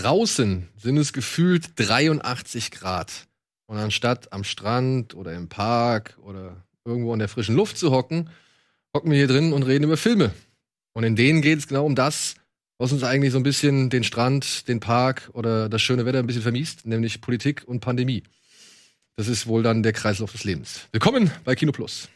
draußen sind es gefühlt 83 Grad. Und anstatt am Strand oder im Park oder irgendwo in der frischen Luft zu hocken, hocken wir hier drin und reden über Filme. Und in denen geht es genau um das, was uns eigentlich so ein bisschen den Strand, den Park oder das schöne Wetter ein bisschen vermiest, nämlich Politik und Pandemie. Das ist wohl dann der Kreislauf des Lebens. Willkommen bei Kino Plus.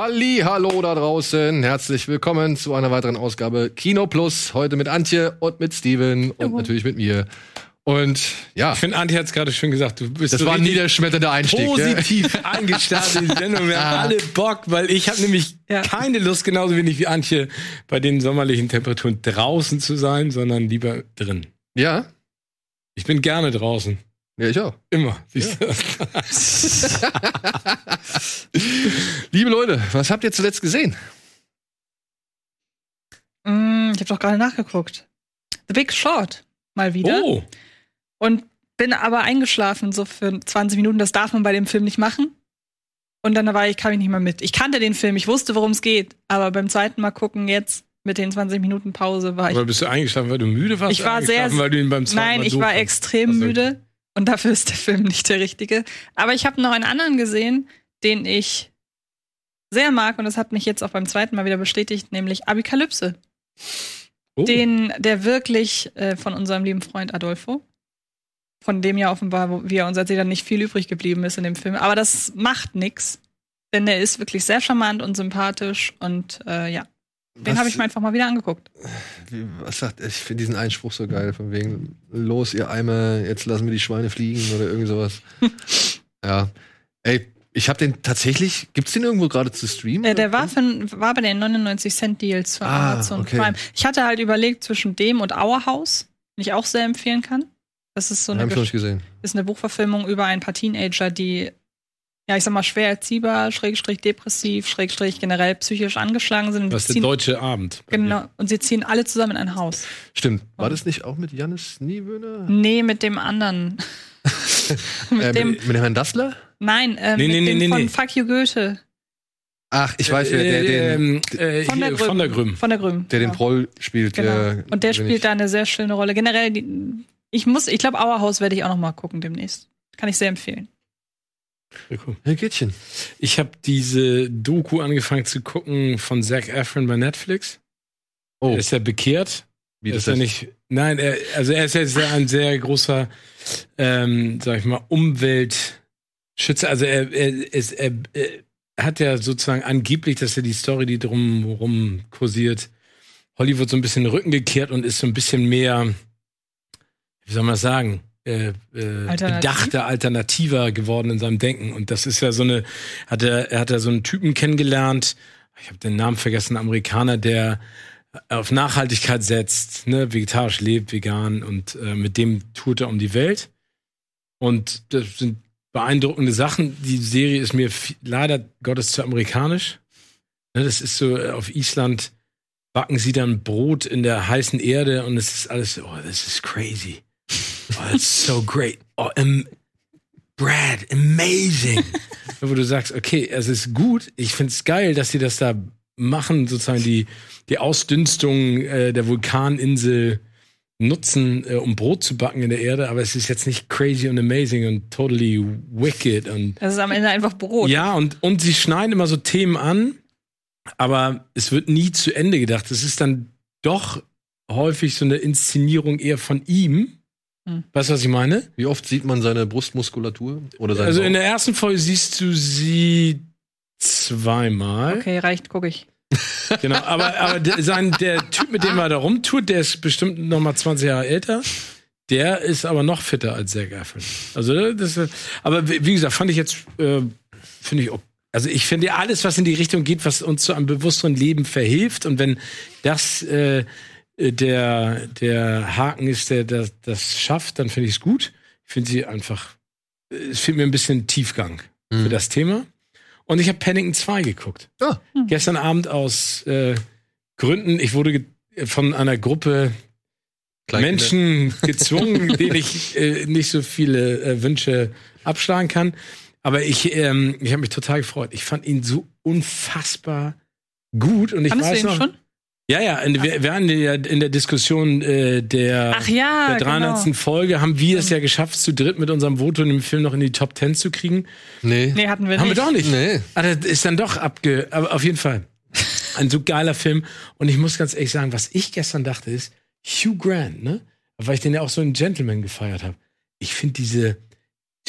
Halli, hallo da draußen. Herzlich willkommen zu einer weiteren Ausgabe Kino Plus. Heute mit Antje und mit Steven und natürlich mit mir. Und ja. Ich finde, Antje hat es gerade schön gesagt. Du bist das so war ein niederschmetternder Einstieg. Positiv ja? eingestartet in die Sendung. Wir haben alle Bock, weil ich habe nämlich ja. keine Lust, genauso wenig wie Antje, bei den sommerlichen Temperaturen draußen zu sein, sondern lieber drin. Ja. Ich bin gerne draußen. Ja, ich auch. Immer. Siehst ja. Liebe Leute, was habt ihr zuletzt gesehen? Mm, ich habe doch gerade nachgeguckt. The Big Short. Mal wieder. Oh. Und bin aber eingeschlafen, so für 20 Minuten. Das darf man bei dem Film nicht machen. Und dann war ich, kam ich nicht mehr mit. Ich kannte den Film, ich wusste, worum es geht. Aber beim zweiten Mal gucken jetzt mit den 20 Minuten Pause war ich. Aber bist du eingeschlafen, weil du müde warst? Ich war sehr. Weil du ihn beim zweiten nein, Mal ich war extrem also, müde. Und dafür ist der Film nicht der richtige. Aber ich habe noch einen anderen gesehen, den ich sehr mag und das hat mich jetzt auch beim zweiten Mal wieder bestätigt, nämlich Apokalypse. Oh. Den, der wirklich äh, von unserem lieben Freund Adolfo, von dem ja offenbar, wie er uns erzählt hat, nicht viel übrig geblieben ist in dem Film. Aber das macht nichts, denn er ist wirklich sehr charmant und sympathisch und äh, ja. Den habe ich mir einfach mal wieder angeguckt. Wie, was sagt, ich finde diesen Einspruch so geil, von wegen, los, ihr Eimer, jetzt lassen wir die Schweine fliegen oder irgend sowas. ja. Ey, ich habe den tatsächlich, gibt's den irgendwo gerade zu streamen? Äh, der war, von, war bei den 99 Cent Deals von ah, Amazon okay. Prime. Ich hatte halt überlegt zwischen dem und Our House, den ich auch sehr empfehlen kann. Das ist so eine, ist eine Buchverfilmung über ein paar Teenager, die ja, ich sag mal, schwer erziehbar, schrägstrich depressiv, schrägstrich generell psychisch angeschlagen sind. Was der deutsche Abend. Genau. Und sie ziehen alle zusammen in ein Haus. Stimmt. War das nicht auch mit Janis Niewöhner? Nee, mit dem anderen. mit, äh, dem, mit, mit dem Herrn Dassler? Nein, äh, nee, mit nee, dem nee, von nee. Fuck You Goethe. Ach, ich weiß, wer der, der, ähm, äh, von, der Grüm, von der Grüm. Von der Grüm. Der den genau. Proll spielt. Genau. Der, und der spielt da eine sehr schöne Rolle. Generell, die, ich muss, ich glaube, Auerhaus werde ich auch noch mal gucken demnächst. Kann ich sehr empfehlen. Herr Gittchen. Ich habe diese Doku angefangen zu gucken von Zac Efron bei Netflix. Oh. Er ist ja bekehrt. Wie das ist er nicht? Nein, er, also er ist ja sehr, ein sehr großer, ähm, sag ich mal, Umweltschützer. Also er, er, ist, er, er hat ja sozusagen angeblich, dass er die Story, die drumherum kursiert, Hollywood so ein bisschen den Rücken gekehrt und ist so ein bisschen mehr, wie soll man das sagen? Äh, äh, Alternativ? bedachter, alternativer geworden in seinem Denken. Und das ist ja so eine, hat er, er hat ja so einen Typen kennengelernt, ich habe den Namen vergessen, Amerikaner, der auf Nachhaltigkeit setzt, ne, vegetarisch lebt, vegan und äh, mit dem tourt er um die Welt. Und das sind beeindruckende Sachen. Die Serie ist mir leider Gottes zu amerikanisch. Ne, das ist so äh, auf Island backen sie dann Brot in der heißen Erde und es ist alles, oh, das ist crazy. Oh, that's so great. Oh, um, Brad, amazing. Wo du sagst, okay, es ist gut. Ich finde es geil, dass sie das da machen, sozusagen die, die Ausdünstung äh, der Vulkaninsel nutzen, äh, um Brot zu backen in der Erde, aber es ist jetzt nicht crazy und amazing und totally wicked und. Das ist am Ende einfach Brot. Ja, und, und sie schneiden immer so Themen an, aber es wird nie zu Ende gedacht. Es ist dann doch häufig so eine Inszenierung eher von ihm hm. Weißt du, was ich meine? Wie oft sieht man seine Brustmuskulatur? Oder seine also in der ersten Folge siehst du sie zweimal. Okay, reicht, gucke ich. genau, aber, aber der, sein, der Typ, mit dem er da rumtut, der ist bestimmt noch mal 20 Jahre älter. Der ist aber noch fitter als Zac Efron. Also das, aber wie gesagt, fand ich jetzt, äh, finde ich, also ich finde alles, was in die Richtung geht, was uns zu einem bewussteren Leben verhilft und wenn das äh, der, der Haken ist, der das, das schafft, dann finde ich es gut. Ich finde sie einfach, äh, es fehlt mir ein bisschen Tiefgang mhm. für das Thema. Und ich habe Paddington 2 geguckt. Ah. Mhm. Gestern Abend aus äh, Gründen, ich wurde von einer Gruppe Menschen gezwungen, denen ich äh, nicht so viele äh, Wünsche abschlagen kann. Aber ich, ähm, ich habe mich total gefreut. Ich fand ihn so unfassbar gut und ich Fandest weiß du ihn noch. Schon? Ja, ja, wir, wir waren ja in der Diskussion äh, der, Ach ja, der 300. Genau. Folge, haben wir es ja geschafft, zu dritt mit unserem Voto in dem Film noch in die Top 10 zu kriegen. Nee. Nee, hatten wir haben nicht. Haben wir doch nicht. Nee. Aber ah, das ist dann doch abge... Aber auf jeden Fall. Ein so geiler Film. Und ich muss ganz ehrlich sagen, was ich gestern dachte ist, Hugh Grant, ne? Weil ich den ja auch so einen Gentleman gefeiert habe. Ich finde diese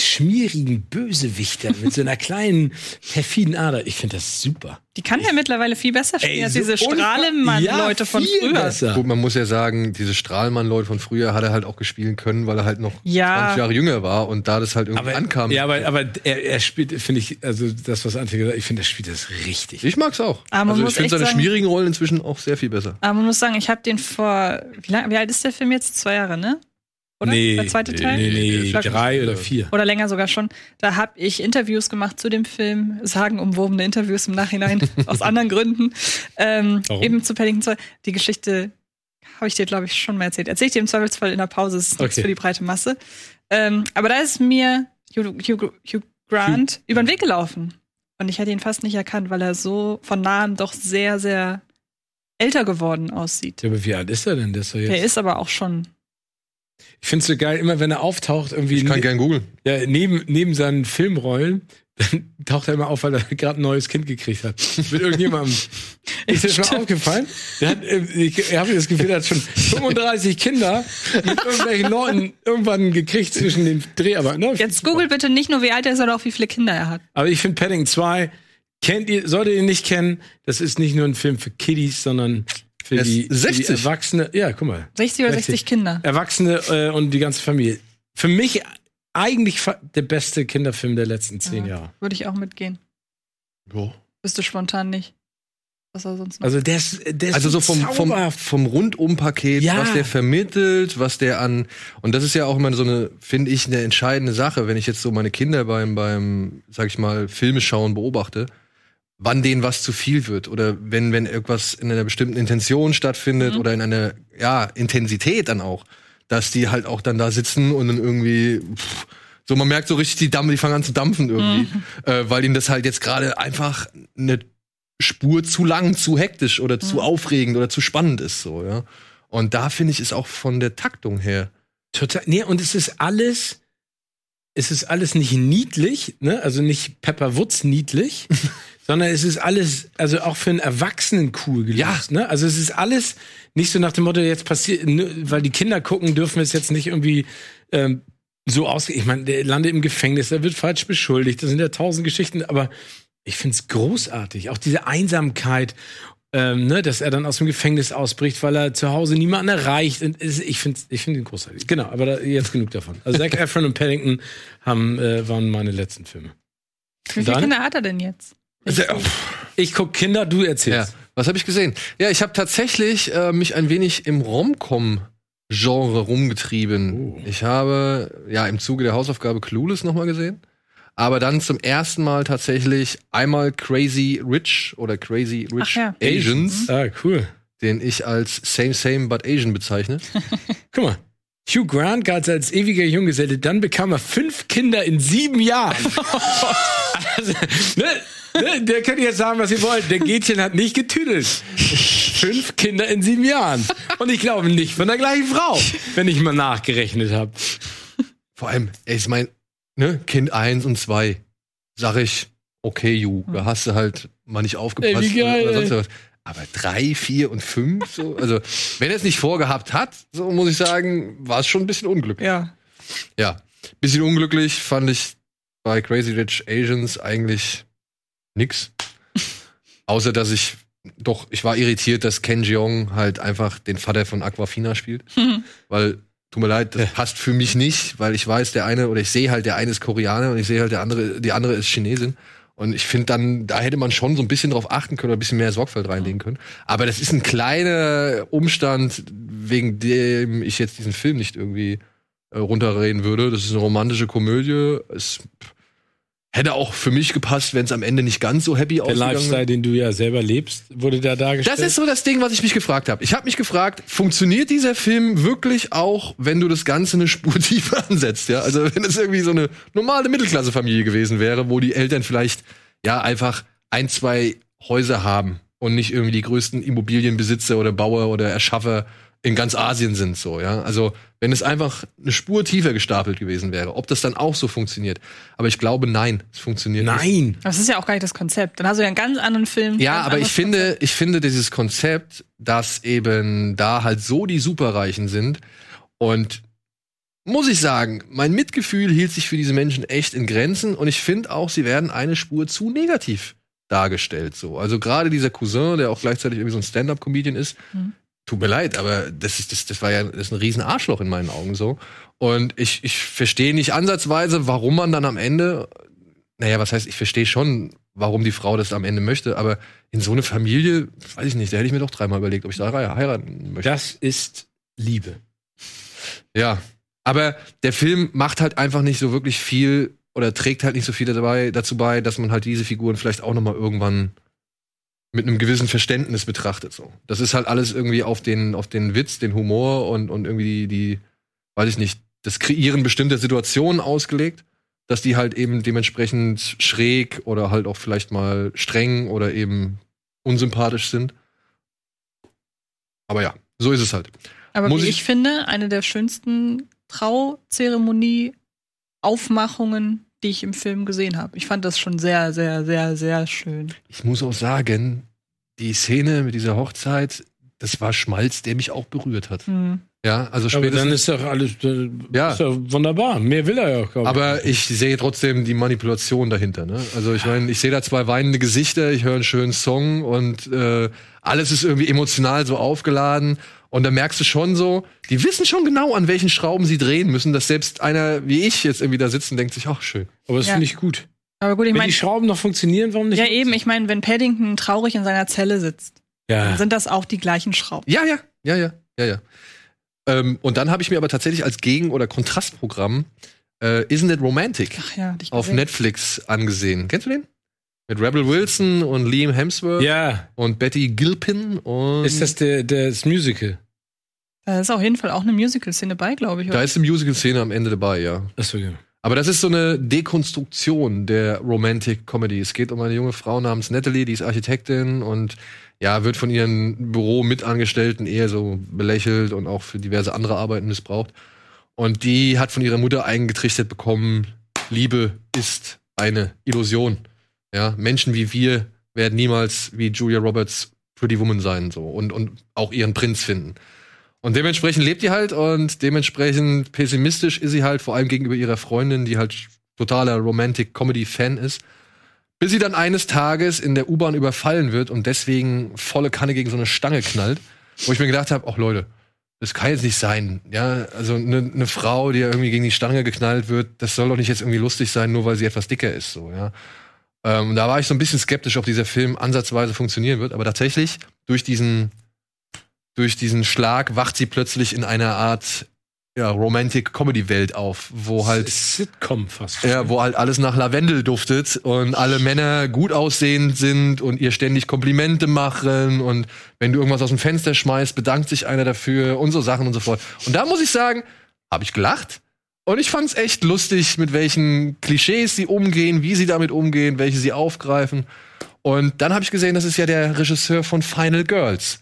schmierigen Bösewichter mit so einer kleinen perfiden Ader. Ich finde das super. Die kann ja mittlerweile viel besser spielen Ey, als so diese Strahlemann-Leute ja, von früher. Besser. Gut, man muss ja sagen, diese Strahlemann-Leute von früher hat er halt auch gespielt können, weil er halt noch ja. 20 Jahre jünger war und da das halt irgendwie aber, ankam. Ja, aber, aber er, er spielt, finde ich, also das, was Antje gesagt hat, ich finde, er spielt das richtig. Ich mag's auch. Aber also ich finde seine sagen, schmierigen Rollen inzwischen auch sehr viel besser. Aber man muss sagen, ich habe den vor, wie, lang, wie alt ist der Film jetzt? Zwei Jahre, ne? Oder? Nee, der zweite Teil? Nee, nee, drei oder vier. Oder länger sogar schon. Da habe ich Interviews gemacht zu dem Film, sagenumwobene Interviews im Nachhinein, aus anderen Gründen. Ähm, eben zu Paddington 2. Die Geschichte habe ich dir, glaube ich, schon mal erzählt. Erzähle ich dir im Zweifelsfall in der Pause, das ist nichts okay. für die breite Masse. Ähm, aber da ist mir Hugh, Hugh, Hugh Grant Hugh. über den Weg gelaufen. Und ich hätte ihn fast nicht erkannt, weil er so von nahem doch sehr, sehr älter geworden aussieht. Ja, aber wie alt ist er denn? Der ist, jetzt der ist aber auch schon ich finde es so geil, immer wenn er auftaucht, irgendwie. Ich kann ne gern googeln. Ja, neben, neben seinen Filmrollen, dann taucht er immer auf, weil er gerade ein neues Kind gekriegt hat. Mit irgendjemandem. ist dir schon aufgefallen? Der hat, äh, ich habe das Gefühl, er hat schon 35 Kinder mit irgendwelchen Leuten irgendwann gekriegt zwischen den Dreharbeiten. Ne? Jetzt google bitte nicht nur, wie alt er ist, sondern auch, wie viele Kinder er hat. Aber ich finde Padding 2, kennt ihr, solltet ihr nicht kennen, das ist nicht nur ein Film für Kiddies, sondern für die, 60. Für die Erwachsene. Ja, guck mal. 60 oder 60, 60 Kinder. Erwachsene äh, und die ganze Familie. Für mich eigentlich der beste Kinderfilm der letzten zehn ja, Jahre. Würde ich auch mitgehen. Jo. Bist du spontan nicht? Was er sonst noch? Also der ist, der ist also so vom, vom, vom Rundum-Paket, ja. was der vermittelt, was der an und das ist ja auch immer so eine, finde ich, eine entscheidende Sache, wenn ich jetzt so meine Kinder beim, beim, sag ich mal, Filme schauen beobachte wann denen was zu viel wird oder wenn wenn irgendwas in einer bestimmten Intention stattfindet mhm. oder in einer ja Intensität dann auch, dass die halt auch dann da sitzen und dann irgendwie pff, so man merkt so richtig die Dampf, die fangen an zu dampfen irgendwie, mhm. äh, weil ihnen das halt jetzt gerade einfach eine Spur zu lang, zu hektisch oder mhm. zu aufregend oder zu spannend ist so, ja. Und da finde ich ist auch von der Taktung her total nee und es ist alles es ist alles nicht niedlich, ne? Also nicht Pepper Woods niedlich, sondern es ist alles, also auch für einen Erwachsenen cool gelöst. Ja. Ne? Also es ist alles nicht so nach dem Motto, jetzt passiert, weil die Kinder gucken, dürfen wir es jetzt nicht irgendwie ähm, so aus. Ich meine, der landet im Gefängnis, er wird falsch beschuldigt, das sind ja tausend Geschichten, aber ich finde es großartig. Auch diese Einsamkeit ähm, ne, dass er dann aus dem Gefängnis ausbricht, weil er zu Hause niemanden erreicht. Ich finde ich find ihn großartig. Genau, aber da, jetzt genug davon. Also Zac Efron und Paddington haben, äh, waren meine letzten Filme. Wie viele Kinder hat er denn jetzt? Also, ich guck Kinder, du erzählst. Ja. Was habe ich gesehen? Ja, ich habe tatsächlich äh, mich ein wenig im Romcom Genre rumgetrieben. Oh. Ich habe ja im Zuge der Hausaufgabe Clueless nochmal gesehen, aber dann zum ersten Mal tatsächlich einmal Crazy Rich oder Crazy Rich ja. Asians. Mhm. Ah, cool. Den ich als Same Same but Asian bezeichne. Guck mal. Hugh Grant galt als ewiger Junggeselle, dann bekam er fünf Kinder in sieben Jahren. also, ne? Ne, der könnt jetzt sagen, was ihr wollt. Der Gätchen hat nicht getüdelt. Fünf Kinder in sieben Jahren. Und ich glaube nicht von der gleichen Frau, wenn ich mal nachgerechnet habe. Vor allem, ich meine, ne, Kind eins und zwei, sag ich, okay, Ju, da hast du halt mal nicht aufgepasst ey, wie geil, oder sonst was. Aber drei, vier und fünf, so, also wenn er es nicht vorgehabt hat, so muss ich sagen, war es schon ein bisschen unglücklich. Ja. Ja, bisschen unglücklich fand ich bei Crazy Rich Asians eigentlich nix. Außer, dass ich doch, ich war irritiert, dass Ken Jeong halt einfach den Vater von Aquafina spielt. Mhm. Weil, tut mir leid, das passt für mich nicht, weil ich weiß, der eine, oder ich sehe halt, der eine ist Koreaner und ich sehe halt, der andere, die andere ist Chinesin. Und ich finde dann, da hätte man schon so ein bisschen drauf achten können oder ein bisschen mehr Sorgfalt reinlegen können. Aber das ist ein kleiner Umstand, wegen dem ich jetzt diesen Film nicht irgendwie äh, runterreden würde. Das ist eine romantische Komödie. Es hätte auch für mich gepasst, wenn es am Ende nicht ganz so happy Der ausgegangen Lifestyle, wäre. den du ja selber lebst, wurde da dargestellt. Das ist so das Ding, was ich mich gefragt habe. Ich habe mich gefragt, funktioniert dieser Film wirklich auch, wenn du das Ganze eine Spur tiefer ansetzt? Ja, also wenn es irgendwie so eine normale Mittelklassefamilie gewesen wäre, wo die Eltern vielleicht ja einfach ein, zwei Häuser haben und nicht irgendwie die größten Immobilienbesitzer oder Bauer oder Erschaffer in ganz Asien sind so, ja. Also, wenn es einfach eine Spur tiefer gestapelt gewesen wäre, ob das dann auch so funktioniert. Aber ich glaube, nein, es funktioniert nicht. Nein. Aber das ist ja auch gar nicht das Konzept. Dann hast du ja einen ganz anderen Film. Ja, aber ich finde, ich finde dieses Konzept, dass eben da halt so die Superreichen sind und muss ich sagen, mein Mitgefühl hielt sich für diese Menschen echt in Grenzen und ich finde auch, sie werden eine Spur zu negativ dargestellt so. Also gerade dieser Cousin, der auch gleichzeitig irgendwie so ein Stand-up-Comedian ist, Mhm. Tut mir leid, aber das ist das, das war ja das ist ein riesen Arschloch in meinen Augen so. Und ich, ich verstehe nicht ansatzweise, warum man dann am Ende, naja, was heißt, ich verstehe schon, warum die Frau das am Ende möchte, aber in so eine Familie, weiß ich nicht, da hätte ich mir doch dreimal überlegt, ob ich da heiraten möchte. Das ist Liebe. Ja, aber der Film macht halt einfach nicht so wirklich viel oder trägt halt nicht so viel dabei, dazu bei, dass man halt diese Figuren vielleicht auch noch mal irgendwann mit einem gewissen Verständnis betrachtet. So, das ist halt alles irgendwie auf den auf den Witz, den Humor und und irgendwie die, die weiß ich nicht, das Kreieren bestimmter Situationen ausgelegt, dass die halt eben dementsprechend schräg oder halt auch vielleicht mal streng oder eben unsympathisch sind. Aber ja, so ist es halt. Aber Muss wie ich- ich finde, eine der schönsten Trauzeremonie-Aufmachungen, die ich im Film gesehen habe. Ich fand das schon sehr, sehr, sehr, sehr schön. Ich muss auch sagen, die Szene mit dieser Hochzeit, das war Schmalz, der mich auch berührt hat. Hm. Ja, also Aber dann ist doch alles äh, Ja. ist doch wunderbar. Mehr will er ja auch. Aber ich sehe trotzdem die Manipulation dahinter. Ne? Also ich meine, ich sehe da zwei weinende Gesichter, ich höre einen schönen Song und äh, alles ist irgendwie emotional so aufgeladen. Und da merkst du schon so, die wissen schon genau, an welchen Schrauben sie drehen müssen, dass selbst einer wie ich jetzt irgendwie da sitzt und denkt sich, ach schön. Aber das Ja. finde ich gut. Aber gut, ich Wenn meine, die Schrauben noch funktionieren, warum nicht? ja eben, ich meine, wenn Paddington traurig in seiner Zelle sitzt, Ja. dann sind das auch die gleichen Schrauben. Ja, ja, ja, ja, ja, ja. Ähm, und dann habe ich mir aber tatsächlich als Gegen- oder Kontrastprogramm äh, Isn't It Romantic Ach ja, auf. Netflix angesehen. Kennst du den? Mit Rebel Wilson und Liam Hemsworth ja. und Betty Gilpin und Ist das der, das Musical? Da ist auf jeden Fall auch eine Musical-Szene bei, glaube ich. da ist eine Musical-Szene am Ende dabei, ja. Achso, ja. Aber das ist so eine Dekonstruktion der Romantic Comedy. Es geht um eine junge Frau namens Natalie, die ist Architektin und ja, wird von ihren Büromitangestellten eher so belächelt und auch für diverse andere Arbeiten missbraucht. Und die hat von ihrer Mutter eingetrichtert bekommen, Liebe ist eine Illusion. Ja, Menschen wie wir werden niemals wie Julia Roberts Pretty Woman sein so und und auch ihren Prinz finden. Und dementsprechend lebt die halt und dementsprechend pessimistisch ist sie halt, vor allem gegenüber ihrer Freundin, die halt totaler Romantic Comedy Fan ist. Bis sie dann eines Tages in der U-Bahn überfallen wird und deswegen volle Kanne gegen so eine Stange knallt, wo ich mir gedacht habe, ach Leute, das kann jetzt nicht sein. Ja, also eine ne Frau, die irgendwie gegen die Stange geknallt wird, das soll doch nicht jetzt irgendwie lustig sein, nur weil sie etwas dicker ist, so, ja. Ähm, da war ich so ein bisschen skeptisch, ob dieser Film ansatzweise funktionieren wird, aber tatsächlich durch diesen durch diesen Schlag wacht sie plötzlich in einer Art ja, Romantic Comedy Welt auf, wo halt Sitcom fast. ja, wo halt alles nach Lavendel duftet und alle Männer gut aussehend sind und ihr ständig Komplimente machen und wenn du irgendwas aus dem Fenster schmeißt, bedankt sich einer dafür und so Sachen und so fort. Und da muss ich sagen, habe ich gelacht und ich fand's echt lustig, mit welchen Klischees sie umgehen, wie sie damit umgehen, welche sie aufgreifen. Und dann habe ich gesehen, das ist ja der Regisseur von Final Girls.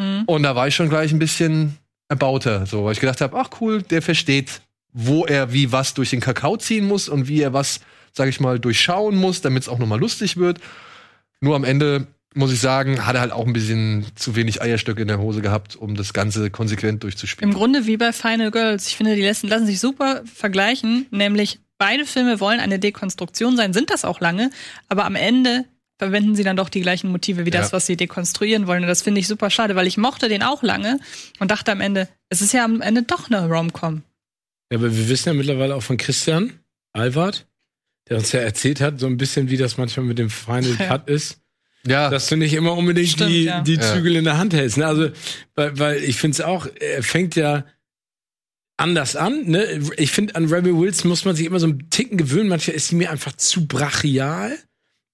Hm. Und da war ich schon gleich ein bisschen erbauter, so, weil ich gedacht habe, ach cool, der versteht, wo er wie was durch den Kakao ziehen muss und wie er was, sag ich mal, durchschauen muss, damit es auch nochmal lustig wird. Nur am Ende muss ich sagen, hat er halt auch ein bisschen zu wenig Eierstöcke in der Hose gehabt, um das Ganze konsequent durchzuspielen. Im Grunde wie bei Final Girls. Ich finde, die lassen, lassen sich super vergleichen, nämlich beide Filme wollen eine Dekonstruktion sein, sind das auch lange, aber am Ende verwenden sie dann doch die gleichen Motive wie das, Ja. was sie dekonstruieren wollen. Und das finde ich super schade, weil ich mochte den auch lange und dachte am Ende, es ist ja am Ende doch eine Rom-Com. Ja, aber wir wissen ja mittlerweile auch von Christian Alward, der uns ja erzählt hat, so ein bisschen, wie das manchmal mit dem Final Ja. Cut ist. Ja. Dass du nicht immer unbedingt Stimmt, die, ja. die Zügel ja. in der Hand hältst. Ne? Also, weil, weil ich finde es auch, er fängt ja anders an. Ne? Ich finde, an Rebel Wilson muss man sich immer so einen Ticken gewöhnen. Manchmal ist sie mir einfach zu brachial.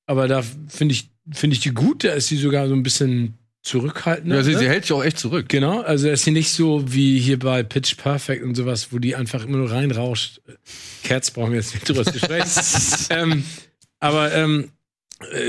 Aber da finde ich, finde ich die gut. Da ist sie sogar so ein bisschen zurückhaltend. Ja, sie, ne? sie hält sich auch echt zurück. Genau, also ist sie nicht so wie hier bei Pitch Perfect und sowas, wo die einfach immer nur reinrauscht. Cats brauchen wir jetzt nicht drüber zu sprechen. ähm, aber ähm, äh,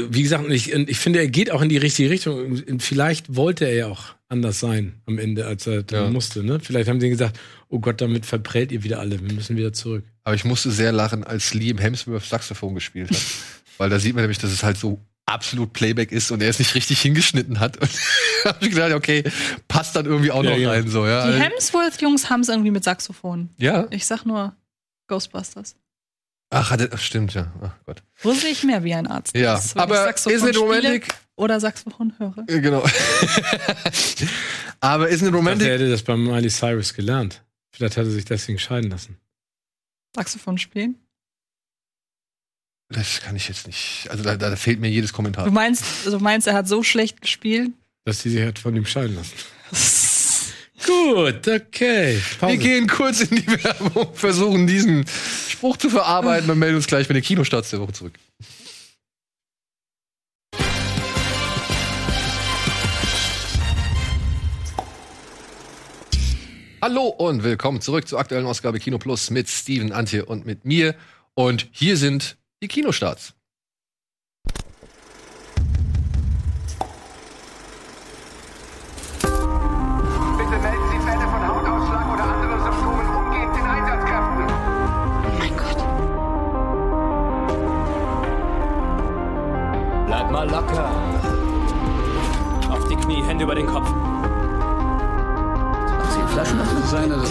wie gesagt, ich, ich finde, er geht auch in die richtige Richtung. Vielleicht wollte er ja auch anders sein am Ende, als er ja. musste. Ne? Vielleicht haben sie gesagt, oh Gott, damit verprellt ihr wieder alle. Wir müssen wieder zurück. Aber ich musste sehr lachen, als Liam Hemsworth Saxophon gespielt hat. Weil da sieht man nämlich, dass es halt so absolut Playback ist und er es nicht richtig hingeschnitten hat. Und habe ich gedacht, okay, passt dann irgendwie auch ja, noch ja. rein. So, ja. Die Hemsworth-Jungs haben es irgendwie mit Saxophon. Ja. Ich sag nur Ghostbusters. Ach, hat er, stimmt, ja. Ach Gott. Wo sehe ich mehr wie ein Arzt? Ja, ist, aber ist it romantic? Oder Saxophon höre. Genau. aber ist it romantic? Er hätte das bei Miley Cyrus gelernt. Vielleicht hat er sich deswegen scheiden lassen. Saxophon spielen? Das kann ich jetzt nicht. Also da, da fehlt mir jedes Kommentar. Du meinst, du meinst, er hat so schlecht gespielt? Dass sie sich hat von ihm scheiden lassen. Gut, okay. Pause. Wir gehen kurz in die Werbung, versuchen diesen Spruch zu verarbeiten und melden uns gleich mit den Kinostarts der Woche zurück. Hallo und willkommen zurück zur aktuellen Ausgabe Kino Plus mit Steven, Antje und mit mir. Und hier sind die Kinostarts.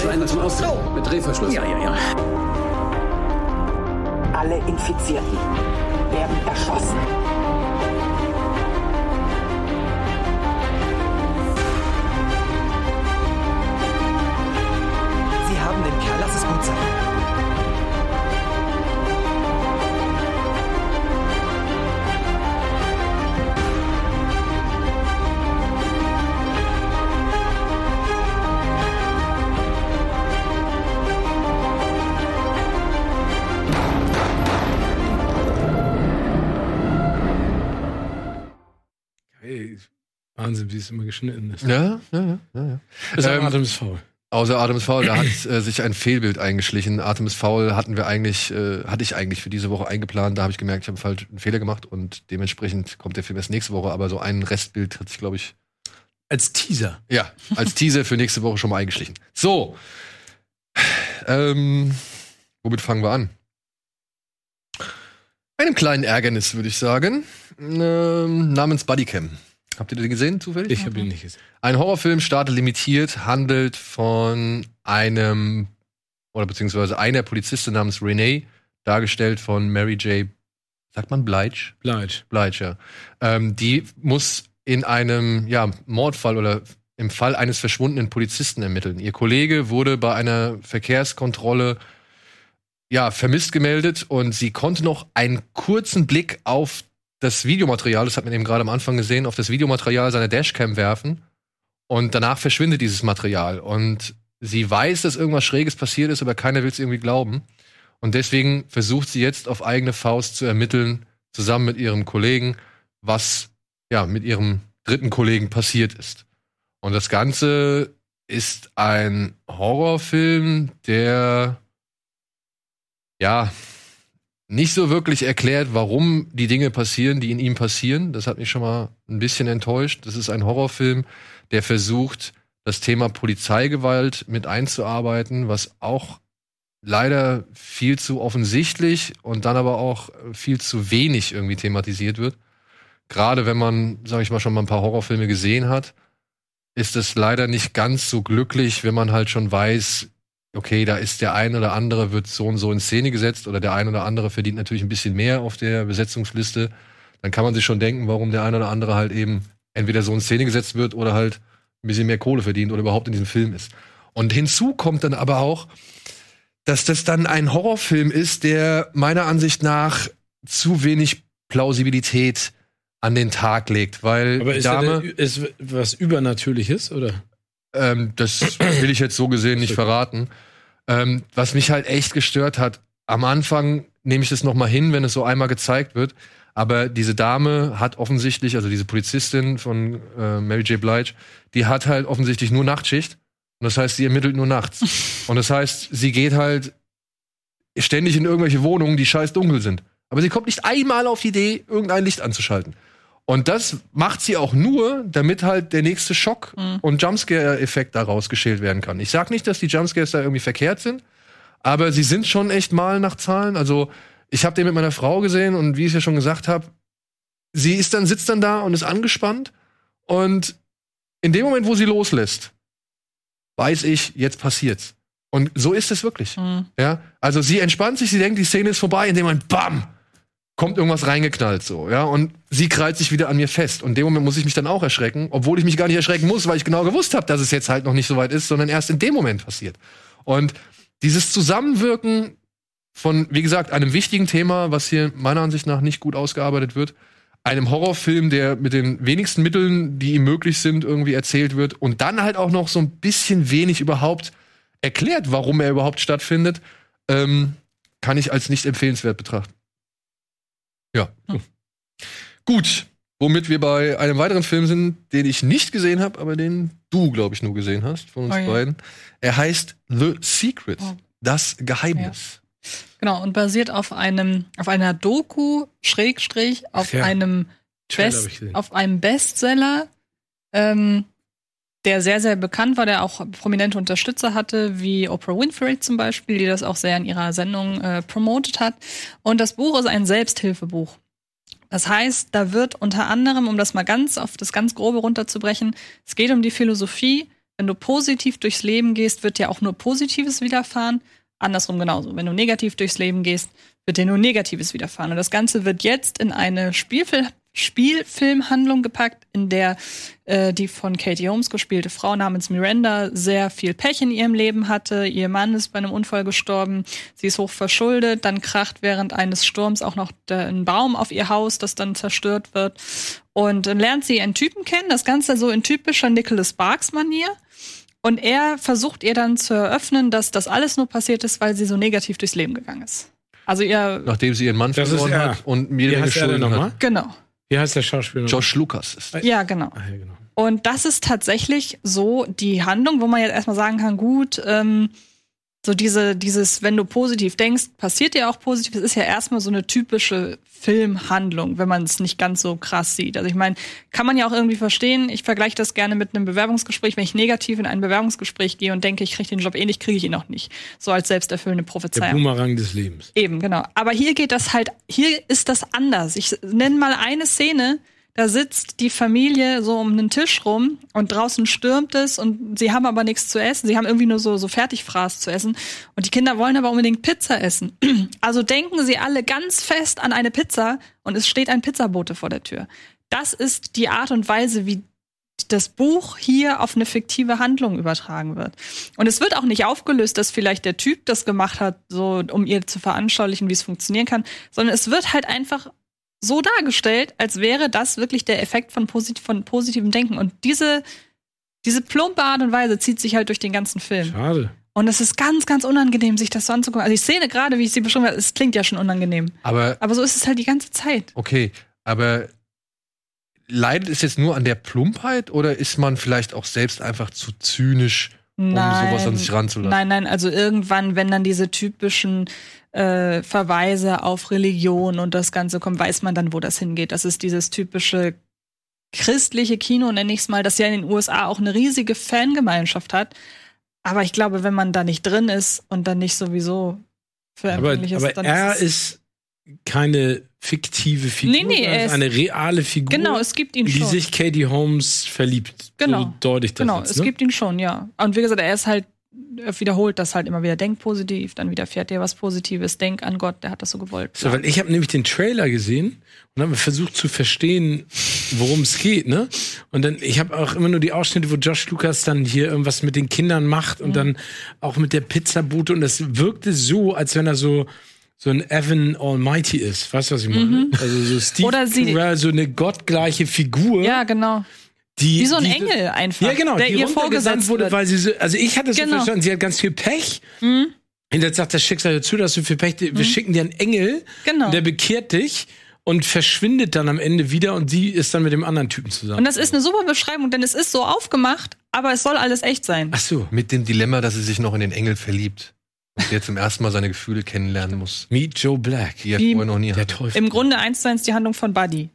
Das ist eine, das ist eine zum Austritt. Mit Drehverschluss. Ja, ja, ja. Alle Infizierten werden erschossen. Sie haben den Kerl, lass es gut sein. Wie es immer geschnitten ist. Ja, ja, ja. ja, ja. Ist ähm, Atem ist faul. Außer Atem ist faul, da hat äh, sich ein Fehlbild eingeschlichen. Atem ist faul hatten wir eigentlich, äh, hatte ich eigentlich für diese Woche eingeplant. Da habe ich gemerkt, ich habe falsch einen Fehler gemacht und dementsprechend kommt der Film erst nächste Woche. Aber so ein Restbild hat sich, glaube ich. Als Teaser. Ja, als Teaser für nächste Woche schon mal eingeschlichen. So. Ähm, womit fangen wir an? Einem kleinen Ärgernis, würde ich sagen. Ähm, namens Bodycam. Habt ihr den gesehen zufällig? Ich habe ihn nicht gesehen. Ein Horrorfilm, Starte limitiert, handelt von einem oder beziehungsweise einer Polizistin namens Renee, dargestellt von Mary J. Sagt man Blige? Blige. Blige, ja. Ähm, die muss in einem ja, Mordfall oder im Fall eines verschwundenen Polizisten ermitteln. Ihr Kollege wurde bei einer Verkehrskontrolle ja, vermisst gemeldet und sie konnte noch einen kurzen Blick auf das Videomaterial, das hat man eben gerade am Anfang gesehen, auf das Videomaterial seiner Dashcam werfen und danach verschwindet dieses Material und sie weiß, dass irgendwas Schräges passiert ist, aber keiner will es irgendwie glauben und deswegen versucht sie jetzt auf eigene Faust zu ermitteln, zusammen mit ihrem Kollegen, was ja mit ihrem dritten Kollegen passiert ist. Und das Ganze ist ein Horrorfilm, der ja nicht so wirklich erklärt, warum die Dinge passieren, die in ihm passieren. Das hat mich schon mal ein bisschen enttäuscht. Das ist ein Horrorfilm, der versucht, das Thema Polizeigewalt mit einzuarbeiten, was auch leider viel zu offensichtlich und dann aber auch viel zu wenig irgendwie thematisiert wird. Gerade wenn man, sage ich mal, schon mal ein paar Horrorfilme gesehen hat, ist es leider nicht ganz so glücklich, wenn man halt schon weiß, okay, da ist der ein oder andere, wird so und so in Szene gesetzt oder der ein oder andere verdient natürlich ein bisschen mehr auf der Besetzungsliste, dann kann man sich schon denken, warum der ein oder andere halt eben entweder so in Szene gesetzt wird oder halt ein bisschen mehr Kohle verdient oder überhaupt in diesem Film ist. Und hinzu kommt dann aber auch, dass das dann ein Horrorfilm ist, der meiner Ansicht nach zu wenig Plausibilität an den Tag legt, weil Aber ist, Dame, da, ist was Übernatürliches, oder? ähm, das will ich jetzt so gesehen nicht verraten. Ähm, was mich halt echt gestört hat, am Anfang nehme ich das noch mal hin, wenn es so einmal gezeigt wird. Aber diese Dame hat offensichtlich, also diese Polizistin von äh, Mary J. Blige, die hat halt offensichtlich nur Nachtschicht. Und das heißt, sie ermittelt nur nachts. Und das heißt, sie geht halt ständig in irgendwelche Wohnungen, die scheiß dunkel sind. Aber sie kommt nicht einmal auf die Idee, irgendein Licht anzuschalten. Und das macht sie auch nur, damit halt der nächste Schock und Jumpscare-Effekt daraus geschält werden kann. Ich sag nicht, dass die Jumpscares da irgendwie verkehrt sind, aber sie sind schon echt mal nach Zahlen. Also, ich habe den mit meiner Frau gesehen und wie ich ja schon gesagt habe, sie ist dann, sitzt dann da und ist angespannt. Und in dem Moment, wo sie loslässt, weiß ich, jetzt passiert's. Und so ist es wirklich. Mhm. Ja, also sie entspannt sich, sie denkt, die Szene ist vorbei, in dem Moment, bam, kommt irgendwas reingeknallt so, ja, und sie krallt sich wieder an mir fest. Und in dem Moment muss ich mich dann auch erschrecken, obwohl ich mich gar nicht erschrecken muss, weil ich genau gewusst habe, dass es jetzt halt noch nicht so weit ist, sondern erst in dem Moment passiert. Und dieses Zusammenwirken von, wie gesagt, einem wichtigen Thema, was hier meiner Ansicht nach nicht gut ausgearbeitet wird, einem Horrorfilm, der mit den wenigsten Mitteln, die ihm möglich sind, irgendwie erzählt wird und dann halt auch noch so ein bisschen wenig überhaupt erklärt, warum er überhaupt stattfindet, ähm, kann ich als nicht empfehlenswert betrachten. Ja. Gut, womit wir bei einem weiteren Film sind, den ich nicht gesehen habe, aber den du, glaube ich, nur gesehen hast von uns Oh ja. beiden. Er heißt The Secret, Oh. das Geheimnis. Genau, und basiert auf einem, auf einer Doku, Schrägstrich, auf ja. einem Best, auf einem Bestseller, ähm, der sehr, sehr bekannt war, der auch prominente Unterstützer hatte, wie Oprah Winfrey zum Beispiel, die das auch sehr in ihrer Sendung äh, promotet hat. Und das Buch ist ein Selbsthilfebuch. Das heißt, da wird unter anderem, um das mal ganz auf das ganz Grobe runterzubrechen, es geht um die Philosophie, wenn du positiv durchs Leben gehst, wird dir auch nur Positives widerfahren. Andersrum genauso. Wenn du negativ durchs Leben gehst, wird dir nur Negatives widerfahren. Und das Ganze wird jetzt in eine Spielfil Spielfilmhandlung gepackt, in der äh, die von Katie Holmes gespielte Frau namens Miranda sehr viel Pech in ihrem Leben hatte. Ihr Mann ist bei einem Unfall gestorben. Sie ist hoch verschuldet. Dann kracht während eines Sturms auch noch der, ein Baum auf ihr Haus, das dann zerstört wird. Und dann lernt sie einen Typen kennen. Das Ganze so in typischer Nicholas Sparks-Manier. Und er versucht ihr dann zu eröffnen, dass das alles nur passiert ist, weil sie so negativ durchs Leben gegangen ist. Also ihr, Nachdem sie ihren Mann verloren ist er. hat und mir er denn Schulden nochmal? hat. genau. Wie heißt der Schauspieler? Josh Lucas ist. Ja, genau. Ah, ja, genau. Und das ist tatsächlich so die Handlung, wo man jetzt erstmal sagen kann, gut, ähm, so diese, dieses, wenn du positiv denkst, passiert dir auch positiv. Das ist ja erstmal so eine typische Filmhandlung, wenn man es nicht ganz so krass sieht. Also ich meine, kann man ja auch irgendwie verstehen. Ich vergleiche das gerne mit einem Bewerbungsgespräch. Wenn ich negativ in ein Bewerbungsgespräch gehe und denke, ich kriege den Job eh nicht, kriege ich ihn auch nicht. So als selbsterfüllende Der Prophezeiung. Boomerang des Lebens. Eben, genau. Aber hier geht das halt, hier ist das anders. Ich nenne mal eine Szene, da sitzt die Familie so um einen Tisch rum und draußen stürmt es und sie haben aber nichts zu essen. Sie haben irgendwie nur so, so Fertigfraß zu essen und die Kinder wollen aber unbedingt Pizza essen. Also denken sie alle ganz fest an eine Pizza und es steht ein Pizzabote vor der Tür. Das ist die Art und Weise, wie das Buch hier auf eine fiktive Handlung übertragen wird. Und es wird auch nicht aufgelöst, dass vielleicht der Typ das gemacht hat, so um ihr zu veranschaulichen, wie es funktionieren kann, sondern es wird halt einfach so dargestellt, als wäre das wirklich der Effekt von, posit von positivem Denken. Und diese, diese plumpe Art und Weise zieht sich halt durch den ganzen Film. Schade. Und es ist ganz, ganz unangenehm, sich das so anzugucken. Also die Szene gerade, wie ich sie beschrieben habe, es klingt ja schon unangenehm. Aber Aber so ist es halt die ganze Zeit. Okay, aber leidet es jetzt nur an der Plumpheit oder ist man vielleicht auch selbst einfach zu zynisch, um sowas an sich ranzulassen? Nein, nein, also irgendwann, wenn dann diese typischen äh, Verweise auf Religion und das Ganze kommt, weiß man dann, wo das hingeht. Das ist dieses typische christliche Kino, nenne ich es mal, das ja in den USA auch eine riesige Fangemeinschaft hat. Aber ich glaube, wenn man da nicht drin ist und dann nicht sowieso für Aber, empfänglich ist, aber dann er ist es ist keine fiktive Figur, Nee, nee, er ist eine reale Figur, Genau, es gibt ihn die schon. sich Katie Holmes verliebt. Genau. So deute ich das Genau, jetzt, es ne? gibt ihn schon, ja. Und wie gesagt, er ist halt, wiederholt das halt immer wieder. Denk positiv, dann widerfährt dir was Positives. Denk an Gott, der hat das so gewollt. So, weil ich habe nämlich den Trailer gesehen und habe versucht zu verstehen, worum es geht, ne? Und dann, ich habe auch immer nur die Ausschnitte, wo Josh Lucas dann hier irgendwas mit den Kindern macht und dann auch mit der Pizzabute und das wirkte so, als wenn er so so ein Evan Almighty ist. Weißt du, was ich meine? Mhm. Also so Steve Oder sie- Carell, so eine gottgleiche Figur. Ja, genau. Die, Wie so ein die, Engel einfach. Ja, genau, der die ihr vorgesetzt wurde, wird. weil sie so, also ich hatte es so Genau. verstanden, sie hat ganz viel Pech. Mhm. Und jetzt sagt das Schicksal dazu, dass du viel Pech, wir schicken dir einen Engel, Genau. und der bekehrt dich und verschwindet dann am Ende wieder und sie ist dann mit dem anderen Typen zusammen. Und das ist eine super Beschreibung, denn es ist so aufgemacht, aber es soll alles echt sein. Ach so. Mit dem Dilemma, dass sie sich noch in den Engel verliebt. Und der zum ersten Mal seine Gefühle kennenlernen muss. Meet Joe Black. Die er vorher noch nie Der hatte. Teufel. Im Grunde eins zu eins die Handlung von Buddy.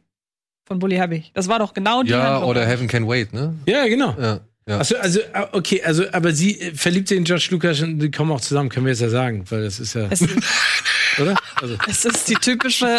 Von Bully Herbig. Das war doch genau die Ja, Handlung. oder Heaven Can Wait, ne? Ja, genau. Ja. ja. Achso, also, ah, okay, also, aber sie äh, verliebt sich in Josh Lucas und die kommen auch zusammen, können wir jetzt ja sagen, weil das ist ja, Es, oder? Also, es ist die typische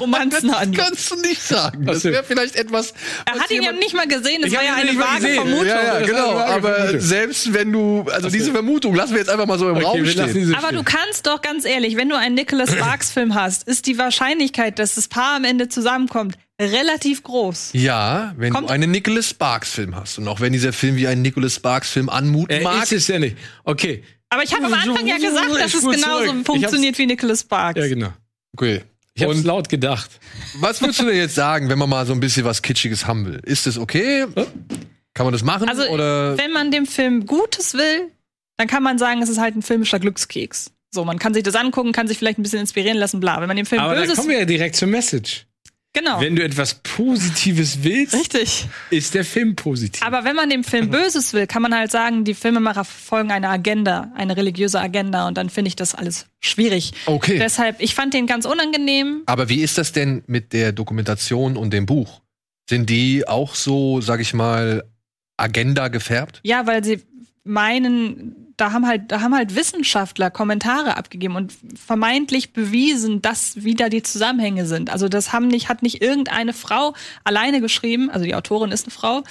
Romanzenhandlung. kannst du nicht sagen. Das Ach so. wäre vielleicht etwas. Er hat ihn ja nicht mal gesehen, das Ich war ja eine vage gesehen. Vermutung. Ja, ja, Das genau. Aber Vermutung. selbst wenn du, also diese Vermutung lassen wir jetzt einfach mal so im okay, Raum stehen. Aber du kannst doch ganz ehrlich, wenn du einen Nicholas Sparks Film hast, ist die Wahrscheinlichkeit, dass das Paar am Ende zusammenkommt, relativ groß. Ja, wenn Kommt- du einen Nicholas Sparks Film hast und auch wenn dieser Film wie ein Nicholas Sparks Film anmuten er mag, ist es ja nicht. Okay. Aber ich habe am Anfang ja gesagt, dass es genauso zurück. Funktioniert wie Nicholas Sparks. Ja, genau. okay. Ich hab's Und laut gedacht. was würdest du denn jetzt sagen, wenn man mal so ein bisschen was Kitschiges haben will? Ist das okay? Kann man das machen? Also, oder? wenn man dem Film Gutes will, dann kann man sagen, es ist halt ein filmischer Glückskeks. So, man kann sich das angucken, kann sich vielleicht ein bisschen inspirieren lassen, bla. Wenn man dem Film Aber da Böses. kommen wir ja direkt zur Message. Genau. Wenn du etwas Positives willst, Richtig. ist der Film positiv. Aber wenn man dem Film Böses will, kann man halt sagen, die Filmemacher verfolgen eine Agenda, eine religiöse Agenda und dann finde ich das alles schwierig. Okay. Deshalb, ich fand den ganz unangenehm. Aber wie ist das denn mit der Dokumentation und dem Buch? Sind die auch so, sag ich mal, Agenda gefärbt? Ja, weil sie meinen, da haben halt, da haben halt Wissenschaftler Kommentare abgegeben und vermeintlich bewiesen, dass wieder die Zusammenhänge sind. Also das haben nicht, hat nicht irgendeine Frau alleine geschrieben, also die Autorin ist eine Frau,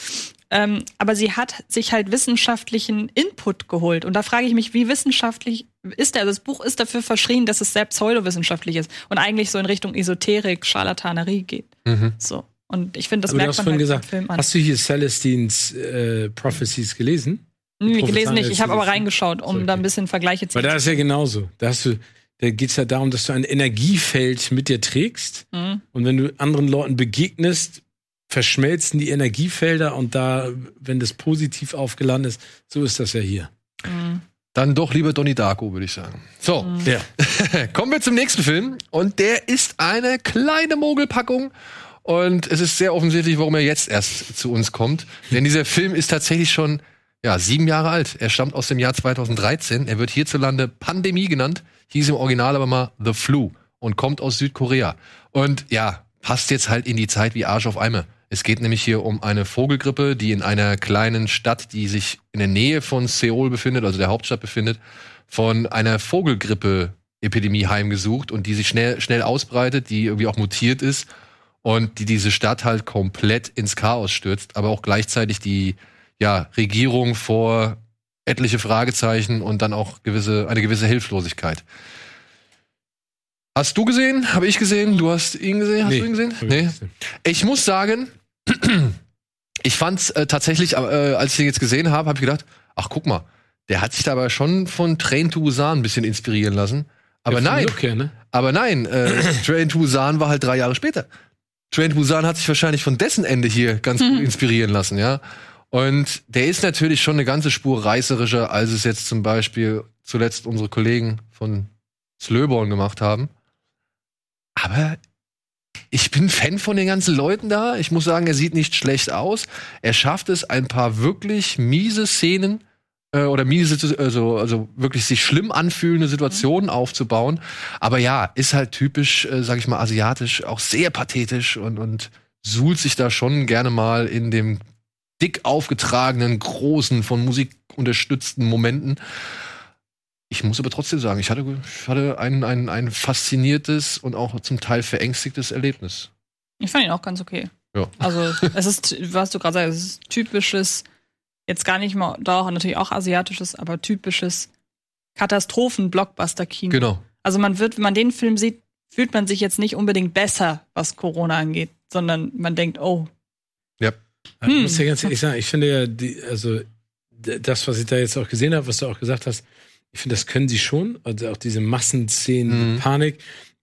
ähm, aber sie hat sich halt wissenschaftlichen Input geholt. Und da frage ich mich, wie wissenschaftlich ist der? Also das Buch ist dafür verschrien, dass es sehr pseudowissenschaftlich ist und eigentlich so in Richtung Esoterik, Charlatanerie geht. Mhm. So. Und ich finde, das Aber du merkt hast man halt gesagt, im Film an. hast du hier Celestines äh, Prophecies gelesen? Nee, gelesen nicht. Ich habe aber reingeschaut, um Okay. da ein bisschen Vergleiche zu Weil da ist ja genauso. Da hast du, da geht's ja darum, dass du ein Energiefeld mit dir trägst. Mhm. Und wenn du anderen Leuten begegnest, verschmelzen die Energiefelder und da, wenn das positiv aufgeladen ist, so ist das ja hier. Dann doch lieber Donnie Darko, würde ich sagen. So, Ja. kommen wir zum nächsten Film. Und der ist eine kleine Mogelpackung. Und es ist sehr offensichtlich, warum er jetzt erst zu uns kommt. Denn dieser Film ist tatsächlich schon ja, sieben Jahre alt. Er stammt aus dem Jahr 2013. Er wird hierzulande Pandemie genannt, hieß im Original aber mal The Flu und kommt aus Südkorea. Und ja, passt jetzt halt in die Zeit wie Arsch auf Eimer. Es geht nämlich hier um eine Vogelgrippe, die in einer kleinen Stadt, die sich in der Nähe von Seoul befindet, also der Hauptstadt befindet, von einer Vogelgrippe-Epidemie heimgesucht und die sich schnell, schnell ausbreitet, die irgendwie auch mutiert ist und die diese Stadt halt komplett ins Chaos stürzt, aber auch gleichzeitig die ja, Regierung vor etliche Fragezeichen und dann auch gewisse, eine gewisse Hilflosigkeit. Hast du gesehen? Habe ich gesehen? Du hast ihn gesehen? Hast Nee, du ihn gesehen? Nee. Ich muss sagen, ich fand's äh, tatsächlich, äh, als ich ihn jetzt gesehen habe, habe ich gedacht, ach guck mal, der hat sich dabei schon von Train to Busan ein bisschen inspirieren lassen. Aber Ja, nein, her, ne? aber nein, äh, Train to Busan war halt drei Jahre später. Train to Busan hat sich wahrscheinlich von dessen Ende hier ganz gut inspirieren lassen, ja. Und der ist natürlich schon eine ganze Spur reißerischer, als es jetzt zum Beispiel zuletzt unsere Kollegen von Slöborn gemacht haben. Aber ich bin Fan von den ganzen Leuten da. Ich muss sagen, er sieht nicht schlecht aus. Er schafft es, ein paar wirklich miese Szenen äh, oder miese, also, also wirklich sich schlimm anfühlende Situationen aufzubauen. Aber ja, ist halt typisch, äh, sag ich mal, asiatisch, auch sehr pathetisch und, und suhlt sich da schon gerne mal in dem dick aufgetragenen, großen, von Musik unterstützten Momenten. Ich muss aber trotzdem sagen, ich hatte, ich hatte ein, ein, ein fasziniertes und auch zum Teil verängstigtes Erlebnis. Ich fand ihn auch ganz okay. Ja. Also, es ist, was du gerade sagst, es ist typisches, jetzt gar nicht mal, doch, natürlich auch asiatisches, aber typisches Katastrophen-Blockbuster-Kino. Genau. Also man wird, wenn man den Film sieht, fühlt man sich jetzt nicht unbedingt besser, was Corona angeht, sondern man denkt, oh, Ich muss dir ganz ehrlich sagen, ich finde ja, die, also das, was ich da jetzt auch gesehen habe, was du auch gesagt hast, Ich finde, das können sie schon. Also auch diese Massenszenen, Mhm. Panik.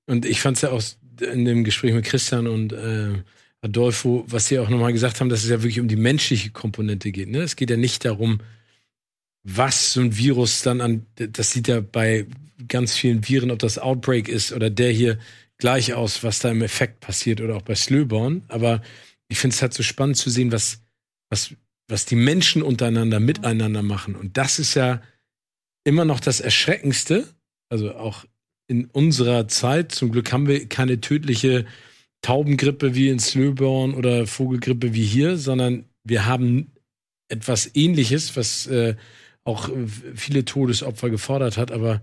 Und ich fand es ja auch in dem Gespräch mit Christian und äh, Adolfo, was sie auch nochmal gesagt haben, dass es ja wirklich um die menschliche Komponente geht. Ne? Es geht ja nicht darum, was so ein Virus dann an, das sieht ja bei ganz vielen Viren, ob das Outbreak ist oder der hier gleich aus, was da im Effekt passiert oder auch bei Slöborn. Aber ich finde es halt so spannend zu sehen, was, was, was die Menschen untereinander miteinander machen. Und das ist ja immer noch das Erschreckendste. Also auch in unserer Zeit. Zum Glück haben wir keine tödliche Taubengrippe wie in Slöborn oder Vogelgrippe wie hier, sondern wir haben etwas ähnliches, was äh, auch viele Todesopfer gefordert hat. Aber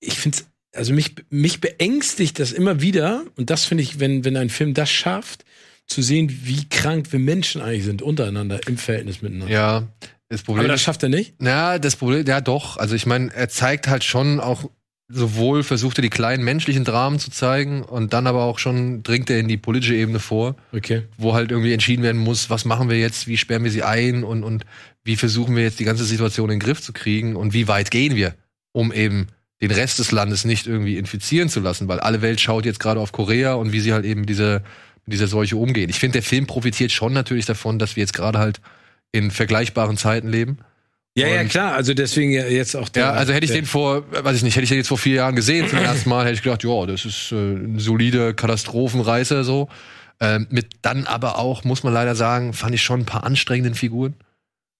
ich finde es, also mich, mich beängstigt das immer wieder. Und das finde ich, wenn, wenn ein Film das schafft, zu sehen, wie krank wir Menschen eigentlich sind untereinander im Verhältnis miteinander. Ja, das Problem Aber das schafft er nicht. ja, das Problem, ja doch. Also ich meine, er zeigt halt schon auch sowohl versucht er die kleinen menschlichen Dramen zu zeigen und dann aber auch schon dringt er in die politische Ebene vor, Okay. wo halt irgendwie entschieden werden muss, was machen wir jetzt, wie sperren wir sie ein und, und wie versuchen wir jetzt die ganze Situation in den Griff zu kriegen und wie weit gehen wir, um eben den Rest des Landes nicht irgendwie infizieren zu lassen, weil alle Welt schaut jetzt gerade auf Korea und wie sie halt eben mit dieser, mit dieser Seuche umgehen. Ich finde, der Film profitiert schon natürlich davon, dass wir jetzt gerade halt in vergleichbaren Zeiten leben. Ja, ja, Und- klar. Also deswegen ja jetzt auch der. Ja, also hätte ich den vor, weiß ich nicht, hätte ich den jetzt vor vier Jahren gesehen zum ersten Mal, hätte ich gedacht, ja, das ist äh, ein solider Katastrophenreißer so. Ähm, mit dann aber auch, muss man leider sagen, fand ich schon ein paar anstrengenden Figuren.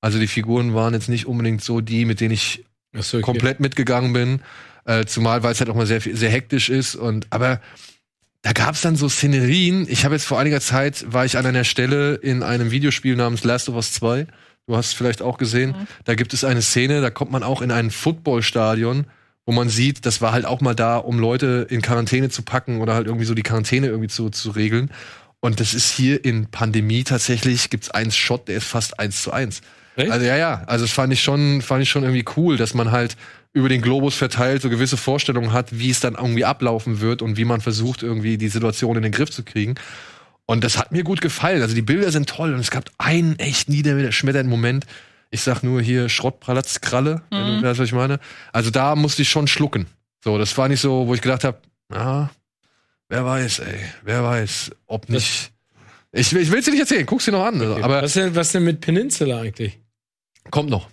Also die Figuren waren jetzt nicht unbedingt so die, mit denen ich so, okay. komplett mitgegangen bin. Äh, zumal, weil es halt auch mal sehr, sehr hektisch ist. Und aber da gab es dann so Szenerien. Ich habe jetzt vor einiger Zeit, war ich an einer Stelle in einem Videospiel namens Last of Us 2. Du hast es vielleicht auch gesehen. Da gibt es eine Szene, da kommt man auch in ein Footballstadion, wo man sieht, das war halt auch mal da, um Leute in Quarantäne zu packen oder halt irgendwie so die Quarantäne irgendwie zu, zu regeln. Und das ist hier in Pandemie tatsächlich, gibt's einen Shot, der ist fast eins zu eins. Echt? Also ja, ja, also das fand ich schon, fand ich schon irgendwie cool, dass man halt über den Globus verteilt so gewisse Vorstellungen hat, wie es dann irgendwie ablaufen wird und wie man versucht, irgendwie die Situation in den Griff zu kriegen. Und das hat mir gut gefallen. Also die Bilder sind toll und es gab einen echt niederschmetternden Moment. Ich sag nur hier Schrottpralatz-Kralle, wenn du weißt, was ich meine. Also da musste ich schon schlucken. So, das war nicht so, wo ich gedacht habe, ah, wer weiß, ey, wer weiß, ob nicht. Ich, will- ich will es dir nicht erzählen, guck's dir noch an. Okay. Aber was, denn, was denn mit Peninsula eigentlich? kommt noch.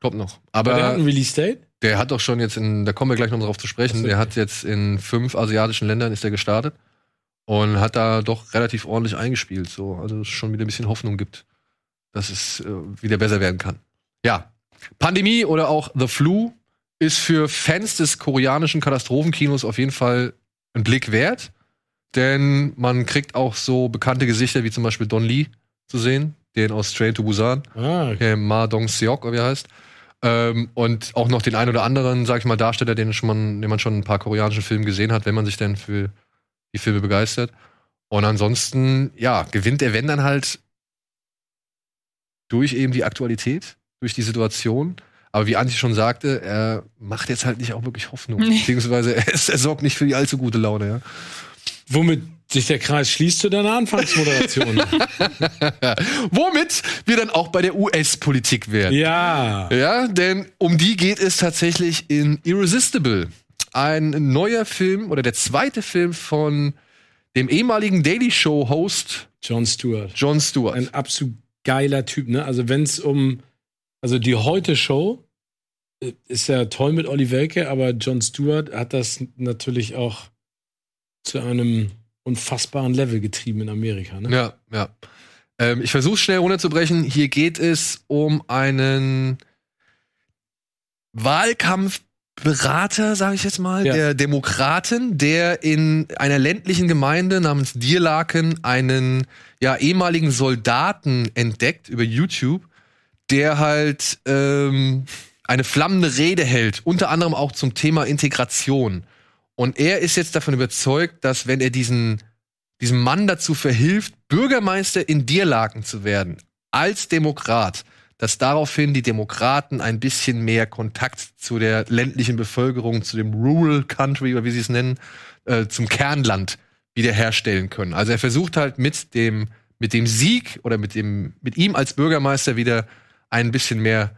Kommt noch. Aber Aber der hat ein Release-Date? Der hat doch schon jetzt in, da kommen wir gleich noch drauf zu sprechen, der hat jetzt in fünf asiatischen Ländern ist er gestartet und hat da doch relativ ordentlich eingespielt, so, also es schon wieder ein bisschen Hoffnung gibt, dass es äh, wieder besser werden kann. Ja, Pandemie oder auch The Flu ist für Fans des koreanischen Katastrophenkinos auf jeden Fall ein Blick wert, denn man kriegt auch so bekannte Gesichter wie zum Beispiel Don Lee zu sehen, den aus Train to Busan Ah, okay. äh, Ma Dong Seok, wie er heißt. Ähm, und auch noch den ein oder anderen, sag ich mal, Darsteller, den, schon man, den man schon in ein paar koreanischen Filmen gesehen hat, wenn man sich denn für die Filme begeistert. Und ansonsten, ja, gewinnt der Wenn dann halt durch eben die Aktualität, durch die Situation. Aber wie Antje schon sagte, er macht jetzt halt nicht auch wirklich Hoffnung. Nee. Beziehungsweise er, ist- er sorgt nicht für die allzu gute Laune, ja. Womit sich der Kreis schließt zu deiner Anfangsmoderation. Womit wir dann auch bei der US-Politik wären. ja. Ja, denn um die geht es tatsächlich in Irresistible. Ein neuer Film oder der zweite Film von dem ehemaligen Daily Show Host Jon Stewart. Jon Stewart. Ein absolut geiler Typ, ne? Also wenn es um, also die Heute-Show äh, ist ja toll mit Olli Welke, aber Jon Stewart hat das natürlich auch zu einem unfassbaren Level getrieben in Amerika, ne? Ja, ja. Ähm, ich versuche schnell runterzubrechen. Hier geht es um einen Wahlkampfberater, sage ich jetzt mal, Ja. der Demokraten, der in einer ländlichen Gemeinde namens Dierlaken einen ja, ehemaligen Soldaten entdeckt über YouTube, der halt ähm, eine flammende Rede hält, unter anderem auch zum Thema Integration. Und er ist jetzt davon überzeugt, dass wenn er diesen, diesem Mann dazu verhilft, Bürgermeister in Dierlaken zu werden, als Demokrat, dass daraufhin die Demokraten ein bisschen mehr Kontakt zu der ländlichen Bevölkerung, zu dem Rural Country oder wie sie es nennen, äh, zum Kernland wiederherstellen können. Also er versucht halt mit dem, mit dem Sieg oder mit dem, mit ihm als Bürgermeister wieder ein bisschen mehr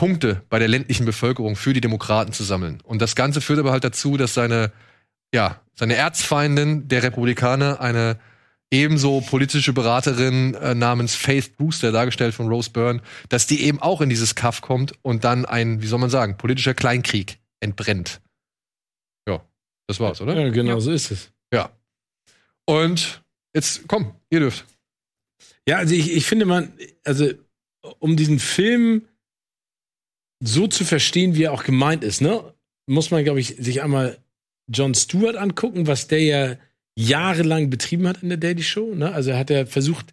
Punkte bei der ländlichen Bevölkerung für die Demokraten zu sammeln. Und das Ganze führt aber halt dazu, dass seine, ja, seine Erzfeindin der Republikaner, eine ebenso politische Beraterin äh, namens Faith Brewster, dargestellt von Rose Byrne, dass die eben auch in dieses Kaff kommt und dann ein, wie soll man sagen, politischer Kleinkrieg entbrennt. Ja, das war's, oder? Ja, genau so ist es. Ja. Und jetzt, komm, ihr dürft. Ja, also ich, ich finde man, also um diesen Film so zu verstehen, wie er auch gemeint ist, ne, muss man, glaube ich, sich einmal John Stewart angucken, was der ja jahrelang betrieben hat in der Daily Show. Ne? Also hat ja versucht,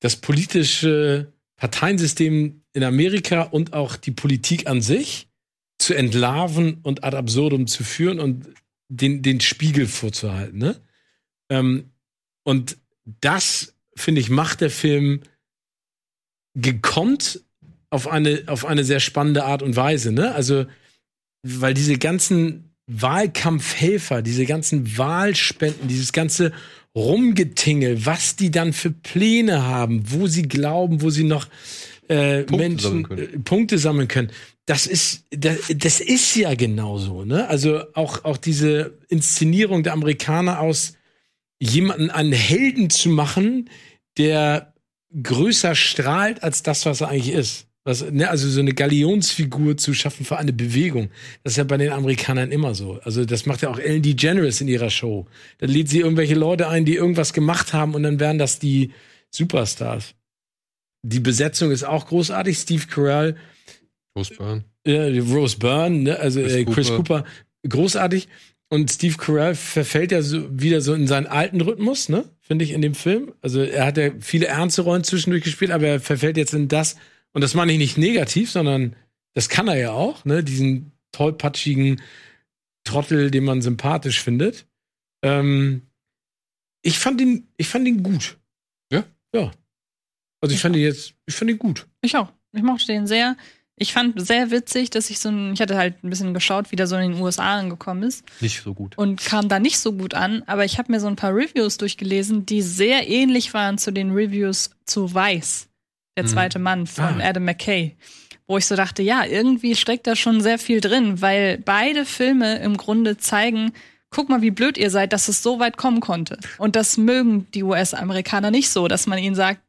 das politische Parteiensystem in Amerika und auch die Politik an sich zu entlarven und ad absurdum zu führen und den, den Spiegel vorzuhalten. Ne? Ähm, und das, finde ich, macht der Film gekonnt auf eine, auf eine sehr spannende Art und Weise. Ne? Also, weil diese ganzen Wahlkampfhelfer, diese ganzen Wahlspenden, dieses ganze Rumgetingel, was die dann für Pläne haben, wo sie glauben, wo sie noch äh, Punkte Menschen sammeln äh, Punkte sammeln können. Das ist, das, das ist ja genauso, ne? Also auch, auch diese Inszenierung der Amerikaner aus jemanden einen Helden zu machen, der größer strahlt als das, was er eigentlich ist. Was, ne, also so eine Galionsfigur zu schaffen für eine Bewegung. Das ist ja bei den Amerikanern immer so. Also das macht ja auch Ellen DeGeneres in ihrer Show. Da lädt sie irgendwelche Leute ein, die irgendwas gemacht haben und dann wären das die Superstars. Die Besetzung ist auch großartig. Steve Carell. Rose Byrne. Ja, Rose Byrne, ne? also Chris, äh, Chris Cooper. Cooper. Großartig. Und Steve Carell verfällt ja so wieder so in seinen alten Rhythmus, ne? Finde ich in dem Film. Also er hat ja viele ernste Rollen zwischendurch gespielt, aber er verfällt jetzt in das, und das meine ich nicht negativ, sondern das kann er ja auch, ne? Diesen tollpatschigen Trottel, den man sympathisch findet. Ähm, ich fand ihn, ich fand ihn gut. Ja? Ja. Also ich, ich fand auch. ihn jetzt, ich fand ihn gut. Ich auch. Ich mochte den sehr. Ich fand sehr witzig, dass ich so ein, ich hatte halt ein bisschen geschaut, wie der so in den USA angekommen ist. Nicht so gut. Und kam da nicht so gut an, aber ich habe mir so ein paar Reviews durchgelesen, die sehr ähnlich waren zu den Reviews zu Weiß der mhm. zweite Mann von ah. Adam McKay. Wo ich so dachte, ja, irgendwie steckt da schon sehr viel drin, weil beide Filme im Grunde zeigen, guck mal, wie blöd ihr seid, dass es so weit kommen konnte. Und das mögen die US-Amerikaner nicht so, dass man ihnen sagt,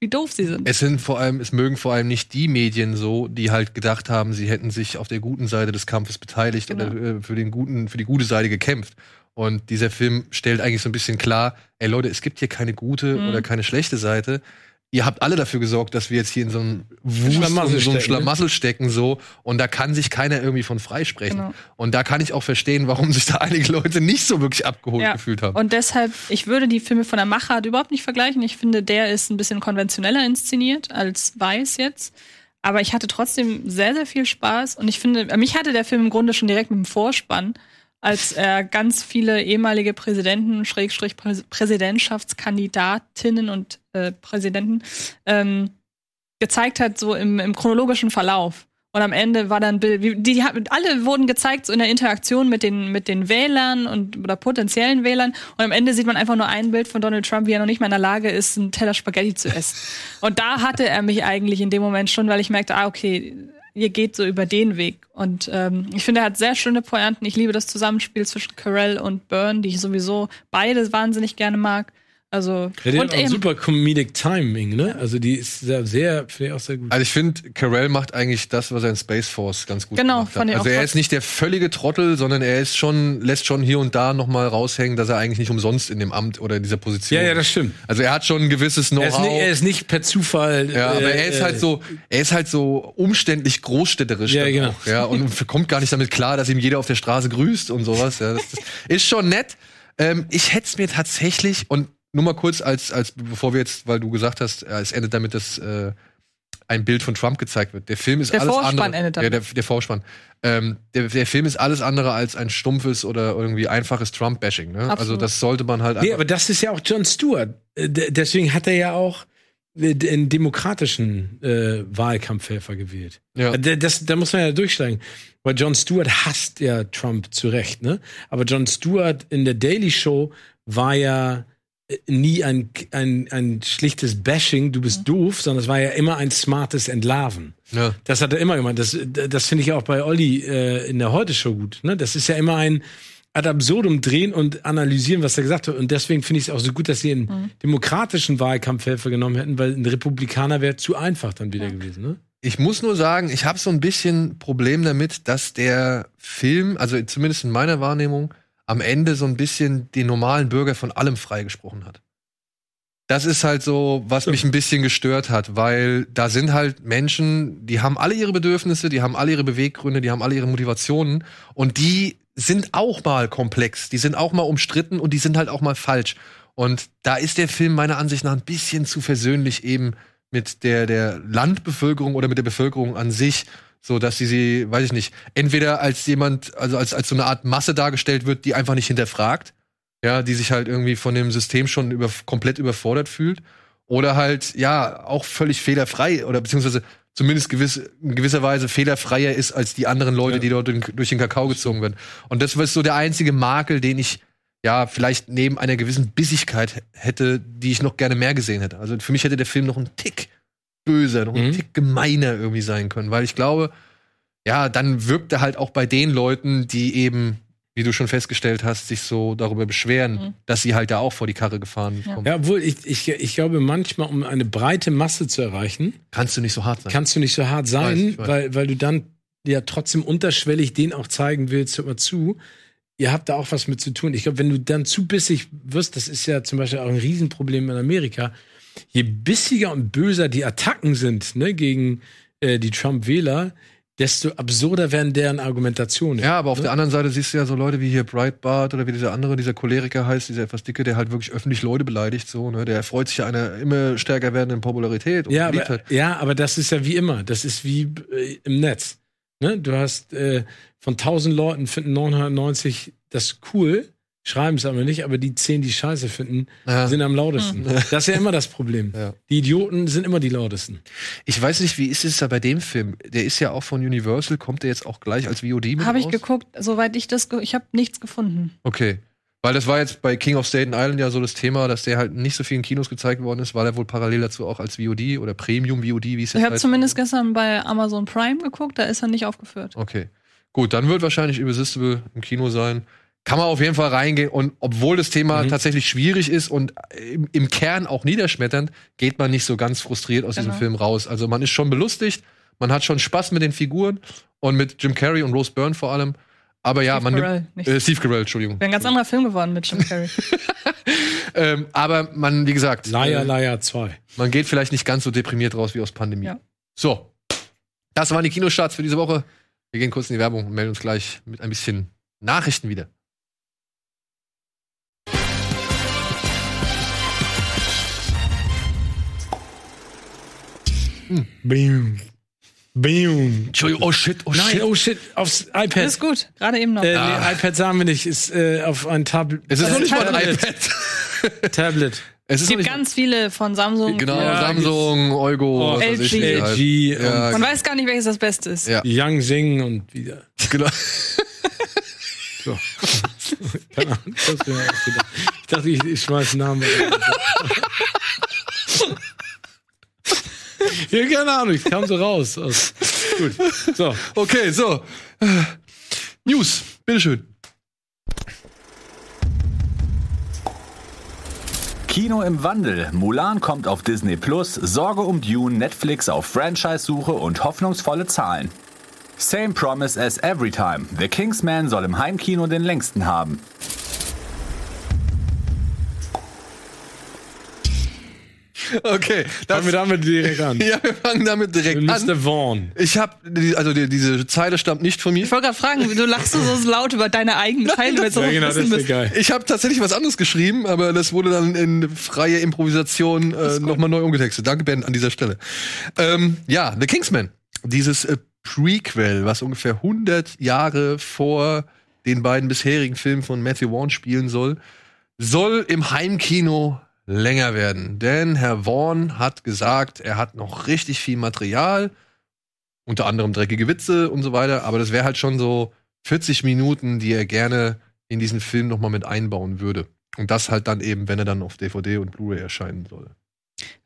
wie doof sie sind. Es sind vor allem, es mögen vor allem nicht die Medien so, die halt gedacht haben, sie hätten sich auf der guten Seite des Kampfes beteiligt genau. oder äh, für den guten, für die gute Seite gekämpft. Und dieser Film stellt eigentlich so ein bisschen klar, ey Leute, es gibt hier keine gute mhm. oder keine schlechte Seite ihr habt alle dafür gesorgt, dass wir jetzt hier in so einem Wust, Schlamassel, so einem Schlamassel stecken, so. Und da kann sich keiner irgendwie von freisprechen. Genau. Und da kann ich auch verstehen, warum sich da einige Leute nicht so wirklich abgeholt ja. gefühlt haben. Und deshalb, ich würde die Filme von der Machart überhaupt nicht vergleichen. Ich finde, der ist ein bisschen konventioneller inszeniert als Weiß jetzt. Aber ich hatte trotzdem sehr, sehr viel Spaß. Und ich finde, mich hatte der Film im Grunde schon direkt mit dem Vorspann als er ganz viele ehemalige Präsidenten, Schrägstrich Präsidentschaftskandidatinnen und äh, Präsidenten ähm, gezeigt hat, so im, im chronologischen Verlauf. Und am Ende war dann Bill, die, die alle wurden gezeigt so in der Interaktion mit den mit den Wählern und oder potenziellen Wählern. Und am Ende sieht man einfach nur ein Bild von Donald Trump, wie er noch nicht mal in der Lage ist, einen Teller Spaghetti zu essen. Und da hatte er mich eigentlich in dem Moment schon, weil ich merkte, ah okay, ihr geht so über den Weg. Und ähm, ich finde, er hat sehr schöne Pointen. Ich liebe das Zusammenspiel zwischen Carell und Byrne, die ich sowieso beide wahnsinnig gerne mag. Also ja, die und hat auch super Comedic Timing, ne? Also die ist sehr, sehr finde ich auch sehr gut. Also ich finde, Carell macht eigentlich das, was er in Space Force ganz gut genau, gemacht hat. Also er ist nicht der völlige Trottel, sondern er ist schon, lässt schon hier und da noch mal raushängen, dass er eigentlich nicht umsonst in dem Amt oder in dieser Position. Ja, ja, das stimmt. Also er hat schon ein gewisses Know-how. Er, er, ist nicht per Zufall. Ja, äh, aber er ist halt so, er ist halt so umständlich großstädterisch. Ja, genau. Auch, ja, und kommt gar nicht damit klar, dass ihm jeder auf der Straße grüßt und sowas. Ja, das, das ist schon nett. Ähm, ich hätte es mir tatsächlich, und nur mal kurz, als, als bevor wir jetzt, weil du gesagt hast, äh, es endet damit, dass äh, ein Bild von Trump gezeigt wird. Der Film ist der alles Vorspann andere. Endet damit. Ja, der, der Vorspann. Ähm, der, der Film ist alles andere als ein stumpfes oder irgendwie einfaches Trump-Bashing. Ne? Also das sollte man halt. Nee, aber das ist ja auch John Stewart. Äh, deswegen hat er ja auch den demokratischen äh, Wahlkampfhelfer gewählt. Ja. Das, da muss man ja durchsteigen. Weil John Stewart hasst ja Trump zu Recht, ne? Aber John Stewart in der Daily Show war ja äh, nie ein, ein, ein schlichtes Bashing, du bist doof, sondern es war ja immer ein smartes Entlarven. Ja. Das hat er immer gemacht. Das, das finde ich auch bei Olli äh, in der Heute-Show gut. Ne? Das ist ja immer ein ad absurdum drehen und analysieren, was er gesagt hat. Und deswegen finde ich es auch so gut, dass sie einen demokratischen Wahlkampfhelfer genommen hätten, weil ein Republikaner wäre zu einfach dann wieder gewesen. Ne? Ich muss nur sagen, ich habe so ein bisschen Problem damit, dass der Film, also zumindest in meiner Wahrnehmung, am Ende so ein bisschen den normalen Bürger von allem freigesprochen hat. Das ist halt so, was mich ein bisschen gestört hat, weil da sind halt Menschen, die haben alle ihre Bedürfnisse, die haben alle ihre Beweggründe, die haben alle ihre Motivationen und die sind auch mal komplex, die sind auch mal umstritten und die sind halt auch mal falsch. Und da ist der Film meiner Ansicht nach ein bisschen zu versöhnlich eben mit der, der Landbevölkerung oder mit der Bevölkerung an sich, so dass sie sie, weiß ich nicht, entweder als jemand, also als, als so eine Art Masse dargestellt wird, die einfach nicht hinterfragt, ja, die sich halt irgendwie von dem System schon über, komplett überfordert fühlt, oder halt, ja, auch völlig fehlerfrei oder beziehungsweise zumindest gewiss, in gewisser Weise fehlerfreier ist als die anderen Leute, Ja. die dort in, durch den Kakao gezogen werden. Und das ist so der einzige Makel, den ich ja vielleicht neben einer gewissen Bissigkeit hätte, die ich noch gerne mehr gesehen hätte. Also für mich hätte der Film noch einen Tick böser, noch einen Mhm. Tick gemeiner irgendwie sein können, weil ich glaube, ja, dann wirkt er halt auch bei den Leuten, die eben, wie du schon festgestellt hast, sich so darüber beschweren, Mhm. dass sie halt da auch vor die Karre gefahren Ja. kommen. Ja, obwohl ich, ich, ich glaube, manchmal, um eine breite Masse zu erreichen, Kannst du nicht so hart sein. kannst du nicht so hart sein, weiß, ich weiß. Weil, weil du dann ja trotzdem unterschwellig den auch zeigen willst, hört mal zu. Ihr habt da auch was mit zu tun. Ich glaube, wenn du dann zu bissig wirst, das ist ja zum Beispiel auch ein Riesenproblem in Amerika, je bissiger und böser die Attacken sind ne, gegen äh, die Trump-Wähler, desto absurder werden deren Argumentationen. Ja, aber auf Ne? der anderen Seite siehst du ja so Leute wie hier Breitbart oder wie dieser andere, dieser Choleriker heißt, dieser etwas dicke, der halt wirklich öffentlich Leute beleidigt, so, ne? Der erfreut sich ja einer immer stärker werdenden Popularität und Ja, aber, ja, aber das ist ja wie immer. Das ist wie äh, im Netz. Ne? Du hast äh, von 1000 Leuten finden 990 das cool, schreiben es aber nicht, aber die 10, die Scheiße finden, Ja. sind am lautesten. Das ist ja immer das Problem. Ja. Die Idioten sind immer die lautesten. Ich weiß nicht, wie ist es da bei dem Film? Der ist ja auch von Universal, kommt der jetzt auch gleich als VOD mit Habe ich geguckt, soweit ich das, ge ich habe nichts gefunden. Okay. Weil das war jetzt bei King of Staten Island ja so das Thema, dass der halt nicht so viel in Kinos gezeigt worden ist, weil er wohl parallel dazu auch als VOD oder Premium VOD, wie es Ich jetzt habe heißt. zumindest gestern bei Amazon Prime geguckt, da ist er nicht aufgeführt. Okay. Gut, dann wird wahrscheinlich Irresistible im Kino sein. Kann man auf jeden Fall reingehen. Und obwohl das Thema Mhm. tatsächlich schwierig ist und im, im Kern auch niederschmetternd, geht man nicht so ganz frustriert aus diesem Genau. Film raus. Also man ist schon belustigt, man hat schon Spaß mit den Figuren und mit Jim Carrey und Rose Byrne vor allem. Aber ja, Steve man Carell, nimmt. nicht. Äh, Steve Carell, Entschuldigung. Wäre ein ganz anderer Film geworden mit Jim Carrey. Ähm, aber man, wie gesagt, Liar, äh, Liar 2. man geht vielleicht nicht ganz so deprimiert raus wie aus Pandemie. Ja. So. Das waren die Kinostarts für diese Woche. Wir gehen kurz in die Werbung und melden uns gleich mit ein bisschen Nachrichten wieder. Boom. Entschuldigung, oh shit, oh Nein, shit. oh shit, aufs iPad. Alles gut, gerade eben noch. Äh, Ah. nee, iPad sagen wir nicht, ist äh, auf ein Tablet. Es ist äh, noch nicht mal ein iPad. Tablet. Es es ist gibt ganz viele von Samsung. genau, Ja, Samsung, Eugo, Oh, LG. LG Ja, Man weiß gar nicht, welches das Beste ist. Ja. Young Sing und wieder. genau. So. Keine Ahnung. Ich dachte, ich, ich schmeiß einen Namen. ja, keine Ahnung, ich kam so raus. Aus. Gut. So. Okay, so. News, bitteschön. Kino im Wandel. Mulan kommt auf Disney Plus, Sorge um Dune, Netflix auf Franchise-Suche und hoffnungsvolle Zahlen. Same promise as every time. The Kingsman soll im Heimkino den längsten haben. Okay, das, Fangen wir damit direkt an. ja, wir fangen damit direkt an. Mr. Vaughn. Ich habe, also die, diese Zeile stammt nicht von mir. Ich wollte gerade fragen, du lachst so laut über deine eigenen Teile, wenn du Ja, genau, das ist geil. Ich habe tatsächlich was anderes geschrieben, aber das wurde dann in freie Improvisation äh, nochmal neu umgetextet. Danke, Ben, an dieser Stelle. Ähm, ja, The Kingsman. Dieses äh, Prequel, was ungefähr 100 Jahre vor den beiden bisherigen Filmen von Matthew Vaughn spielen soll, soll im Heimkino länger werden. Denn Herr Vaughn hat gesagt, er hat noch richtig viel Material, unter anderem dreckige Witze und so weiter, aber das wäre halt schon so 40 Minuten, die er gerne in diesen Film noch mal mit einbauen würde. Und das halt dann eben, wenn er dann auf DVD und Blu-ray erscheinen soll.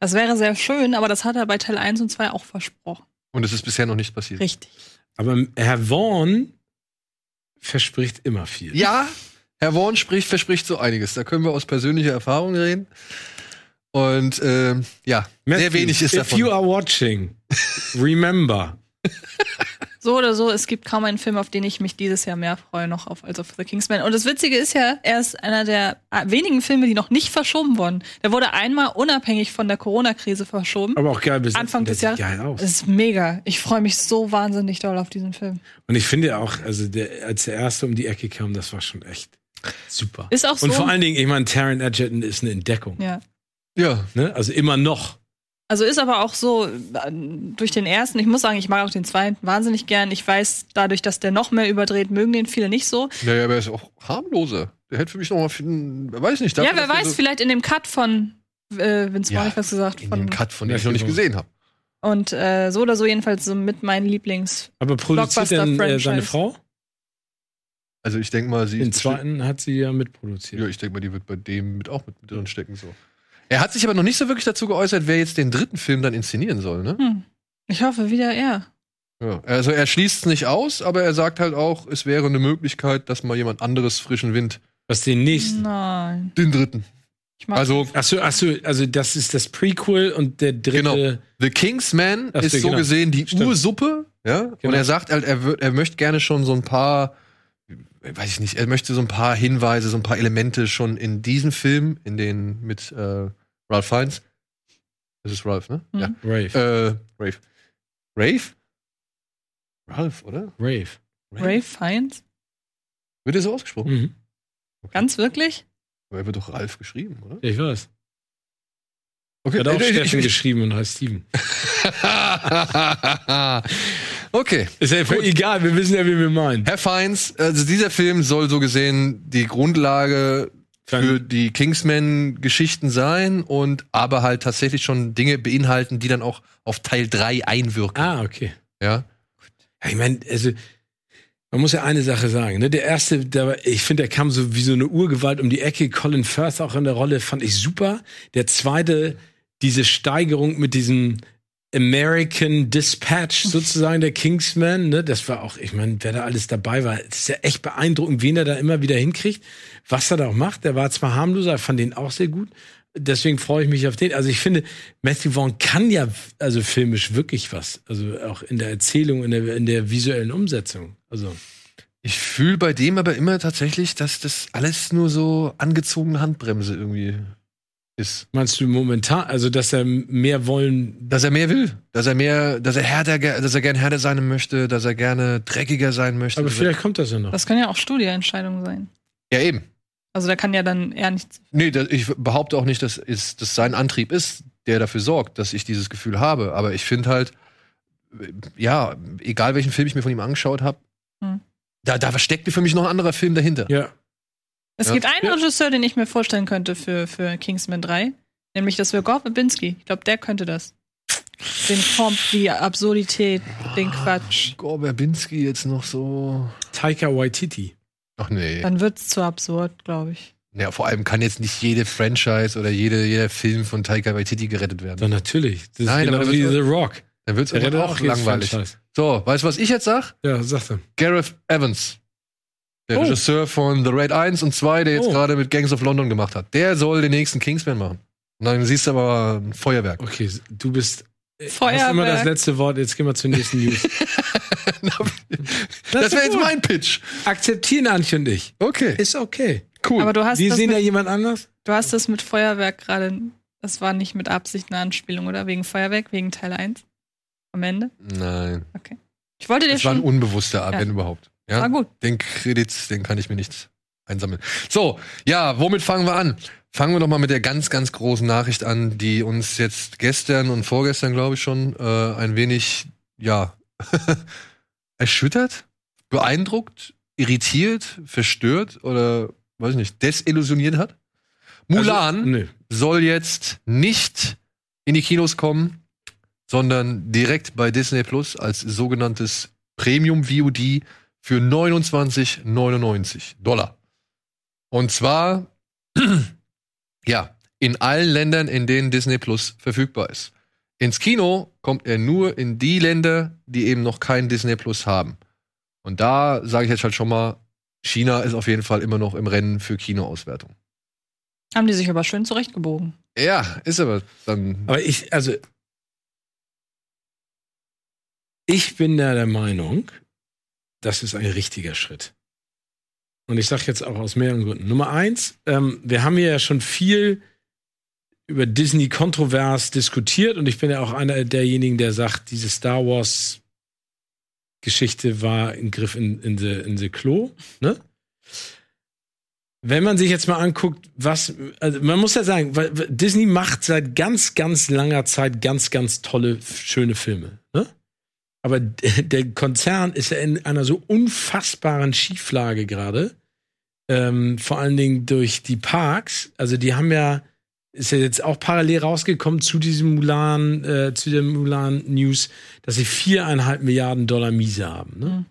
Das wäre sehr schön, aber das hat er bei Teil 1 und 2 auch versprochen. Und es ist bisher noch nicht passiert. Richtig. Aber Herr Vaughn verspricht immer viel. Ja, Herr Vaughn spricht, verspricht so einiges. Da können wir aus persönlicher Erfahrung reden. Und ähm, ja, Matthew, sehr wenig ist if davon. you are watching, remember. So oder so, es gibt kaum einen Film, auf den ich mich dieses Jahr mehr freue noch auf als auf The Kingsman. Und das Witzige ist ja, er ist einer der äh, wenigen Filme, die noch nicht verschoben wurden. Der wurde einmal unabhängig von der Corona-Krise verschoben. Aber auch geil besetzt. Anfang des sieht Jahres. geil aus. Das ist mega. Ich freue mich so wahnsinnig doll auf diesen Film. Und ich finde auch, also der, als der erste um die Ecke kam, das war schon echt super. Ist auch so. Und vor allen Dingen, ich meine, Taron Egerton ist eine Entdeckung. Ja. Ja, Ne? Also immer noch. Also ist aber auch so, äh, durch den ersten, ich muss sagen, ich mag auch den zweiten wahnsinnig gern. Ich weiß, dadurch, dass der noch mehr überdreht, mögen den viele nicht so. naja, aber er ist auch harmloser. Der hätte für mich noch mal, viel- weiß nicht. dafür, ja, wer er weiß, so- vielleicht in dem Cut von äh, Vince Ja, was gesagt, in von, dem Cut, von dem ich noch nicht gesehen habe. und äh, so oder so jedenfalls so mit meinen Lieblings. Aber produziert denn äh, seine Frau? Also ich denke mal, sie Den zweiten hat sie ja mitproduziert. Ja, ich denke mal, die wird bei dem mit auch mit, mit drin stecken so. Er hat sich aber noch nicht so wirklich dazu geäußert, wer jetzt den dritten Film dann inszenieren soll, ne? Hm. Ich hoffe wieder er. Ja. Also er schließt es nicht aus, aber er sagt halt auch, es wäre eine Möglichkeit, dass mal jemand anderes frischen Wind Was den nächsten? Nein. den dritten. Ich mag Also Achso, achso, also das ist das Prequel und der dritte. Genau. The Kingsman Ach so, ist so genau. gesehen die Stimmt. Ursuppe, ja? Und Genau. er sagt halt, er, wird, er möchte gerne schon so ein paar, weiß ich nicht, er möchte so ein paar Hinweise, so ein paar Elemente schon in diesen Film, in den mit äh, Ralph Fiennes. Das ist Ralph, ne? Mhm. Ja. Rave. Äh, Rave. Rave? Ralph, oder? Rave. Ray Fiennes. Wird er so ausgesprochen? Mhm. Ganz wirklich? Aber er wird doch Ralph geschrieben, oder? Ich weiß. Okay, Er hat auch äh, Steffen ich- geschrieben und heißt Steven. okay. Ist ja voll egal, wir wissen ja, wie wir meinen. Herr Feins, also dieser Film soll so gesehen die Grundlage für die Kingsman-Geschichten sein und aber halt tatsächlich schon Dinge beinhalten, die dann auch auf Teil 3 einwirken. Ah, okay. Ja. Ja, ich meine, also man muss ja eine Sache sagen. Ne? Der erste, der, war- ich finde, der kam so wie so eine Urgewalt um die Ecke. Colin Firth auch in der Rolle, fand ich super. Der zweite, diese Steigerung mit diesem American Dispatch sozusagen der Kingsman, ne, das war auch, ich meine, wer da alles dabei war, das ist ja echt beeindruckend, wen er da immer wieder hinkriegt, was er da auch macht. Der war zwar harmloser, fand den auch sehr gut. Deswegen freue ich mich auf den. Also ich finde, Matthew Vaughn kann ja also filmisch wirklich was. Also auch in der Erzählung, in der, in der visuellen Umsetzung. Also Ich fühle bei dem aber immer tatsächlich, dass das alles nur so angezogene Handbremse irgendwie ist. meinst du momentan, also dass er mehr wollen, Dass er mehr will, dass er mehr, dass er härter, dass er gern härter sein möchte, dass er gerne dreckiger sein möchte. aber er- vielleicht kommt das ja noch. Das können ja auch Studieentscheidungen sein. ja, eben. Also da kann ja dann eher nichts. Nee, das, ich behaupte auch nicht, dass es dass sein Antrieb ist, der dafür sorgt, dass ich dieses Gefühl habe. Aber ich finde halt, ja, egal welchen Film ich mir von ihm angeschaut habe, Hm. da, da steckte für mich noch ein anderer Film dahinter. Ja. Es Ja. gibt einen Ja. Regisseur, den ich mir vorstellen könnte für, für Kingsman 3. Nämlich das wäre Gore Verbinski. Ich glaube, der könnte das. Den Pomp, die Absurdität, den Quatsch. Gore Verbinski jetzt noch so. Taika Waititi. Ach nee. Dann wird's zu absurd, glaube ich. Ja, vor allem kann jetzt nicht jede Franchise oder jede, jeder Film von Taika Waititi gerettet werden. Dann natürlich. Das Nein, ist aber genau wie The Rock. Dann wird es auch langweilig. So, weißt du, was ich jetzt sag? Ja, sag er. Gareth Evans. Der Oh. Regisseur von The Raid 1 und 2, der jetzt Oh. gerade mit Gangs of London gemacht hat. Der soll den nächsten Kingsman machen. Und dann siehst du aber ein Feuerwerk. Okay, du bist. Hast Feuerwerk. immer das letzte Wort. Jetzt gehen wir zur nächsten News. das wäre jetzt mein Pitch. Akzeptieren Antje und ich. Okay, Ist okay. cool. Aber du hast, Die das sehen ja jemand anders? du hast das mit Feuerwerk gerade. Das war nicht mit Absicht eine Anspielung, oder? Wegen Feuerwerk, wegen Teil 1? Am Ende? Nein. Ich wollte dir Das war ein schon. unbewusster Art, Ja. wenn überhaupt. War Ja? gut. Den Kredit, den kann ich mir nicht einsammeln. So, ja, womit fangen wir an? Fangen wir doch mal mit der ganz, ganz großen Nachricht an, die uns jetzt gestern und vorgestern, glaube ich, schon äh, ein wenig, ja, erschüttert, beeindruckt, irritiert, verstört oder, weiß ich nicht, desillusioniert hat. Mulan Also, nö. soll jetzt nicht in die Kinos kommen, sondern direkt bei Disney Plus als sogenanntes Premium VOD für 29,99 Dollar. Und zwar ja, in allen Ländern, in denen Disney Plus verfügbar ist. Ins Kino kommt er nur in die Länder, die eben noch kein Disney Plus haben. Und da sage ich jetzt halt schon mal, China ist auf jeden Fall immer noch im Rennen für Kinoauswertung. Haben die sich aber schön zurechtgebogen. Ja, ist aber dann. Aber ich, also. Ich bin da der Meinung, das ist ein richtiger Schritt. Und ich sage jetzt auch aus mehreren Gründen. Nummer eins, ähm, wir haben ja schon viel über Disney kontrovers diskutiert und ich bin ja auch einer derjenigen, der sagt, diese Star Wars Geschichte war ein Griff in, in, the, in the Klo. Ne? Wenn man sich jetzt mal anguckt, was, also man muss ja sagen, Disney macht seit ganz, ganz langer Zeit ganz, ganz tolle, schöne Filme. Aber der Konzern ist ja in einer so unfassbaren Schieflage gerade. Ähm, vor allen Dingen durch die Parks. Also die haben ja ist ja jetzt auch parallel rausgekommen zu diesem Mulan, äh, zu der Mulan News, dass sie viereinhalb Milliarden Dollar Miese haben. Ne? Mhm.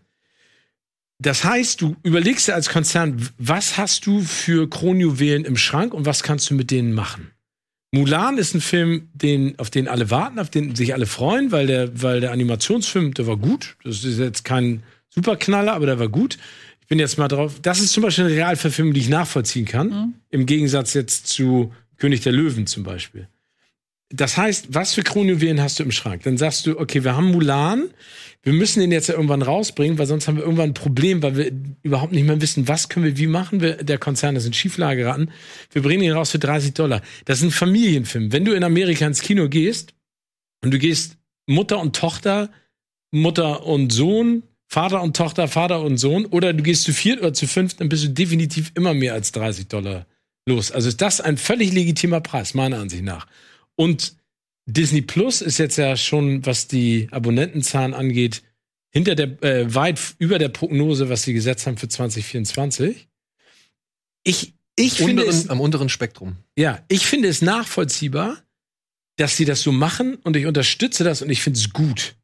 Das heißt, du überlegst dir als Konzern, was hast du für Kronjuwelen im Schrank und was kannst du mit denen machen? Mulan ist ein Film, den, auf den alle warten, auf den sich alle freuen, weil der, weil der Animationsfilm, der war gut. Das ist jetzt kein Superknaller, aber der war gut. Ich bin jetzt mal drauf. Das ist zum Beispiel eine Realverfilmung, die ich nachvollziehen kann. Mhm. Im Gegensatz jetzt zu König der Löwen zum Beispiel. Das heißt, was für Kronjuwelen hast du im Schrank? Dann sagst du, okay, wir haben Mulan, wir müssen den jetzt ja irgendwann rausbringen, weil sonst haben wir irgendwann ein Problem, weil wir überhaupt nicht mehr wissen, was können wir wie machen. Wir, der Konzern ist in Schieflage geraten. Wir bringen ihn raus für 30 Dollar. Das ist ein Familienfilm. Wenn du in Amerika ins Kino gehst und du gehst Mutter und Tochter, Mutter und Sohn, Vater und Tochter, Vater und Sohn, oder du gehst zu viert oder zu fünft, dann bist du definitiv immer mehr als 30 Dollar los. Also ist das ein völlig legitimer Preis, meiner Ansicht nach. Und Disney Plus ist jetzt ja schon, was die Abonnentenzahlen angeht, hinter der, äh, weit über der Prognose, was sie gesetzt haben für 2024. Ich, ich unteren, finde es, am unteren Spektrum. Ja, ich finde es nachvollziehbar, dass sie das so machen und ich unterstütze das und ich finde es gut.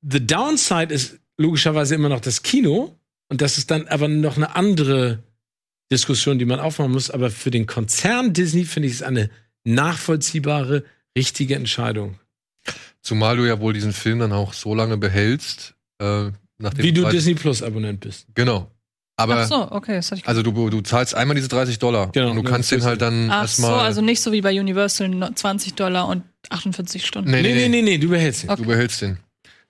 The downside ist logischerweise immer noch das Kino und das ist dann aber noch eine andere Diskussion, die man aufmachen muss. Aber für den Konzern Disney finde ich es eine nachvollziehbare, richtige Entscheidung. Zumal du ja wohl diesen Film dann auch so lange behältst, äh, nachdem Wie du Disney Plus Abonnent bist. Genau. Aber, Ach so, okay, das hatte ich also du, du zahlst einmal diese 30 Dollar Genau, und du kannst den halt dann Ach erstmal. so, also nicht so wie bei Universal 20 Dollar und 48 Stunden. nee, Nee, nee, nee, nee, nee, du behältst ihn. Okay. Du behältst den.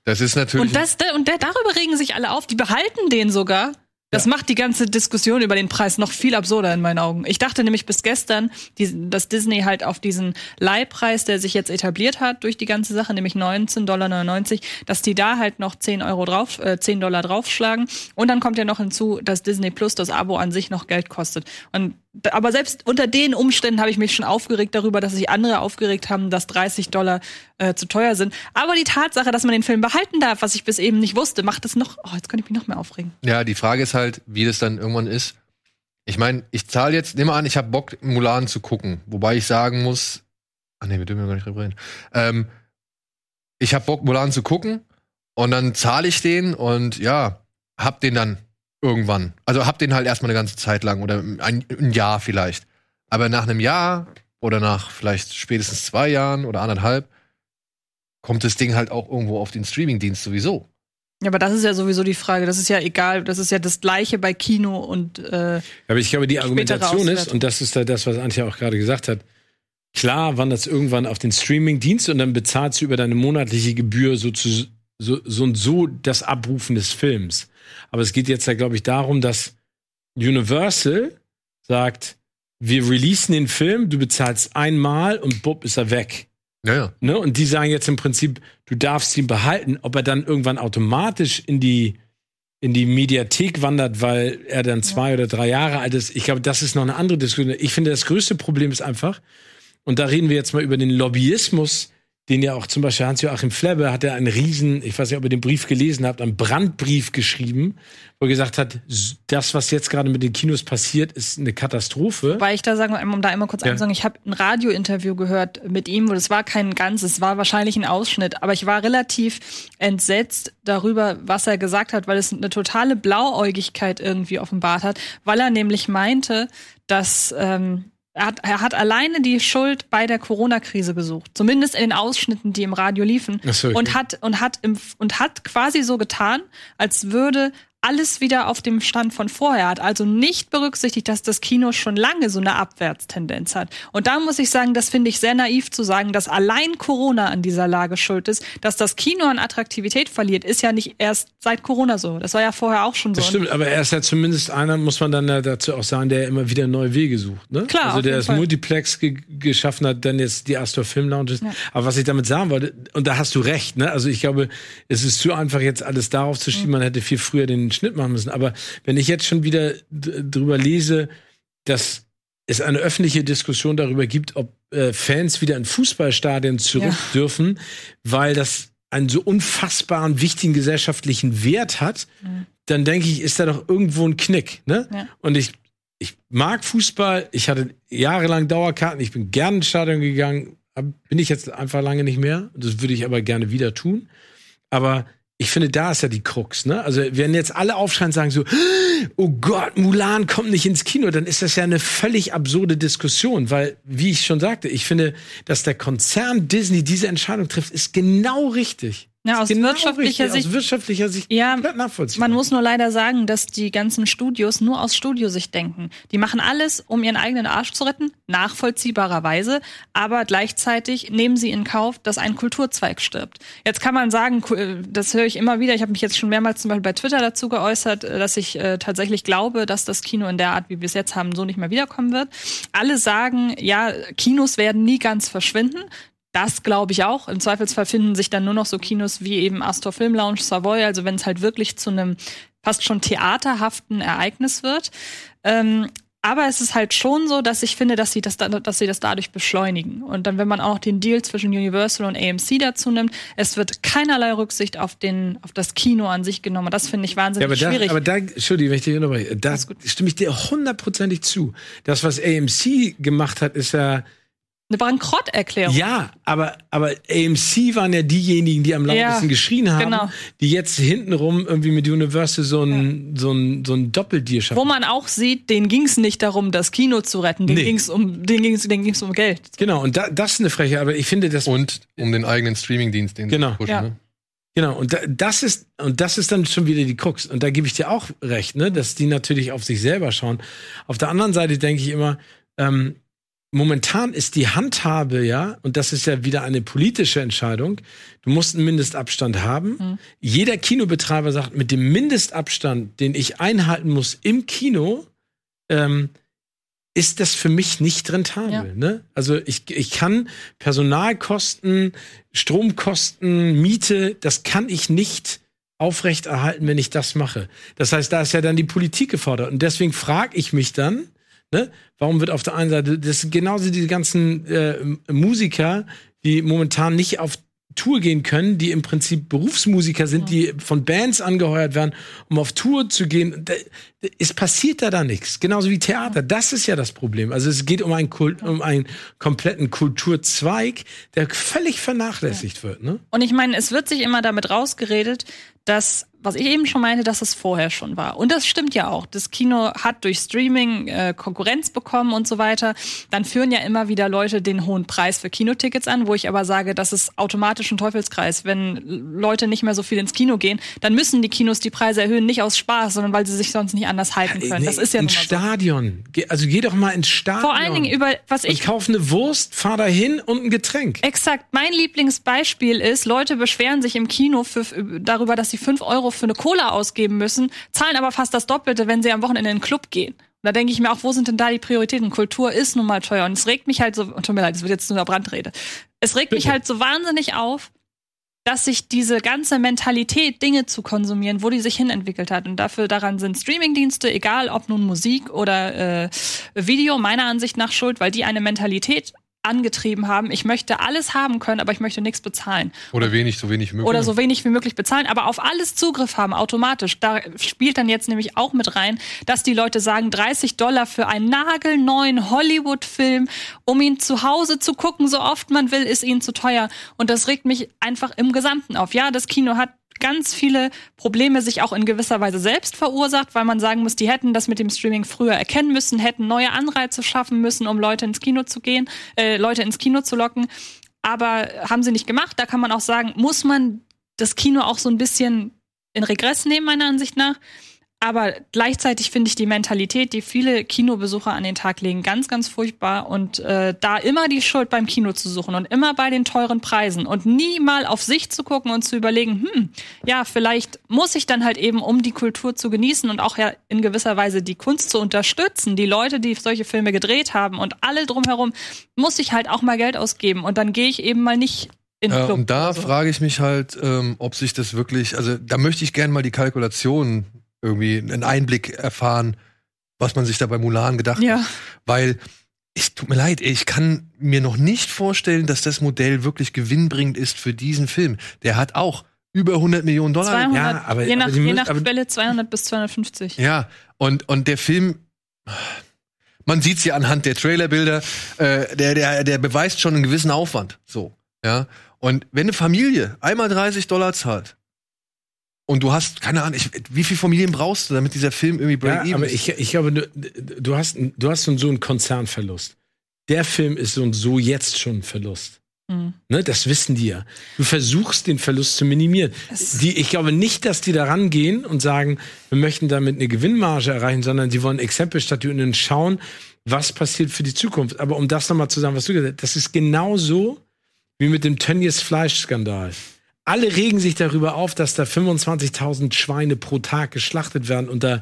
Das ist natürlich. Und, das, und der, darüber regen sich alle auf. Die behalten den sogar. Das Ja. macht die ganze Diskussion über den Preis noch viel absurder in meinen Augen. Ich dachte nämlich bis gestern, dass Disney halt auf diesen Leihpreis, der sich jetzt etabliert hat durch die ganze Sache, nämlich 19,99 Dollar, dass die da halt noch 10 Euro drauf, äh, 10 Dollar draufschlagen. Und dann kommt ja noch hinzu, dass Disney Plus das Abo an sich noch Geld kostet. Und aber selbst unter den Umständen habe ich mich schon aufgeregt darüber, dass sich andere aufgeregt haben, dass 30 Dollar äh, zu teuer sind. Aber die Tatsache, dass man den Film behalten darf, was ich bis eben nicht wusste, macht es noch. Oh, jetzt könnte ich mich noch mehr aufregen. Ja, die Frage ist halt, wie das dann irgendwann ist. Ich meine, ich zahle jetzt, nehme an, ich habe Bock, Mulan zu gucken. Wobei ich sagen muss, ah nee, wir dürfen ja gar nicht drüber. Ähm, ich habe Bock, Mulan zu gucken und dann zahle ich den und ja, hab den dann irgendwann. Also hab den halt erstmal eine ganze Zeit lang oder ein, ein Jahr vielleicht. Aber nach einem Jahr oder nach vielleicht spätestens zwei Jahren oder anderthalb kommt das Ding halt auch irgendwo auf den Streamingdienst sowieso. Ja, aber das ist ja sowieso die Frage. Das ist ja egal. Das ist ja das Gleiche bei Kino und äh, Aber ich glaube, die Argumentation ist, und das ist da das, was Antje auch gerade gesagt hat, klar wandert es irgendwann auf den Streaming-Dienst und dann bezahlst du über deine monatliche Gebühr so, zu, so, so und so das Abrufen des Films. Aber es geht jetzt da, glaube ich, darum, dass Universal sagt, wir releasen den Film, du bezahlst einmal und bupp ist er weg. Ja, ja. Ne? Und die sagen jetzt im Prinzip, du darfst ihn behalten, ob er dann irgendwann automatisch in die in die Mediathek wandert, weil er dann zwei oder drei Jahre alt ist. Ich glaube, das ist noch eine andere Diskussion. Ich finde, das größte Problem ist einfach, und da reden wir jetzt mal über den Lobbyismus den ja auch zum Beispiel Hans-Joachim Flebbe hat ja einen riesen, ich weiß nicht, ob ihr den Brief gelesen habt, einen Brandbrief geschrieben, wo er gesagt hat, das, was jetzt gerade mit den Kinos passiert, ist eine Katastrophe. Weil ich da sagen, um da immer kurz Ja. einzusagen, ich habe ein Radiointerview gehört mit ihm, wo das war kein ganzes, es war wahrscheinlich ein Ausschnitt, aber ich war relativ entsetzt darüber, was er gesagt hat, weil es eine totale Blauäugigkeit irgendwie offenbart hat, weil er nämlich meinte, dass ähm, er hat, er hat alleine die Schuld bei der Corona-Krise gesucht, zumindest in den Ausschnitten, die im Radio liefen, so, okay. und hat und hat im, und hat quasi so getan, als würde alles wieder auf dem Stand von vorher hat, also nicht berücksichtigt, dass das Kino schon lange so eine Abwärtstendenz hat. Und da muss ich sagen, das finde ich sehr naiv zu sagen, dass allein Corona an dieser Lage schuld ist. Dass das Kino an Attraktivität verliert, ist ja nicht erst seit Corona so. Das war ja vorher auch schon so. Das stimmt, aber er ist ja zumindest einer, muss man dann ja dazu auch sagen, der immer wieder neue Wege sucht. Ne? Klar, Also der das Fall. Multiplex ge geschaffen hat, dann jetzt die Astor Film Lounges. Ja. Aber was ich damit sagen wollte, und da hast du recht, ne? Also ich glaube, es ist zu einfach, jetzt alles darauf zu Mhm. schieben, man hätte viel früher den Schnitt machen müssen. Aber wenn ich jetzt schon wieder drüber lese, dass es eine öffentliche Diskussion darüber gibt, ob äh, Fans wieder in Fußballstadien zurück Ja. dürfen, weil das einen so unfassbaren wichtigen gesellschaftlichen Wert hat, dann denke ich, ist da doch irgendwo ein Knick. Ne? Ja. Und ich, ich mag Fußball, ich hatte jahrelang Dauerkarten, ich bin gerne ins Stadion gegangen, bin ich jetzt einfach lange nicht mehr. Das würde ich aber gerne wieder tun. Aber ich finde, da ist ja die Krux, ne? Also, wenn jetzt alle aufschreien und sagen so, oh Gott, Mulan kommt nicht ins Kino, dann ist das ja eine völlig absurde Diskussion, weil, wie ich schon sagte, ich finde, dass der Konzern Disney diese Entscheidung trifft, ist genau richtig. Ja, aus genau wirtschaftlicher richtig, Sicht- Aus wirtschaftlicher Sicht Ja, komplett nachvollziehbar. Man muss nur leider sagen, dass die ganzen Studios nur aus Studiosicht denken. Die machen alles, um ihren eigenen Arsch zu retten, nachvollziehbarerweise, aber gleichzeitig nehmen sie in Kauf, dass ein Kulturzweig stirbt. Jetzt kann man sagen, äh, das höre ich immer wieder, ich habe mich jetzt schon mehrmals zum Beispiel bei Twitter dazu geäußert, äh, dass ich äh, tatsächlich glaube, dass das Kino in der Art, wie wir es jetzt haben, so nicht mehr wiederkommen wird. Alle sagen, ja, Kinos werden nie ganz verschwinden. Das glaube ich auch. Im Zweifelsfall finden sich dann nur noch so Kinos wie eben Astor Film Lounge, Savoy, also wenn es halt wirklich zu einem fast schon theaterhaften Ereignis wird. Ähm, aber es ist halt schon so, dass ich finde, dass sie das, da- dass sie das dadurch beschleunigen. Und dann, wenn man auch noch den Deal zwischen Universal und AMC dazu nimmt, es wird keinerlei Rücksicht auf den, auf das Kino an sich genommen. Und das finde ich Ja, wahnsinnig aber da, schwierig. aber da, Entschuldigung, wenn ich dich unterbreche, da stimme ich dir hundertprozentig zu. Das, was AMC gemacht hat, ist ja, Eine Bankrotterklärung. ja, aber, aber AMC waren ja diejenigen, die am lautesten Ja, geschrien haben, genau. die jetzt hintenrum irgendwie mit Universal so ein, so ein, so ein Doppeldeal schaffen. Wo man auch sieht, denen ging es nicht darum, das Kino zu retten. Denen Nee. ging es um, denen ging's, denen ging's um Geld. Genau, und da, das ist eine Freche, aber ich finde das. Und um den eigenen Streamingdienst, den Genau. sie pushen. Ja. Ne? Genau, und da, das ist, und das ist dann schon wieder die Krux. Und da gebe ich dir auch recht, ne, dass die natürlich auf sich selber schauen. Auf der anderen Seite denke ich immer, ähm, momentan ist die Handhabe, ja, und das ist ja wieder eine politische Entscheidung, du musst einen Mindestabstand haben. Jeder Kinobetreiber sagt, mit dem Mindestabstand, den ich einhalten muss im Kino, ähm, ist das für mich nicht rentabel. Ja. Ne? Also ich, ich kann Personalkosten, Stromkosten, Miete, das kann ich nicht aufrechterhalten, wenn ich das mache. Das heißt, da ist ja dann die Politik gefordert. Und deswegen frage ich mich dann, ne, warum wird auf der einen Seite, das sind genauso die ganzen äh, Musiker, die momentan nicht auf Tour gehen können, die im Prinzip Berufsmusiker sind, die von Bands angeheuert werden, um auf Tour zu gehen. Da, da- es passiert da dann nichts. Genauso wie Theater. Das ist ja das Problem. Also es geht um einen, Kult, um einen kompletten Kulturzweig, der völlig vernachlässigt wird. Ne? Und ich meine, es wird sich immer damit rausgeredet, dass, was ich eben schon meinte, dass es vorher schon war. Und das stimmt ja auch. Das Kino hat durch Streaming äh, Konkurrenz bekommen und so weiter. Dann führen ja immer wieder Leute den hohen Preis für Kinotickets an, wo ich aber sage, das ist automatisch ein Teufelskreis. Wenn Leute nicht mehr so viel ins Kino gehen, dann müssen die Kinos die Preise erhöhen, nicht aus Spaß, sondern weil sie sich sonst nicht anders halten können. Das ist ja ein so. Stadion. Geh- Also geh doch mal ins Stadion. Vor allen Dingen über, was und ich kauf eine Wurst, fahr da hin und ein Getränk. Exakt. Mein Lieblingsbeispiel ist, Leute beschweren sich im Kino für, darüber, dass sie fünf Euro für eine Cola ausgeben müssen, zahlen aber fast das Doppelte, wenn sie am Wochenende in den Club gehen. Und da denke ich mir auch, wo sind denn da die Prioritäten? Kultur ist nun mal teuer. Und es regt mich halt so, tut mir leid, es wird jetzt nur eine Brandrede. Es regt mich Bitte. halt so wahnsinnig auf, dass sich diese ganze Mentalität, Dinge zu konsumieren, wo die sich hinentwickelt hat. Und dafür daran sind Streamingdienste, egal ob nun Musik oder äh, Video, meiner Ansicht nach schuld, weil die eine Mentalität angetrieben haben. Ich möchte alles haben können, aber ich möchte nichts bezahlen. Oder wenig, so wenig wie möglich. Oder so wenig wie möglich bezahlen, aber auf alles Zugriff haben, automatisch. Da spielt dann jetzt nämlich auch mit rein, dass die Leute sagen, 30 Dollar für einen nagelneuen Hollywood-Film, um ihn zu Hause zu gucken, so oft man will, ist ihnen zu teuer. Und das regt mich einfach im Gesamten auf. Ja, das Kino hat ganz viele Probleme sich auch in gewisser Weise selbst verursacht, weil man sagen muss, die hätten das mit dem Streaming früher erkennen müssen, hätten neue Anreize schaffen müssen, um Leute ins Kino zu gehen, äh, Leute ins Kino zu locken. Aber haben sie nicht gemacht. Da kann man auch sagen, muss man das Kino auch so ein bisschen in Regress nehmen, meiner Ansicht nach. Aber gleichzeitig finde ich die Mentalität, die viele Kinobesucher an den Tag legen, ganz, ganz furchtbar. Und äh, da immer die Schuld beim Kino zu suchen und immer bei den teuren Preisen und nie mal auf sich zu gucken und zu überlegen, hm, ja, vielleicht muss ich dann halt eben, um die Kultur zu genießen und auch ja in gewisser Weise die Kunst zu unterstützen, die Leute, die solche Filme gedreht haben und alle drumherum, muss ich halt auch mal Geld ausgeben. Und dann gehe ich eben mal nicht in Ja, und da so. frage ich mich halt, ähm, ob sich das wirklich, also da möchte ich gerne mal die Kalkulation irgendwie einen Einblick erfahren, was man sich da bei Mulan gedacht Ja. hat. Weil es tut mir leid, ich kann mir noch nicht vorstellen, dass das Modell wirklich gewinnbringend ist für diesen Film. Der hat auch über 100 Millionen Dollar. 200, Ja, aber- je nach, aber je müssen- nach aber- Quelle 200 bis 250. Ja, und, und der Film, man sieht's ja anhand der Trailerbilder, äh, der, der, der beweist schon einen gewissen Aufwand. So, ja. Und wenn eine Familie einmal 30 Dollar zahlt und du hast, keine Ahnung, ich, wie viele Familien brauchst du, damit dieser Film irgendwie break Ja, even aber ist? ich, ich glaube, du, du hast, du hast so einen- Konzernverlust. Der Film ist so und so jetzt schon ein Verlust. Hm. Ne, das wissen die ja. Du versuchst den Verlust zu minimieren. Die, ich glaube nicht, dass die da rangehen und sagen, wir möchten damit eine Gewinnmarge erreichen, sondern die wollen Exempel statuieren und schauen, was passiert für die Zukunft. Aber um das nochmal zu sagen, was du gesagt hast, das ist genauso wie mit dem Tönnies Fleischskandal. Alle regen sich darüber auf, dass da 25.000 Schweine pro Tag geschlachtet werden unter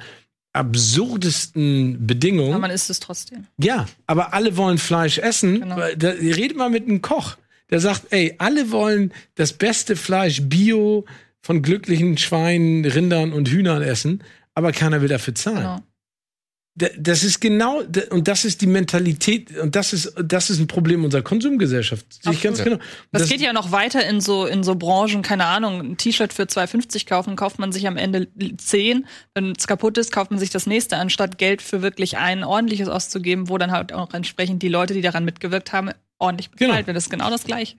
absurdesten Bedingungen. Aber man isst es trotzdem. Ja, aber alle wollen Fleisch essen. Genau. Da, redet mal mit einem Koch, der sagt, ey, alle wollen das beste Fleisch bio von glücklichen Schweinen, Rindern und Hühnern essen, aber keiner will dafür zahlen. Genau. Da- Das ist genau, und das ist die Mentalität, und das ist, das ist ein Problem unserer Konsumgesellschaft. Sehe ich ganz genau. Das, geht ja noch weiter in so, in so Branchen, keine Ahnung, ein T-Shirt für 2,50 kaufen, kauft man sich am Ende 10. Wenn es kaputt ist, kauft man sich das nächste, anstatt Geld für wirklich ein ordentliches auszugeben, wo dann halt auch entsprechend die Leute, die daran mitgewirkt haben, ordentlich bezahlt Genau. wird. Das ist genau das Gleiche.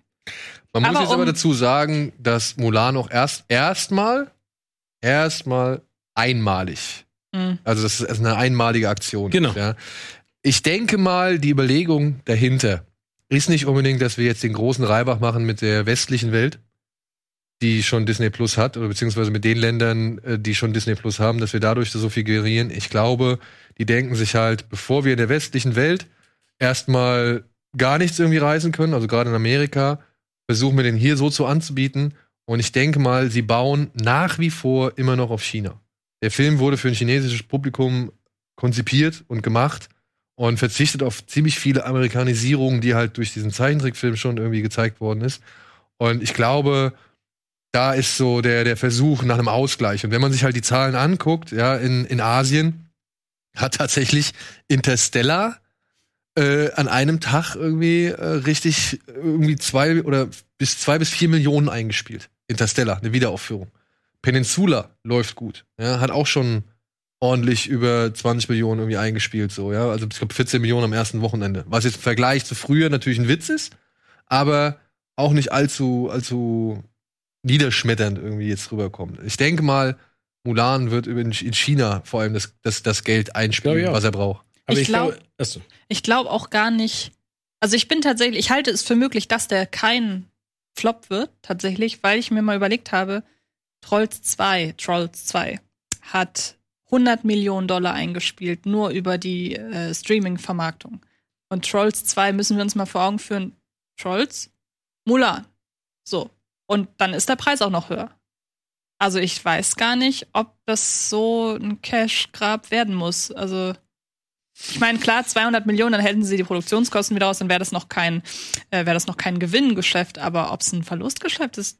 Man muss aber jetzt aber um- dazu sagen, dass Mulan auch erst erstmal erstmal einmalig. Mhm. Also das ist eine einmalige Aktion. Genau. Ja. Ich denke mal, die Überlegung dahinter ist nicht unbedingt, dass wir jetzt den großen Reibach machen mit der westlichen Welt, die schon Disney Plus hat, oder beziehungsweise mit den Ländern, äh, die schon Disney Plus haben, dass wir dadurch so viel generieren. Ich glaube, die denken sich halt, bevor wir in der westlichen Welt erstmal gar nichts irgendwie reisen können, also gerade in Amerika, versuchen wir den hier so zu anzubieten. Und ich denke mal, sie bauen nach wie vor immer noch auf China. Der Film wurde für ein chinesisches Publikum konzipiert und gemacht und verzichtet auf ziemlich viele Amerikanisierungen, die halt durch diesen Zeichentrickfilm schon irgendwie gezeigt worden ist. Und ich glaube, da ist so der, der Versuch nach einem Ausgleich. Und wenn man sich halt die Zahlen anguckt, ja, in, in Asien hat tatsächlich Interstellar äh, an einem Tag irgendwie äh, richtig irgendwie zwei oder bis zwei bis vier Millionen eingespielt. Interstellar, eine Wiederaufführung. Peninsula läuft gut. Ja, hat auch schon ordentlich über 20 Millionen irgendwie eingespielt, so, ja. Also ich glaube 14 Millionen am ersten Wochenende. Was jetzt im Vergleich zu früher natürlich ein Witz ist, aber auch nicht allzu, allzu niederschmetternd irgendwie jetzt rüberkommt. Ich denke mal, Mulan wird über in in China vor allem das, das, das Geld einspielen, was er braucht. Aber Ich ich, glaube, glaub-. Ich glaube auch gar nicht. Also ich bin tatsächlich, ich halte es für möglich, dass der kein Flop wird, tatsächlich, weil ich mir mal überlegt habe, Trolls 2, Trolls 2 hat 100 Millionen Dollar eingespielt, nur über die äh, Streaming-Vermarktung. Und Trolls 2 müssen wir uns mal vor Augen führen. Trolls, Mulan. So. Und dann ist der Preis auch noch höher. Also ich weiß gar nicht, ob das so ein Cash-Grab werden muss. Also ich meine, klar, 200 Millionen, dann hätten sie die Produktionskosten wieder aus, dann wäre das noch kein, äh, wäre das noch kein Gewinngeschäft. Aber ob es ein Verlustgeschäft ist,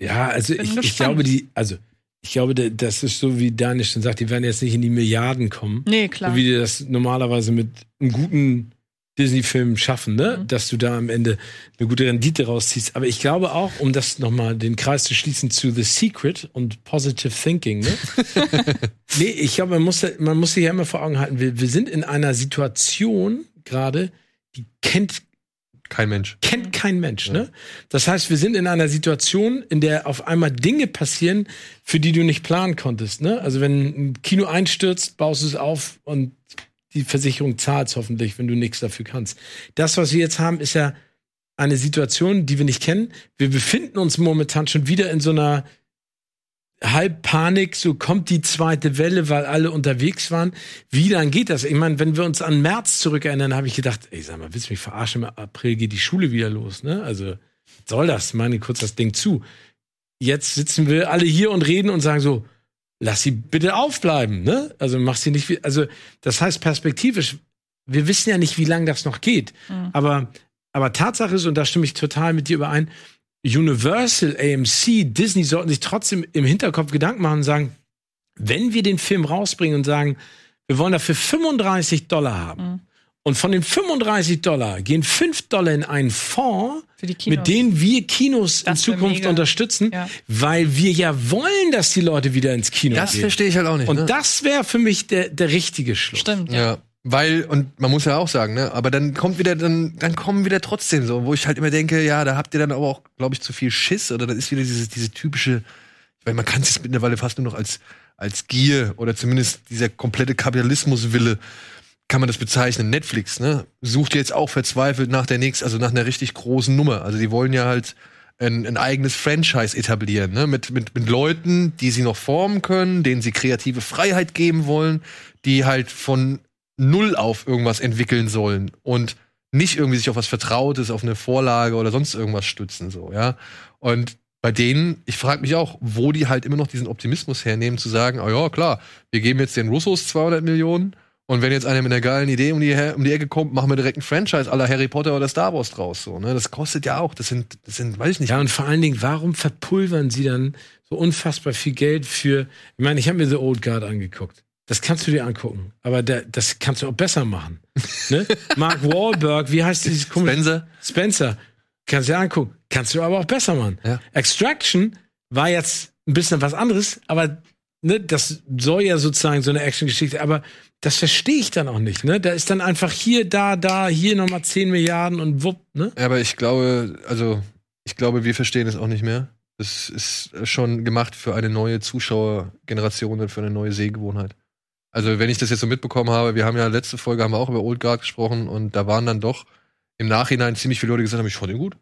Ja, also ich, ich glaube, die, also ich glaube, da- das ist so, wie Daniel schon sagt, die werden jetzt nicht in die Milliarden kommen. nee, klar. So wie die das normalerweise mit einem guten Disney-Filmen schaffen, ne? Mhm. Dass du da am Ende eine gute Rendite rausziehst. Aber ich glaube auch, um das nochmal den Kreis zu schließen zu The Secret und Positive Thinking, ne? nee, ich glaube, man muss, man muss sich ja immer vor Augen halten, wir, wir sind in einer Situation gerade, die kennt Kein Mensch. kennt kein Mensch, ne? Das heißt, wir sind in einer Situation, in der auf einmal Dinge passieren, für die du nicht planen konntest, ne? Also wenn ein Kino einstürzt, baust du es auf und die Versicherung zahlt hoffentlich, wenn du nichts dafür kannst. Das, was wir jetzt haben, ist ja eine Situation, die wir nicht kennen. Wir befinden uns momentan schon wieder in so einer Halbpanik, so kommt die zweite Welle, weil alle unterwegs waren. Wie dann geht das? Ich meine, wenn wir uns an März zurückerinnern, habe ich gedacht, ey, sag mal, willst du mich verarschen? Im April geht die Schule wieder los, ne? Also, was soll das? Meine kurz das Ding zu. Jetzt sitzen wir alle hier und reden und sagen so, lass sie bitte aufbleiben, ne? Also mach sie nicht, wie- also das heißt perspektivisch, wir wissen ja nicht, wie lange das noch geht. Mhm. Aber, aber Tatsache ist, und da stimme ich total mit dir überein, Universal, AMC, Disney sollten sich trotzdem im Hinterkopf Gedanken machen und sagen, wenn wir den Film rausbringen und sagen, wir wollen dafür 35 Dollar haben. Mhm. Und von den 35 Dollar gehen 5 Dollar in einen Fonds, mit denen wir Kinos in Das wär Zukunft mega. unterstützen, Ja. weil wir ja wollen, dass die Leute wieder ins Kino Das gehen. verstehe ich halt auch nicht. Und ne? das wäre für mich der, der richtige Schluss. Stimmt, ja. Ja, weil, und man muss ja auch sagen, ne, aber dann kommt wieder, dann, dann kommen wieder trotzdem so, wo ich halt immer denke, ja, da habt ihr dann aber auch, glaube ich, zu viel Schiss oder das ist wieder dieses, diese typische, weil man kann es mittlerweile fast nur noch als, als Gier oder zumindest dieser komplette Kapitalismuswille kann man das bezeichnen. Netflix, ne, sucht jetzt auch verzweifelt nach der nächsten, also nach einer richtig großen Nummer. Also die wollen ja halt ein, ein eigenes Franchise etablieren, ne? mit, mit, mit Leuten, die sie noch formen können, denen sie kreative Freiheit geben wollen, die halt von null auf irgendwas entwickeln sollen und nicht irgendwie sich auf was Vertrautes, auf eine Vorlage oder sonst irgendwas stützen, so, ja. Und bei denen, ich frage mich auch, wo die halt immer noch diesen Optimismus hernehmen, zu sagen, oh ja, klar, wir geben jetzt den Russos 200 Millionen und wenn jetzt einer mit einer geilen Idee um die, um die Ecke kommt, machen wir direkt ein Franchise aller Harry Potter oder Star Wars draus, so, ne. Das kostet ja auch, das sind, das sind, weiß ich nicht, Ja, und vor allen Dingen, warum verpulvern sie dann so unfassbar viel Geld für. Ich meine, ich habe mir The Old Guard angeguckt. Das kannst du dir angucken. Aber da, das kannst du auch besser machen. ne? Mark Wahlberg, wie heißt dieses komische Spencer. Spencer. Kannst du dir angucken. Kannst du aber auch besser machen. Ja. Extraction war jetzt ein bisschen was anderes, aber ne, das soll ja sozusagen so eine Action-Geschichte, aber das verstehe ich dann auch nicht. Ne? Da ist dann einfach hier, da, da, hier nochmal 10 Milliarden und wupp. Ne? Ja, aber ich glaube, also ich glaube, wir verstehen es auch nicht mehr. Das ist schon gemacht für eine neue Zuschauergeneration und für eine neue Sehgewohnheit. Also wenn ich das jetzt so mitbekommen habe, wir haben ja letzte Folge haben wir auch über Old Guard gesprochen und da waren dann doch im Nachhinein ziemlich viele Leute gesagt haben, ich fand den gut,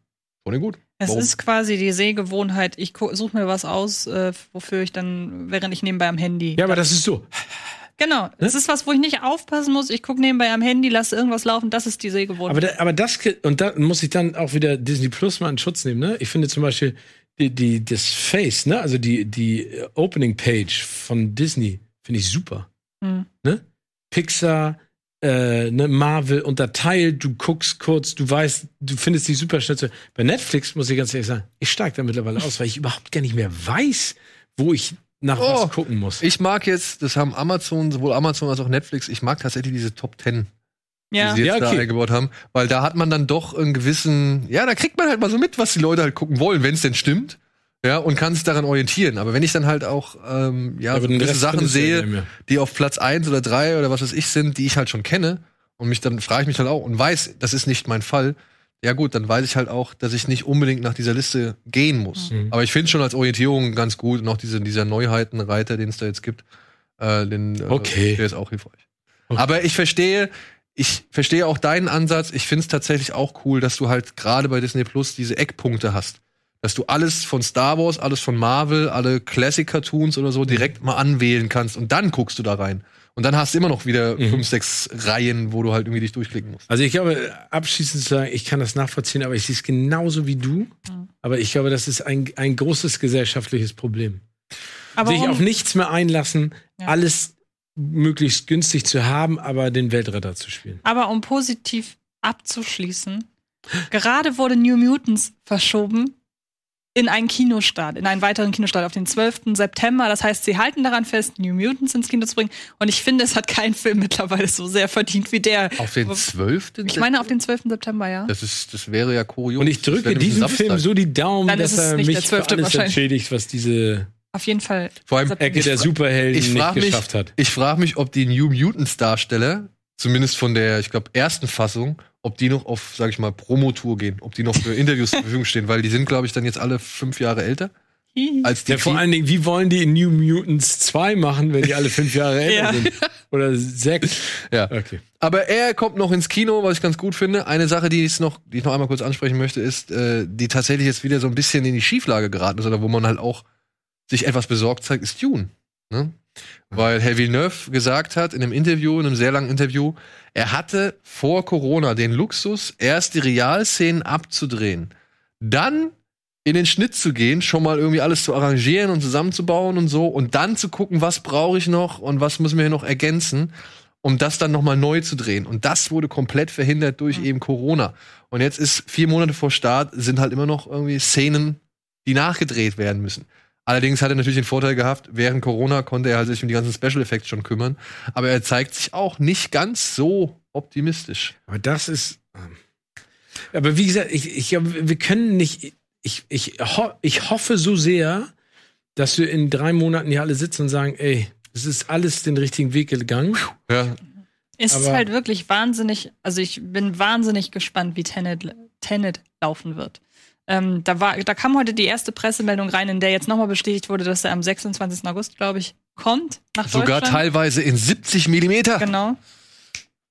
fand den gut. Es Warum? ist quasi die Sehgewohnheit. Ich suche mir was aus, äh, wofür ich dann, während ich nebenbei am Handy. Ja, aber das ist so. Genau. Es ist was, wo ich nicht aufpassen muss. Ich gucke nebenbei am Handy, lasse irgendwas laufen. Das ist die Sehgewohnheit. Aber, da, aber das, und da muss ich dann auch wieder Disney Plus mal in Schutz nehmen, ne? Ich finde zum Beispiel die, die, das Face, ne? Also die, die Opening Page von Disney finde ich super. Hm. Ne? Pixar, äh, ne, Marvel unterteilt, du guckst kurz, du weißt, du findest die super schnell. zu- Bei Netflix muss ich ganz ehrlich sagen, ich steige da mittlerweile aus, weil ich überhaupt gar nicht mehr weiß, wo ich nach Oh, was gucken muss. Ich mag jetzt, das haben Amazon, sowohl Amazon als auch Netflix, ich mag tatsächlich diese Top 10 ja. die sie jetzt Ja, da okay. eingebaut haben, weil da hat man dann doch einen gewissen, ja, da kriegt man halt mal so mit, was die Leute halt gucken wollen, wenn es denn stimmt. Ja, und kann sich daran orientieren. Aber wenn ich dann halt auch ähm, ja, so den gewisse Sachen ja sehe, die auf Platz 1 oder 3 oder was weiß ich sind, die ich halt schon kenne, und mich dann frage ich mich halt auch und weiß, das ist nicht mein Fall, ja gut, dann weiß ich halt auch, dass ich nicht unbedingt nach dieser Liste gehen muss. Mhm. Aber ich finde schon als Orientierung ganz gut, noch diese, dieser Neuheitenreiter, den es da jetzt gibt, äh, den, äh, Okay. der ist auch hilfreich. Okay. Aber ich verstehe, ich verstehe auch deinen Ansatz. Ich finde es tatsächlich auch cool, dass du halt gerade bei Disney Plus diese Eckpunkte hast. Dass du alles von Star Wars, alles von Marvel, alle Classic-Cartoons oder so direkt mal anwählen kannst und dann guckst du da rein. Und dann hast du immer noch wieder Mhm. fünf, sechs Reihen, wo du halt irgendwie dich durchklicken musst. Also ich glaube, abschließend zu sagen, ich kann das nachvollziehen, aber ich sehe es genauso wie du. Aber ich glaube, das ist ein, ein großes gesellschaftliches Problem. Aber Sich auf nichts mehr einlassen, Ja. alles möglichst günstig zu haben, aber den Weltretter zu spielen. aber um positiv abzuschließen, gerade wurde New Mutants verschoben in einen Kinostart, in einen weiteren Kinostart auf den 12. September. Das heißt, sie halten daran fest, New Mutants ins Kino zu bringen. Und ich finde, es hat kein Film mittlerweile so sehr verdient wie der. Auf den 12. Ich meine, auf den 12. September, ja. Das, ist, das wäre ja kurios. Und ich drücke diesem Samstag. Film so die Daumen, Dann dass ist es er nicht mich der für 12. alles entschädigt, was diese Auf jeden Fall. Vor allem, Ecke der Superhelden ich nicht mich, geschafft hat. ich frage mich, ob die New Mutants Darsteller, zumindest von der, ich glaube, ersten Fassung, ob die noch auf, sag ich mal, Promotour gehen, ob die noch für Interviews zur Verfügung stehen, weil die sind, glaube ich, dann jetzt alle fünf Jahre älter als die. Ja, vor allen Dingen, wie wollen die in New Mutants 2 machen, wenn die alle fünf Jahre älter Ja. sind? Oder sechs? ja. Okay. Aber er kommt noch ins Kino, was ich ganz gut finde. Eine Sache, die ich noch, die ich noch einmal kurz ansprechen möchte, ist, äh, die tatsächlich jetzt wieder so ein bisschen in die Schieflage geraten ist oder wo man halt auch sich etwas besorgt zeigt, ist Dune. Ne? Weil Herr Villeneuve gesagt hat in einem Interview, in einem sehr langen Interview, er hatte vor Corona den Luxus, erst die Realszenen abzudrehen, dann in den Schnitt zu gehen, schon mal irgendwie alles zu arrangieren und zusammenzubauen und so und dann zu gucken, was brauche ich noch und was müssen wir hier noch ergänzen, um das dann noch mal neu zu drehen. Und das wurde komplett verhindert durch eben Corona. Und jetzt ist vier Monate vor Start sind halt immer noch irgendwie Szenen, die nachgedreht werden müssen. Allerdings hat er natürlich den Vorteil gehabt, während Corona konnte er halt sich um die ganzen Special Effects schon kümmern. Aber er zeigt sich auch nicht ganz so optimistisch. Aber das ist. ähm, Aber wie gesagt, ich, ich, wir können nicht. Ich, ich, ho, ich hoffe so sehr, dass wir in drei Monaten hier alle sitzen und sagen, ey, es ist alles den richtigen Weg gegangen. Ja, Es ist halt wirklich wahnsinnig, also ich bin wahnsinnig gespannt, wie Tenet, Tenet laufen wird. Ähm, da, war, da kam heute die erste Pressemeldung rein, in der jetzt nochmal bestätigt wurde, dass er am 26. August, glaube ich, kommt nach sogar Deutschland. teilweise in 70 Millimeter. Genau.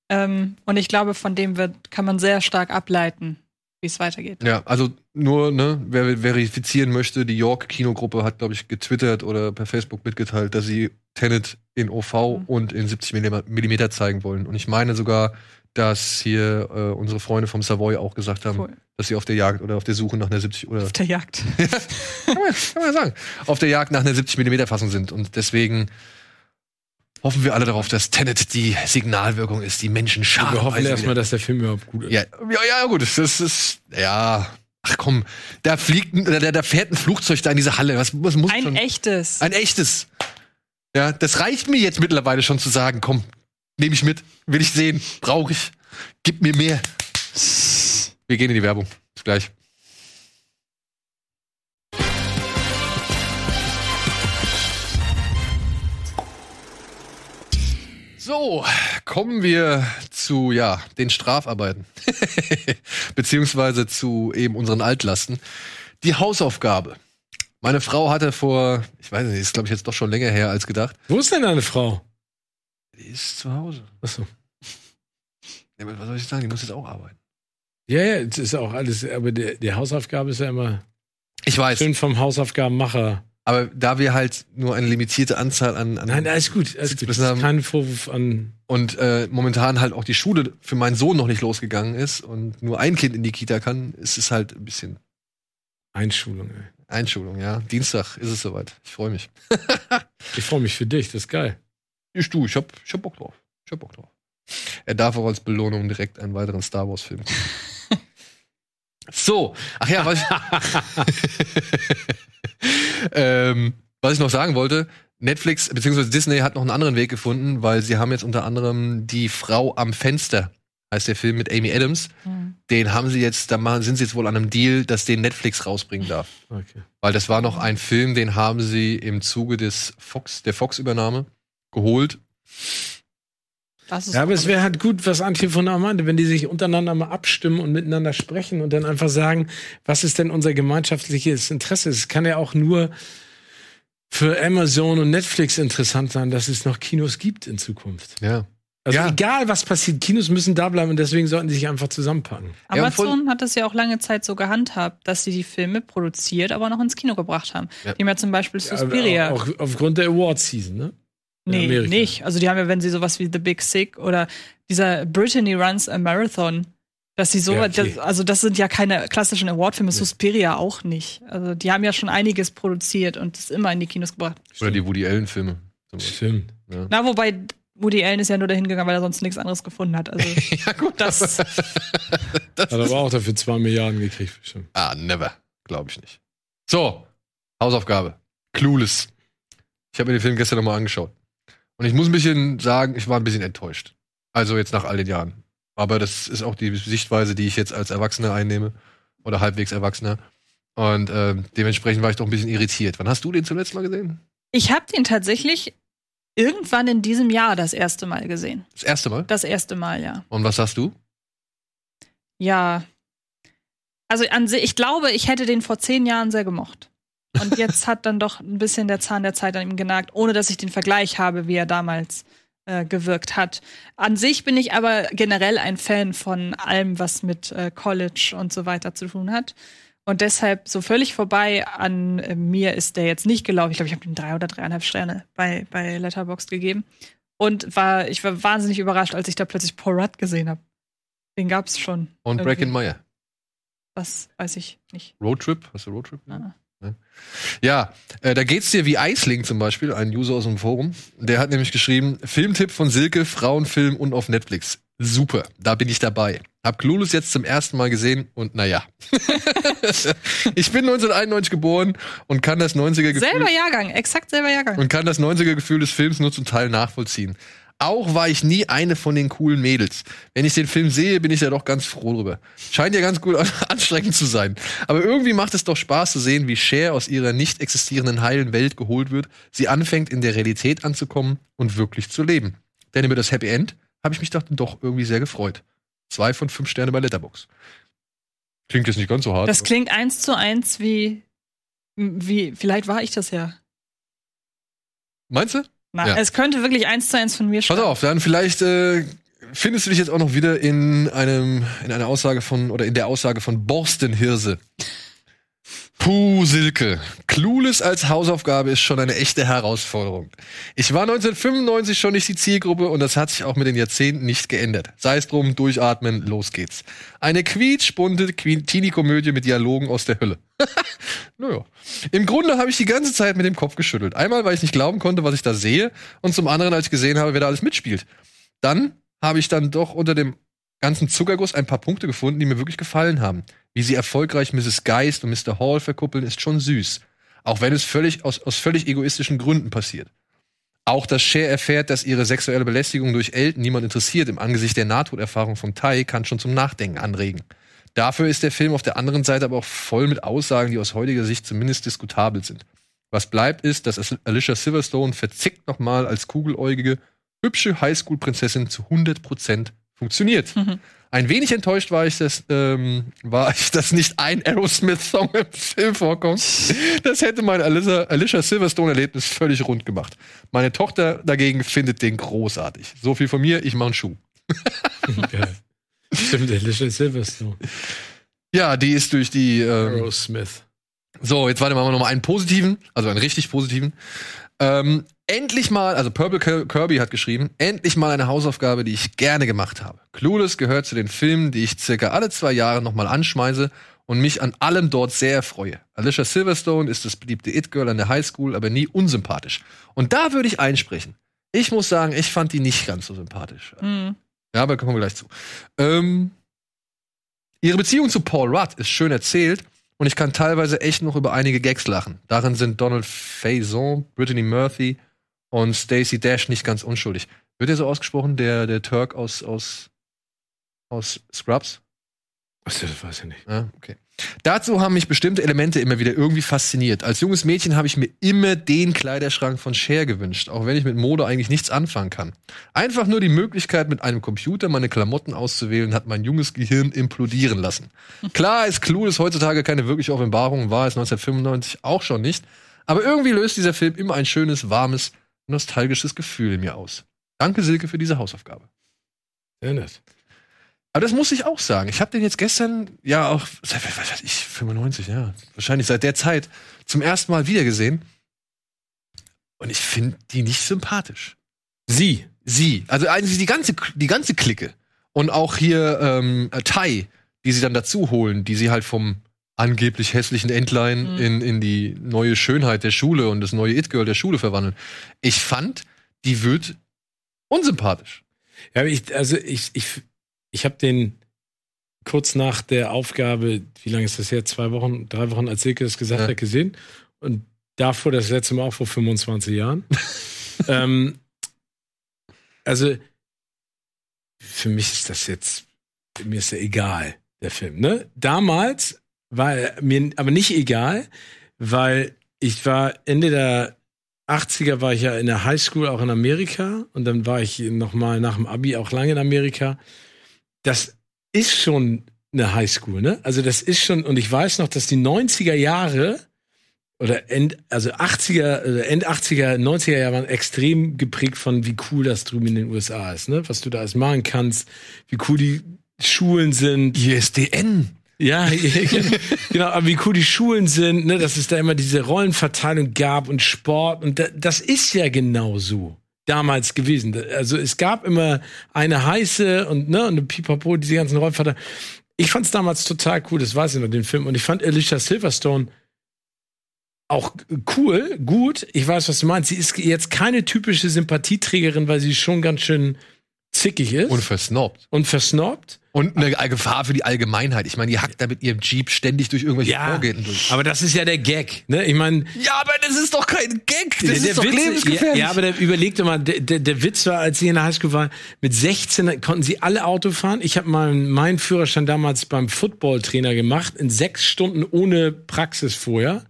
Ähm, und ich glaube, von dem wird, kann man sehr stark ableiten, wie es weitergeht. Ja, also nur, ne, wer verifizieren möchte, die York Kinogruppe hat, glaube ich, getwittert oder per Facebook mitgeteilt, dass sie Tenet in OV Mhm. und in 70 Millimeter zeigen wollen. Und ich meine sogar, dass hier äh, unsere Freunde vom Savoy auch gesagt haben, Cool. dass sie auf der Jagd oder auf der Suche nach einer 70 oder Auf der Jagd. kann man, kann man sagen, auf der Jagd nach einer 70 Millimeter Fassung sind. Und deswegen hoffen wir alle darauf, dass Tenet die Signalwirkung ist, die Menschen scharf. wir hoffen erstmal, dass der Film überhaupt gut ist. Ja, ja, ja, gut, das ist, ja. Ach komm, da fliegt, ein- da, da fährt ein Flugzeug da in diese Halle. Was, was muss Ein schon? echtes. Ein echtes. Ja, das reicht mir jetzt mittlerweile schon zu sagen, komm, nehme ich mit, will ich sehen, brauche ich, gib mir mehr. Wir gehen in die Werbung. Bis gleich. So, kommen wir zu, ja, den Strafarbeiten. Beziehungsweise zu eben unseren Altlasten. Die Hausaufgabe. Meine Frau hatte vor, ich weiß nicht, ist glaube ich jetzt doch schon länger her als gedacht. Wo ist denn deine Frau? Die ist zu Hause. Achso. Ja, was soll ich sagen? Die muss jetzt auch arbeiten. Ja, ja, es ist auch alles, aber der, die Hausaufgabe ist ja immer Ich weiß. schön vom Hausaufgabenmacher. Aber da wir halt nur eine limitierte Anzahl an, an Nein, alles gut, alles gut. Haben. kein Vorwurf an. und äh, momentan halt auch die Schule für meinen Sohn noch nicht losgegangen ist und nur ein Kind in die Kita kann, ist es halt ein bisschen Einschulung, ey. Einschulung, ja. Dienstag ist es soweit. Ich freue mich. Ich freue mich für dich, das ist geil. Ich du, ich hab, ich hab Bock drauf. Ich hab Bock drauf. Er darf auch als Belohnung direkt einen weiteren Star Wars Film. gucken. so, ach ja, was ähm, was ich noch sagen wollte, Netflix bzw. Disney hat noch einen anderen Weg gefunden, weil sie haben jetzt unter anderem die Frau am Fenster, heißt der Film mit Amy Adams. Hm. Den haben sie jetzt, da machen, sind sie jetzt wohl an einem Deal, dass den Netflix rausbringen darf. Okay. Weil das war noch ein Film, den haben sie im Zuge des Fox, der Fox-Übernahme geholt. Das ist Ja, aber es wäre halt gut, was Antje von der meinte, wenn die sich untereinander mal abstimmen und miteinander sprechen und dann einfach sagen, was ist denn unser gemeinschaftliches Interesse? Es kann ja auch nur für Amazon und Netflix interessant sein, dass es noch Kinos gibt in Zukunft. Ja. Also Ja. egal, was passiert, Kinos müssen da bleiben und deswegen sollten sie sich einfach zusammenpacken. Ja, Amazon hat das ja auch lange Zeit so gehandhabt, dass sie die Filme produziert, aber noch ins Kino gebracht haben. Ja. Die haben ja zum Beispiel Suspiria. auch, auch aufgrund der Award-Season, ne? Nee, Amerika. nicht. Also die haben ja, wenn sie sowas wie The Big Sick oder dieser Brittany Runs a Marathon, dass sie so, Ja, okay. das, also das sind ja keine klassischen Award-Filme, Suspiria auch nicht. Also die haben ja schon einiges produziert und das immer in die Kinos gebracht. Oder die Woody Allen-Filme. zum Beispiel. Stimmt. Na, wobei Woody Allen ist ja nur dahin gegangen, weil er sonst nichts anderes gefunden hat. Also ja, gut. das, Hat aber auch dafür zwei Milliarden gekriegt, bestimmt. ah, never. Glaube ich nicht. So, Hausaufgabe. Clueless. Ich habe mir den Film gestern nochmal angeschaut. Und ich muss ein bisschen sagen, ich war ein bisschen enttäuscht. Also jetzt nach all den Jahren. Aber das ist auch die Sichtweise, die ich jetzt als Erwachsener einnehme. Oder halbwegs Erwachsener. Und äh, dementsprechend war ich doch ein bisschen irritiert. Wann hast du den zuletzt mal gesehen? Ich habe den tatsächlich irgendwann in diesem Jahr das erste Mal gesehen. Das erste Mal? Das erste Mal, ja. Und was sagst du? Ja. Also an sich, ich glaube, ich hätte den vor zehn Jahren sehr gemocht. Und jetzt hat dann doch ein bisschen der Zahn der Zeit an ihm genagt, ohne dass ich den Vergleich habe, wie er damals äh, gewirkt hat. An sich bin ich aber generell ein Fan von allem, was mit äh, College und so weiter zu tun hat. Und deshalb so völlig vorbei an äh, mir ist der jetzt nicht gelaufen. Ich glaube, ich habe ihm drei oder dreieinhalb Sterne bei, bei Letterboxd gegeben. Und war, ich war wahnsinnig überrascht, als ich da plötzlich Paul Rudd gesehen habe. Den gab's schon. Und Bracken Meyer. Was weiß ich nicht. Roadtrip? Hast du Roadtrip? Ah. Ja, äh, da geht's dir wie Eisling zum Beispiel, ein User aus dem Forum. Der hat nämlich geschrieben, Filmtipp von Silke, Frauenfilm und auf Netflix. Super, da bin ich dabei. Hab Clueless jetzt zum ersten Mal gesehen und naja. ich bin 1991 geboren und kann das 90er Gefühl. Selber Jahrgang, exakt selber Jahrgang. Und kann das 90er Gefühl des Films nur zum Teil nachvollziehen. Auch war ich nie eine von den coolen Mädels. Wenn ich den Film sehe, bin ich ja doch ganz froh drüber. Scheint ja ganz gut anstrengend zu sein. Aber irgendwie macht es doch Spaß zu sehen, wie Cher aus ihrer nicht existierenden heilen Welt geholt wird, sie anfängt in der Realität anzukommen und wirklich zu leben. Denn über das Happy End habe ich mich doch, doch irgendwie sehr gefreut. Zwei von fünf Sterne bei Letterbox. Klingt jetzt nicht ganz so hart. Das klingt eins zu eins wie, wie, vielleicht war ich das ja. Meinst du? Ja. Es könnte wirklich eins zu eins von mir stammen. Pass auf, dann vielleicht äh, findest du dich jetzt auch noch wieder in einem, in einer Aussage von, oder in der Aussage von Borstenhirse. Puh, Silke. Clueless als Hausaufgabe ist schon eine echte Herausforderung. Ich war 1995 schon nicht die Zielgruppe und das hat sich auch mit den Jahrzehnten nicht geändert. Sei es drum, durchatmen, los geht's. Eine quietschbunte Teenie-Komödie mit Dialogen aus der Hölle. naja. Im Grunde habe ich die ganze Zeit mit dem Kopf geschüttelt. Einmal, weil ich nicht glauben konnte, was ich da sehe und zum anderen, als ich gesehen habe, wer da alles mitspielt. Dann habe ich dann doch unter dem ganzen Zuckerguss ein paar Punkte gefunden, die mir wirklich gefallen haben. Wie sie erfolgreich Mrs. Geist und Mr. Hall verkuppeln, ist schon süß. Auch wenn es völlig aus, aus völlig egoistischen Gründen passiert. Auch dass Cher erfährt, dass ihre sexuelle Belästigung durch Elton niemand interessiert im Angesicht der Nahtoderfahrung von Tai, kann schon zum Nachdenken anregen. Dafür ist der Film auf der anderen Seite aber auch voll mit Aussagen, die aus heutiger Sicht zumindest diskutabel sind. Was bleibt ist, dass Alicia Silverstone verzickt nochmal als kugeläugige, hübsche Highschool-Prinzessin zu 100% funktioniert. Mhm. Ein wenig enttäuscht war ich, dass, ähm, war ich, dass nicht ein Aerosmith-Song im Film vorkommt. Das hätte mein Alicia, Alicia Silverstone-Erlebnis völlig rund gemacht. Meine Tochter dagegen findet den großartig. So viel von mir, ich mache einen Schuh. Geil. Stimmt, Alicia Silverstone. Ja, die ist durch die ähm, Aerosmith. So, jetzt warte mal noch mal einen positiven, also einen richtig positiven. Ähm, endlich mal, also Purple Kirby hat geschrieben, endlich mal eine Hausaufgabe, die ich gerne gemacht habe. Clueless gehört zu den Filmen, die ich circa alle zwei Jahre nochmal anschmeiße und mich an allem dort sehr erfreue. Alicia Silverstone ist das beliebte It-Girl an der Highschool, aber nie unsympathisch. Und da würde ich einsprechen. Ich muss sagen, ich fand die nicht ganz so sympathisch. Mhm. Ja, aber kommen wir gleich zu. Ähm, ihre Beziehung zu Paul Rudd ist schön erzählt und ich kann teilweise echt noch über einige Gags lachen. Darin sind Donald Faison, Brittany Murphy und Stacey Dash nicht ganz unschuldig. Wird er so ausgesprochen, der, der Turk aus, aus, aus Scrubs? Das weiß ich nicht. Ja, okay. Dazu haben mich bestimmte Elemente immer wieder irgendwie fasziniert. Als junges Mädchen habe ich mir immer den Kleiderschrank von Cher gewünscht, auch wenn ich mit Mode eigentlich nichts anfangen kann. Einfach nur die Möglichkeit, mit einem Computer meine Klamotten auszuwählen, hat mein junges Gehirn implodieren lassen. Klar ist Clueless heutzutage keine wirkliche Offenbarung, war es 1995 auch schon nicht. Aber irgendwie löst dieser Film immer ein schönes, warmes, nostalgisches Gefühl in mir aus. Danke, Silke, für diese Hausaufgabe. Sehr nett. Aber das muss ich auch sagen. Ich habe den jetzt gestern, ja auch, seit, was weiß ich, 95, ja, wahrscheinlich seit der Zeit zum ersten Mal wiedergesehen. Und ich finde die nicht sympathisch. Sie. Sie. Also eigentlich die ganze, die ganze Clique. Und auch hier ähm, Tai, die sie dann dazu holen, die sie halt vom angeblich hässlichen Entlein mhm. in, in die neue Schönheit der Schule und das neue It-Girl der Schule verwandeln. Ich fand, die wird unsympathisch. Ja, ich, also ich, ich, ich habe den kurz nach der Aufgabe, wie lange ist das her? Zwei Wochen, drei Wochen, als Silke das gesagt Ja. hat, gesehen. Und davor das letzte Mal auch vor 25 Jahren. ähm, also, für mich ist das jetzt, mir ist ja egal, der Film, ne? Damals er mir aber nicht egal, weil ich war Ende der 80er war ich ja in der Highschool auch in Amerika und dann war ich noch mal nach dem Abi auch lange in Amerika. Das ist schon eine Highschool, ne? Also das ist schon und ich weiß noch, dass die 90er Jahre oder End, also 80er, oder End 80er, 90er Jahre waren extrem geprägt von wie cool das drüben in den USA ist, ne? Was du da alles machen kannst, wie cool die Schulen sind. ISDN. Ja, genau, aber wie cool die Schulen sind, ne, dass es da immer diese Rollenverteilung gab und Sport und da, das ist ja genau so damals gewesen. Also es gab immer eine heiße und ne und eine Pipapo, diese ganzen Rollenverteilungen. Ich fand's damals total cool, das weiß ich noch, den Film und ich fand Alicia Silverstone auch cool, gut. Ich weiß, was du meinst. Sie ist jetzt keine typische Sympathieträgerin, weil sie schon ganz schön zickig ist Und versnobbt. und versnobbt. Und eine Gefahr für die Allgemeinheit. Ich meine, die hackt da mit ihrem Jeep ständig durch irgendwelche Vorgänge durch. aber das ist ja der Gag. Ne? Ich meine, Ja, aber das ist doch kein Gag. Das der ist doch Witz, lebensgefährlich. Ja, ja, aber der, überleg doch mal, der, der, der Witz war, als ich in der Highschool war, mit 16 konnten sie alle Auto fahren. Ich habe mal meinen Führerschein damals beim Footballtrainer gemacht, in sechs Stunden ohne Praxis vorher.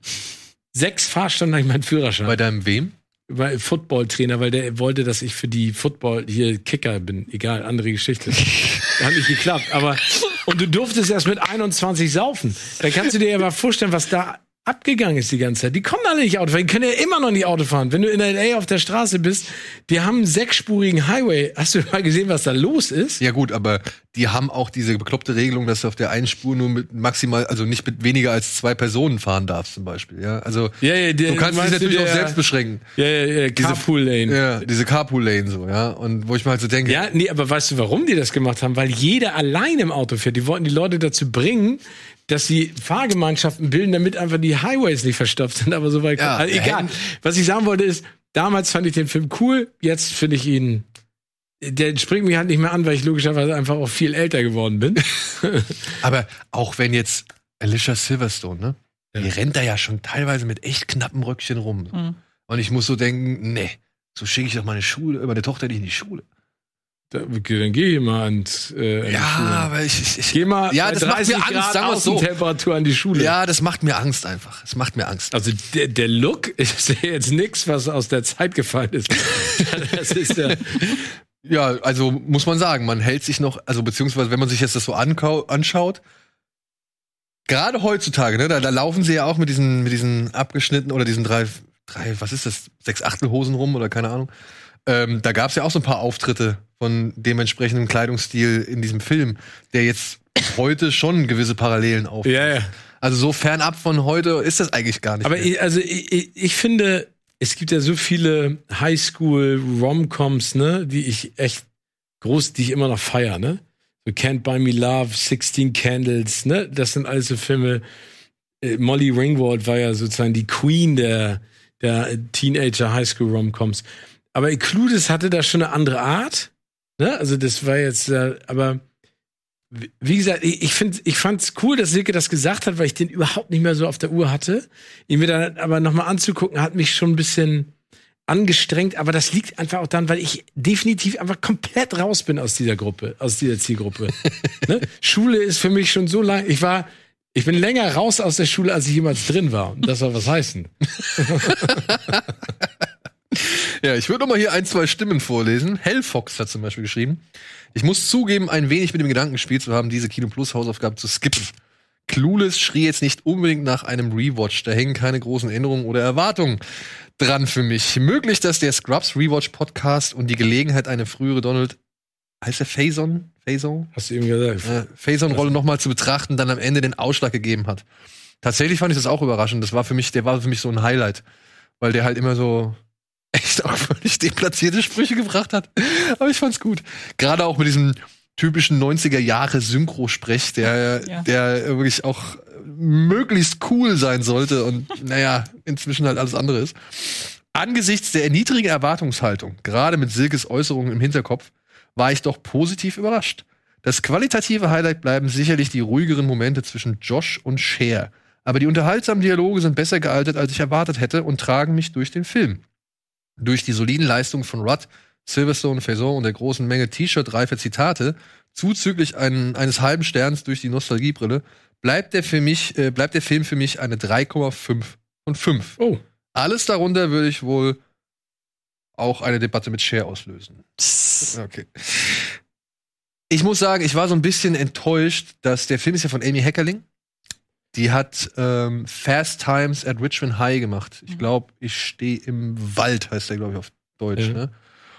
Sechs Fahrstunden habe ich meinen Führerschein. Bei deinem wem? Bei Footballtrainer, weil der wollte, dass ich für die Football hier Kicker bin. Egal, andere Geschichte. Hat nicht geklappt. Aber und du durftest erst mit 21 saufen. Da kannst du dir aber vorstellen, was da abgegangen ist die ganze Zeit. Die kommen alle nicht Auto fahren. Die können ja immer noch nicht Auto fahren. Wenn du in LA auf der Straße bist, die haben einen sechsspurigen Highway. Hast du mal gesehen, was da los ist? Ja gut, aber die haben auch diese bekloppte Regelung, dass du auf der einen Spur nur mit maximal, also nicht mit weniger als zwei Personen fahren darfst zum Beispiel. Ja, also Ja, ja, der- du kannst dich natürlich auch der- selbst beschränken. Ja, ja, ja, Carpool Lane. Ja, diese Carpool Lane so, ja. Und wo ich mir halt so denke, Ja, nee, aber weißt du, warum die das gemacht haben? Weil jeder allein im Auto fährt. Die wollten die Leute dazu bringen, dass sie Fahrgemeinschaften bilden, damit einfach die Highways nicht verstopft sind. Aber so weit. Ja, also egal. Was ich sagen wollte ist, damals fand ich den Film cool. Jetzt finde ich ihn. Der springt mich halt nicht mehr an, weil ich logischerweise einfach auch viel älter geworden bin. aber auch wenn jetzt Alicia Silverstone, ne? Die rennt da ja schon teilweise mit echt knappen Röckchen rum. Mhm. Und ich muss so denken, nee, so schicke ich doch meine Schule, meine Tochter nicht in die Schule. Da, dann geh ich mal ans, äh, Ja, aber ich, ich, ich Geh mal Ja, bei das macht mir 30 Angst, Grad sagen wir's so. Außentemperatur an die Schule. Ja, das macht mir Angst einfach. Es macht mir Angst. Also der, der Look ist ja jetzt nichts, was aus der Zeit gefallen ist. Das ist ja. Ja, also muss man sagen, man hält sich noch, also beziehungsweise wenn man sich jetzt das so anschaut, gerade heutzutage, ne, da, da laufen sie ja auch mit diesen, mit diesen abgeschnitten oder diesen drei, drei, was ist das, sechs Achtelhosen rum oder keine Ahnung. Ähm, da gab es ja auch so ein paar Auftritte von dementsprechendem Kleidungsstil in diesem Film, der jetzt heute schon gewisse Parallelen auf. Ja, ja. Also so fernab von heute ist das eigentlich gar nicht. Aber mehr. ich, also ich, ich- finde, es gibt ja so viele Highschool-Romcoms, ne, die ich echt groß, die ich immer noch feier, ne? So Can't Buy Me Love, 16 Candles, ne? Das sind alles so Filme. Äh, Molly Ringwald war ja sozusagen die Queen der, der Teenager Highschool Romcoms. Aber Clueless hatte da schon eine andere Art, ne? Also das war jetzt, äh, aber wie- gesagt, ich, ich finde, ich fand's cool, dass Silke das gesagt hat, weil ich den überhaupt nicht mehr so auf der Uhr hatte. Ihn mir dann aber nochmal anzugucken, hat mich schon ein bisschen angestrengt, aber das liegt einfach auch daran, weil ich definitiv einfach komplett raus bin aus dieser Gruppe, aus dieser Zielgruppe. ne? Schule ist für mich schon so lang, ich war, ich bin länger raus aus der Schule, als ich jemals drin war. Und das soll was heißen. Ja, ich würde noch mal hier ein, zwei Stimmen vorlesen. Hellfox hat zum Beispiel geschrieben. Ich muss zugeben, ein wenig mit dem Gedanken gespielt zu haben, diese Kino Plus Hausaufgabe zu skippen. Clueless schrie jetzt nicht unbedingt nach einem Rewatch. Da hängen keine großen Erinnerungen oder Erwartungen dran für mich. Möglich, dass der Scrubs Rewatch Podcast und die Gelegenheit, eine frühere Donald, heißt der Faison? Faison? Hast du eben gesagt. äh, Faison-Rolle noch mal zu betrachten, dann am Ende den Ausschlag gegeben hat. Tatsächlich fand ich das auch überraschend. Das war für mich, der war für mich so ein Highlight, weil der halt immer so auch völlig deplatzierte Sprüche gebracht hat. Aber ich fand's gut. Gerade auch mit diesem typischen 90er Jahre Synchro-Sprech, der, Ja. der wirklich auch möglichst cool sein sollte und naja, inzwischen halt alles andere ist. Angesichts der niedrigen Erwartungshaltung, gerade mit Silkes Äußerungen im Hinterkopf, war ich doch positiv überrascht. Das qualitative Highlight bleiben sicherlich die ruhigeren Momente zwischen Josh und Cher. Aber die unterhaltsamen Dialoge sind besser gealtert, als ich erwartet hätte und tragen mich durch den Film. Durch die soliden Leistungen von Rudd, Silverstone, Faison und der großen Menge T-Shirt-reife Zitate, zuzüglich einen, eines halben Sterns durch die Nostalgiebrille, bleibt der, für mich, äh, bleibt der Film für mich eine 3,5 von 5. Oh. Alles darunter würde ich wohl auch eine Debatte mit Cher auslösen. Okay. Ich muss sagen, ich war so ein bisschen enttäuscht, dass der Film ist ja von Amy Heckerling. Die hat ähm, Fast Times at Richmond High gemacht. Ich glaube, ich stehe im Wald, heißt der, glaube ich, auf Deutsch. Mhm. Ne?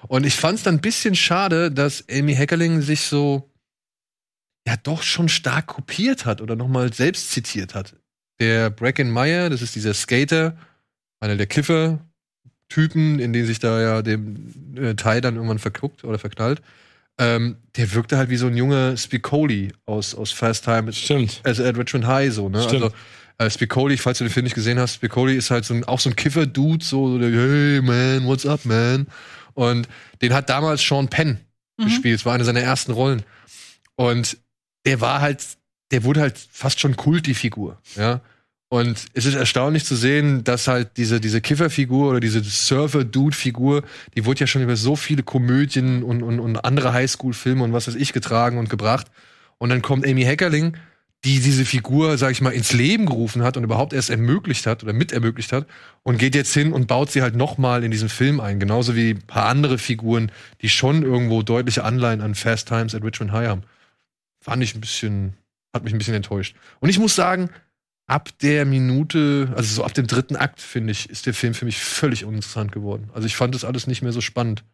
Und ich fand es dann ein bisschen schade, dass Amy Heckerling sich so ja doch schon stark kopiert hat oder nochmal selbst zitiert hat. Der Bracken Meyer, das ist dieser Skater, einer der Kiffer-Typen, in den sich da ja dem äh, Teil dann irgendwann verguckt oder verknallt. Ähm, der wirkte halt wie so ein junger Spicoli aus, aus Fast Time Stimmt. also at Richmond High so, ne? Stimmt. Also äh, Spicoli, falls du den Film nicht gesehen hast, Spicoli ist halt so ein, auch so ein Kiffer-Dude, so, so der, hey man, what's up, man? Und den hat damals Sean Penn Mhm. gespielt. Es war eine seiner ersten Rollen. Und der war halt, der wurde halt fast schon Kult, die Figur, ja. Und es ist erstaunlich zu sehen, dass halt diese, diese Kifferfigur oder diese Surfer-Dude-Figur, die wurde ja schon über so viele Komödien und, und, und andere Highschool-Filme und was weiß ich getragen und gebracht. Und dann kommt Amy Heckerling, die diese Figur, sag ich mal, ins Leben gerufen hat und überhaupt erst ermöglicht hat oder mit ermöglicht hat und geht jetzt hin und baut sie halt nochmal in diesen Film ein. Genauso wie ein paar andere Figuren, die schon irgendwo deutliche Anleihen an Fast Times at Richmond High haben. Fand ich ein bisschen, hat mich ein bisschen enttäuscht. Und ich muss sagen, ab der Minute, also so ab dem dritten Akt, finde ich, ist der Film für mich völlig uninteressant geworden. Also ich fand das alles nicht mehr so spannend.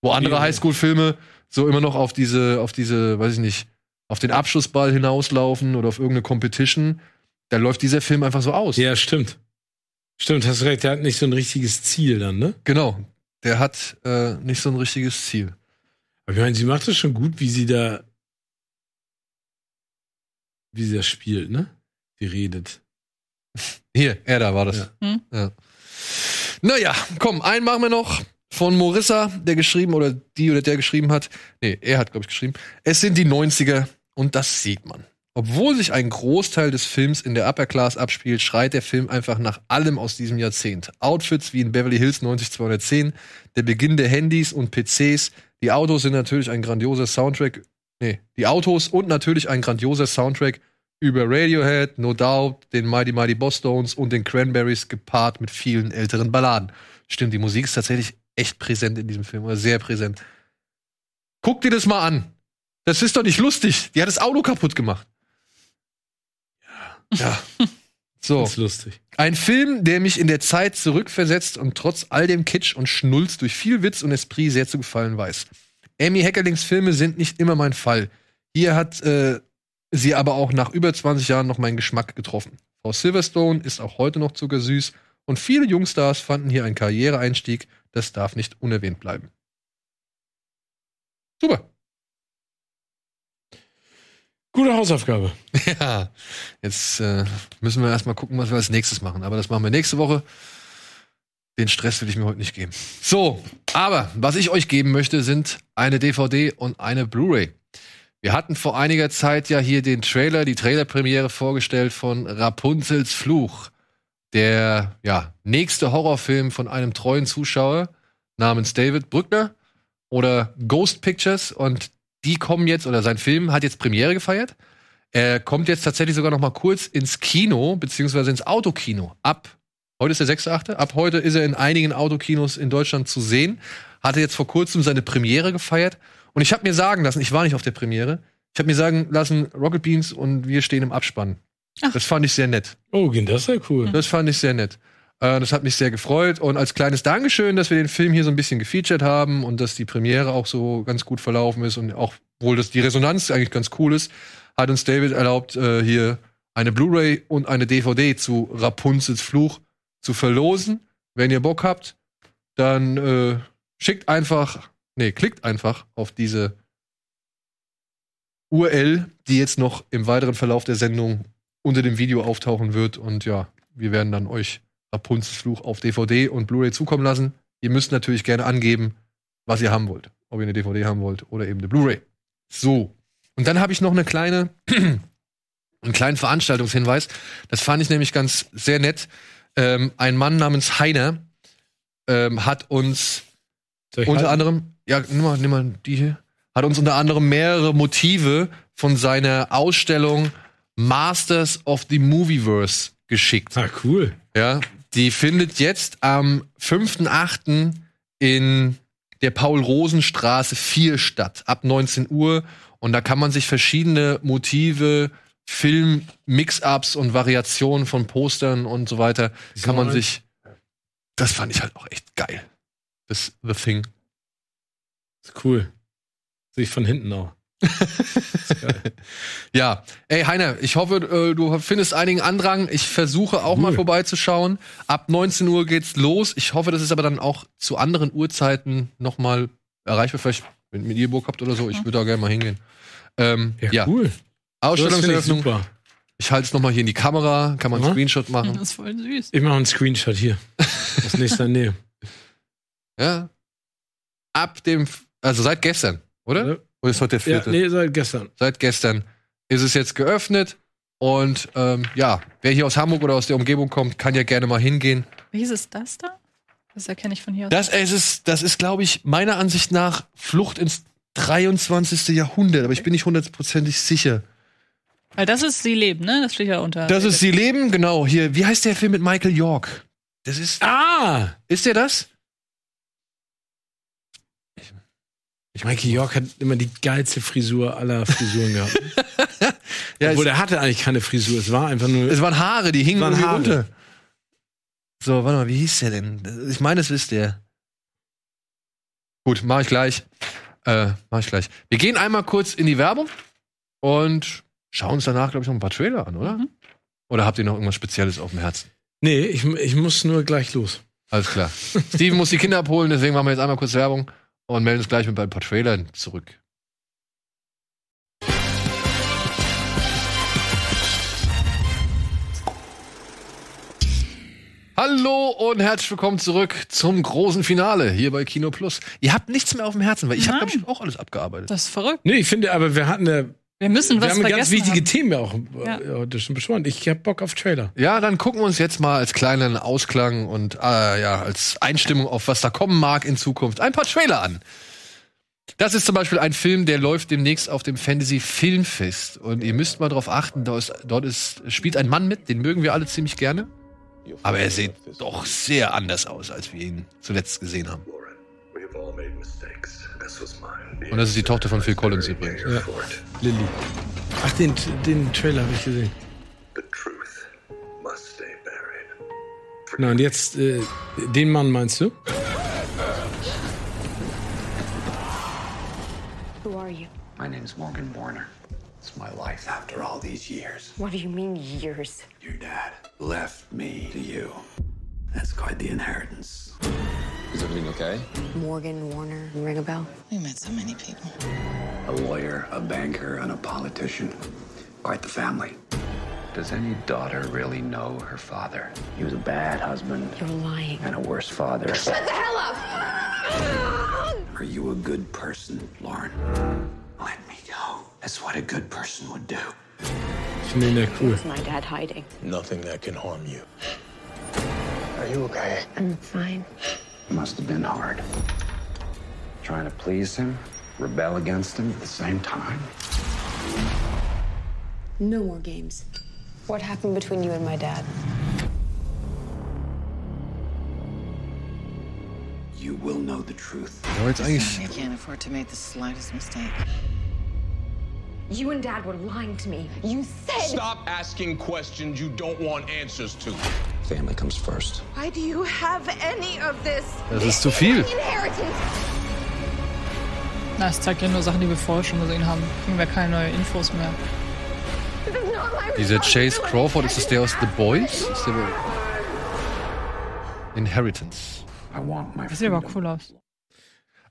Wo andere. Highschool-Filme so immer noch auf diese, auf diese, weiß ich nicht, auf den Abschlussball hinauslaufen oder auf irgendeine Competition, da läuft dieser Film einfach so aus. Ja, stimmt. Stimmt, hast recht, der hat nicht so ein richtiges Ziel dann, ne? Genau. Der hat äh, nicht so ein richtiges Ziel. Aber ich meine, sie macht das schon gut, wie sie da, wie sie das spielt, ne? Sie redet. Hier, er da war das. Ja. Hm. Ja. Naja, komm, einen machen wir noch von Morissa, der geschrieben oder die oder der geschrieben hat. Nee, er hat, glaube ich, geschrieben. Es sind die 90er und das sieht man. Obwohl sich ein Großteil des Films in der Upper Class abspielt, schreit der Film einfach nach allem aus diesem Jahrzehnt. Outfits wie in Beverly Hills 90210, der Beginn der Handys und PCs, die Autos sind natürlich ein grandioser Soundtrack. Nee, die Autos und natürlich ein grandioser Soundtrack über Radiohead, No Doubt, den Mighty Mighty Boss Stones und den Cranberries gepaart mit vielen älteren Balladen. Stimmt, die Musik ist tatsächlich echt präsent in diesem Film oder sehr präsent. Guck dir das mal an. Das ist doch nicht lustig. Die hat das Auto kaputt gemacht. Ja. Ja. So. Das ist lustig. Ein Film, der mich in der Zeit zurückversetzt und trotz all dem Kitsch und Schnulz durch viel Witz und Esprit sehr zu gefallen weiß. Amy Heckerlings Filme sind nicht immer mein Fall. Hier hat äh, sie aber auch nach über 20 Jahren noch meinen Geschmack getroffen. Frau Silverstone ist auch heute noch zuckersüß und viele Jungstars fanden hier einen Karriereeinstieg. Das darf nicht unerwähnt bleiben. Super. Gute Hausaufgabe. Ja, jetzt äh, müssen wir erstmal gucken, was wir als nächstes machen. Aber das machen wir nächste Woche. Den Stress will ich mir heute nicht geben. So, aber was ich euch geben möchte, sind eine DVD und eine Blu-ray. Wir hatten vor einiger Zeit ja hier den Trailer, die Trailerpremiere vorgestellt von Rapunzels Fluch. Der ja, nächste Horrorfilm von einem treuen Zuschauer namens David Brückner oder Ghost Pictures. Und die kommen jetzt, oder sein Film hat jetzt Premiere gefeiert. Er kommt jetzt tatsächlich sogar noch mal kurz ins Kino, beziehungsweise ins Autokino. Ab, heute ist der 6.8., ab heute ist er in einigen Autokinos in Deutschland zu sehen. Hatte jetzt vor kurzem seine Premiere gefeiert. Und ich habe mir sagen lassen, ich war nicht auf der Premiere, ich habe mir sagen lassen, Rocket Beans und wir stehen im Abspann. Ach. Das fand ich sehr nett. Oh, das ist ja cool. Das fand ich sehr nett. Äh, das hat mich sehr gefreut. Und als kleines Dankeschön, dass wir den Film hier so ein bisschen gefeatured haben und dass die Premiere auch so ganz gut verlaufen ist und auch wohl, dass die Resonanz eigentlich ganz cool ist, hat uns David erlaubt, äh, hier eine Blu-ray und eine DVD zu Rapunzels Fluch zu verlosen. Wenn ihr Bock habt, dann äh, schickt einfach, nee, klickt einfach auf diese URL, die jetzt noch im weiteren Verlauf der Sendung unter dem Video auftauchen wird. Und ja, wir werden dann euch Rapunzels Fluch auf DVD und Blu-ray zukommen lassen. Ihr müsst natürlich gerne angeben, was ihr haben wollt. Ob ihr eine DVD haben wollt oder eben eine Blu-ray. So. Und dann habe ich noch eine kleine, einen kleinen Veranstaltungshinweis. Das fand ich nämlich ganz sehr nett. Ähm, ein Mann namens Heiner ähm, hat uns unter halten? anderem, ja, nimm mal, nimm mal die hier, hat uns unter anderem mehrere Motive von seiner Ausstellung Masters of the Movieverse geschickt. Ah, cool. Ja, die findet jetzt am 5.8. in der Paul-Rosen-Straße 4 statt, ab 19 Uhr. Und da kann man sich verschiedene Motive, Film, Mix-Ups und Variationen von Postern und so weiter, kann man sich. Das fand ich halt auch echt geil. Das The Thing. Ist cool. Sehe ich von hinten auch. Ja, ey Heiner, ich hoffe, äh, du findest einigen Andrang. Ich versuche auch mal Cool. vorbeizuschauen. Ab 19 Uhr geht's los. Ich hoffe, das ist aber dann auch zu anderen Uhrzeiten noch mal erreichbar. Vielleicht, wenn ihr Bock habt oder so, ich würde da gerne mal hingehen. Ähm, Ja, ja, cool. Das ich Ausstellungseröffnung. super. Ich halte es noch mal hier in die Kamera, kann man einen Ja. Screenshot machen. Das ist voll süß. Ich mache einen Screenshot hier. Aus nächster Nähe. Ja. Ab dem, also seit gestern, oder? Ja. Oder ist heute der Ja, vierte? nee, seit gestern. seit gestern ist es jetzt geöffnet. Und ähm, ja, wer hier aus Hamburg oder aus der Umgebung kommt, kann ja gerne mal hingehen. Welches ist das da? Das erkenne ich von hier aus. Das es ist, das ist, glaube ich, meiner Ansicht nach Flucht ins 23. Jahrhundert, aber ich bin nicht hundertprozentig sicher. Weil das ist Sie leben, ne? Das steht ja unter. Das ist Sie leben, genau. Hier, wie heißt der Film mit Michael York? Das ist. Ah! Ist der das? Michael York hat immer die geilste Frisur aller Frisuren gehabt. Ja, Obwohl, er hatte eigentlich keine Frisur. Es war einfach nur. es waren Haare, die hingen waren Haare. runter. So, warte mal, wie hieß der denn? Ich meine, es ist der. Gut, mach ich gleich. Äh, mach ich gleich. Wir gehen einmal kurz in die Werbung und schauen uns danach, glaube ich, noch ein paar Trailer an, oder? Mhm. Oder habt ihr noch irgendwas Spezielles auf dem Herzen? Nee, ich, ich muss nur gleich los. Alles klar. Steven muss die Kinder abholen, deswegen machen wir jetzt einmal kurz Werbung und melden uns gleich mit ein paar Trailern zurück. Hallo und herzlich willkommen zurück zum großen Finale hier bei Kino Plus. Ihr habt nichts mehr auf dem Herzen, weil ich habe, glaube ich, auch alles abgearbeitet. Das ist verrückt. Nee, ich finde, aber wir hatten ja, Wir müssen wir was haben ganz wichtige haben. Themen ja auch Ja. äh, heute schon besprochen. Ich hab Bock auf Trailer. Ja, dann gucken wir uns jetzt mal als kleinen Ausklang und äh, ja, als Einstimmung auf was da kommen mag in Zukunft ein paar Trailer an. Das ist zum Beispiel ein Film, der läuft demnächst auf dem Fantasy Filmfest. Und ihr müsst mal drauf achten, da ist, dort ist, spielt ein Mann mit, den mögen wir alle ziemlich gerne. Aber er sieht doch sehr anders aus, als wir ihn zuletzt gesehen haben. Und das ist die Tochter von Phil Collins übrigens. Ja. Lilly. Ach, den, den Trailer habe ich gesehen. Na, und jetzt, äh, den Mann meinst du? Who are you? My name's Morgan Warner. It's my life after all these years. What do you mean, years? Your dad left me to you. That's quite the inheritance. Is everything okay? Morgan Warner. Ring a bell? We met so many people. A lawyer, a banker, and a politician. Quite the family. Does any daughter really know her father? He was a bad husband You're lying. and a worse father. Shut the hell up! Are you a good person, Lauren? Let me go. That's what a good person would do. Ich finde ihn ja. Where's my dad hiding? Nothing that can harm you. Are you okay? I'm fine. It Must have been hard. Trying to please him, rebel against him at the same time. No more games. What happened between you and my dad? You will know the truth. Aber jetzt eigentlich. We can't afford to make the slightest mistake. You and dad were lying to me. You said. Stop asking questions you don't want answers to. Family comes first. Why do you have any of this? Das ist zu viel. Na, es zeigt ja nur Sachen, die wir vorher schon gesehen haben. Kriegen wir keine neuen Infos mehr. This is not my Dieser Chase Crawford, ist das der aus The Boys? Ist der Inheritance. I want my Das sieht aber cool aus.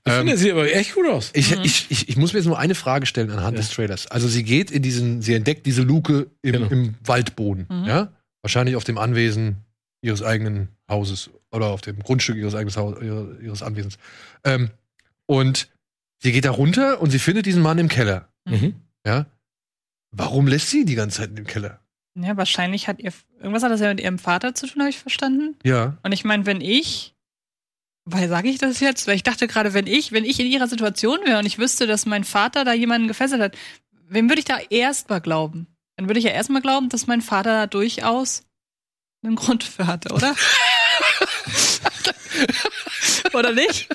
Ich Ähm, finde, er sieht aber echt gut aus. Ich, ich, ich, ich muss mir jetzt nur eine Frage stellen anhand des Trailers. Also sie geht in diesen, sie entdeckt diese Luke im, Genau. im Waldboden, Mhm. ja? Wahrscheinlich auf dem Anwesen ihres eigenen Hauses oder auf dem Grundstück ihres eigenen Haus, ihre- ihres Anwesens. Ähm, und sie geht da runter und sie findet diesen Mann im Keller. Mhm. Ja. Warum lässt sie ihn die ganze Zeit in dem Keller? Ja, wahrscheinlich hat ihr. Irgendwas hat das ja mit ihrem Vater zu tun, habe ich verstanden. Ja. Und ich meine, wenn ich. Weil sage ich das jetzt? Weil ich dachte gerade, wenn ich, wenn ich in ihrer Situation wäre und ich wüsste, dass mein Vater da jemanden gefesselt hat, wem würde ich da erst mal glauben? Dann würde ich ja erstmal glauben, dass mein Vater da durchaus einen Grund für hatte, oder? oder nicht?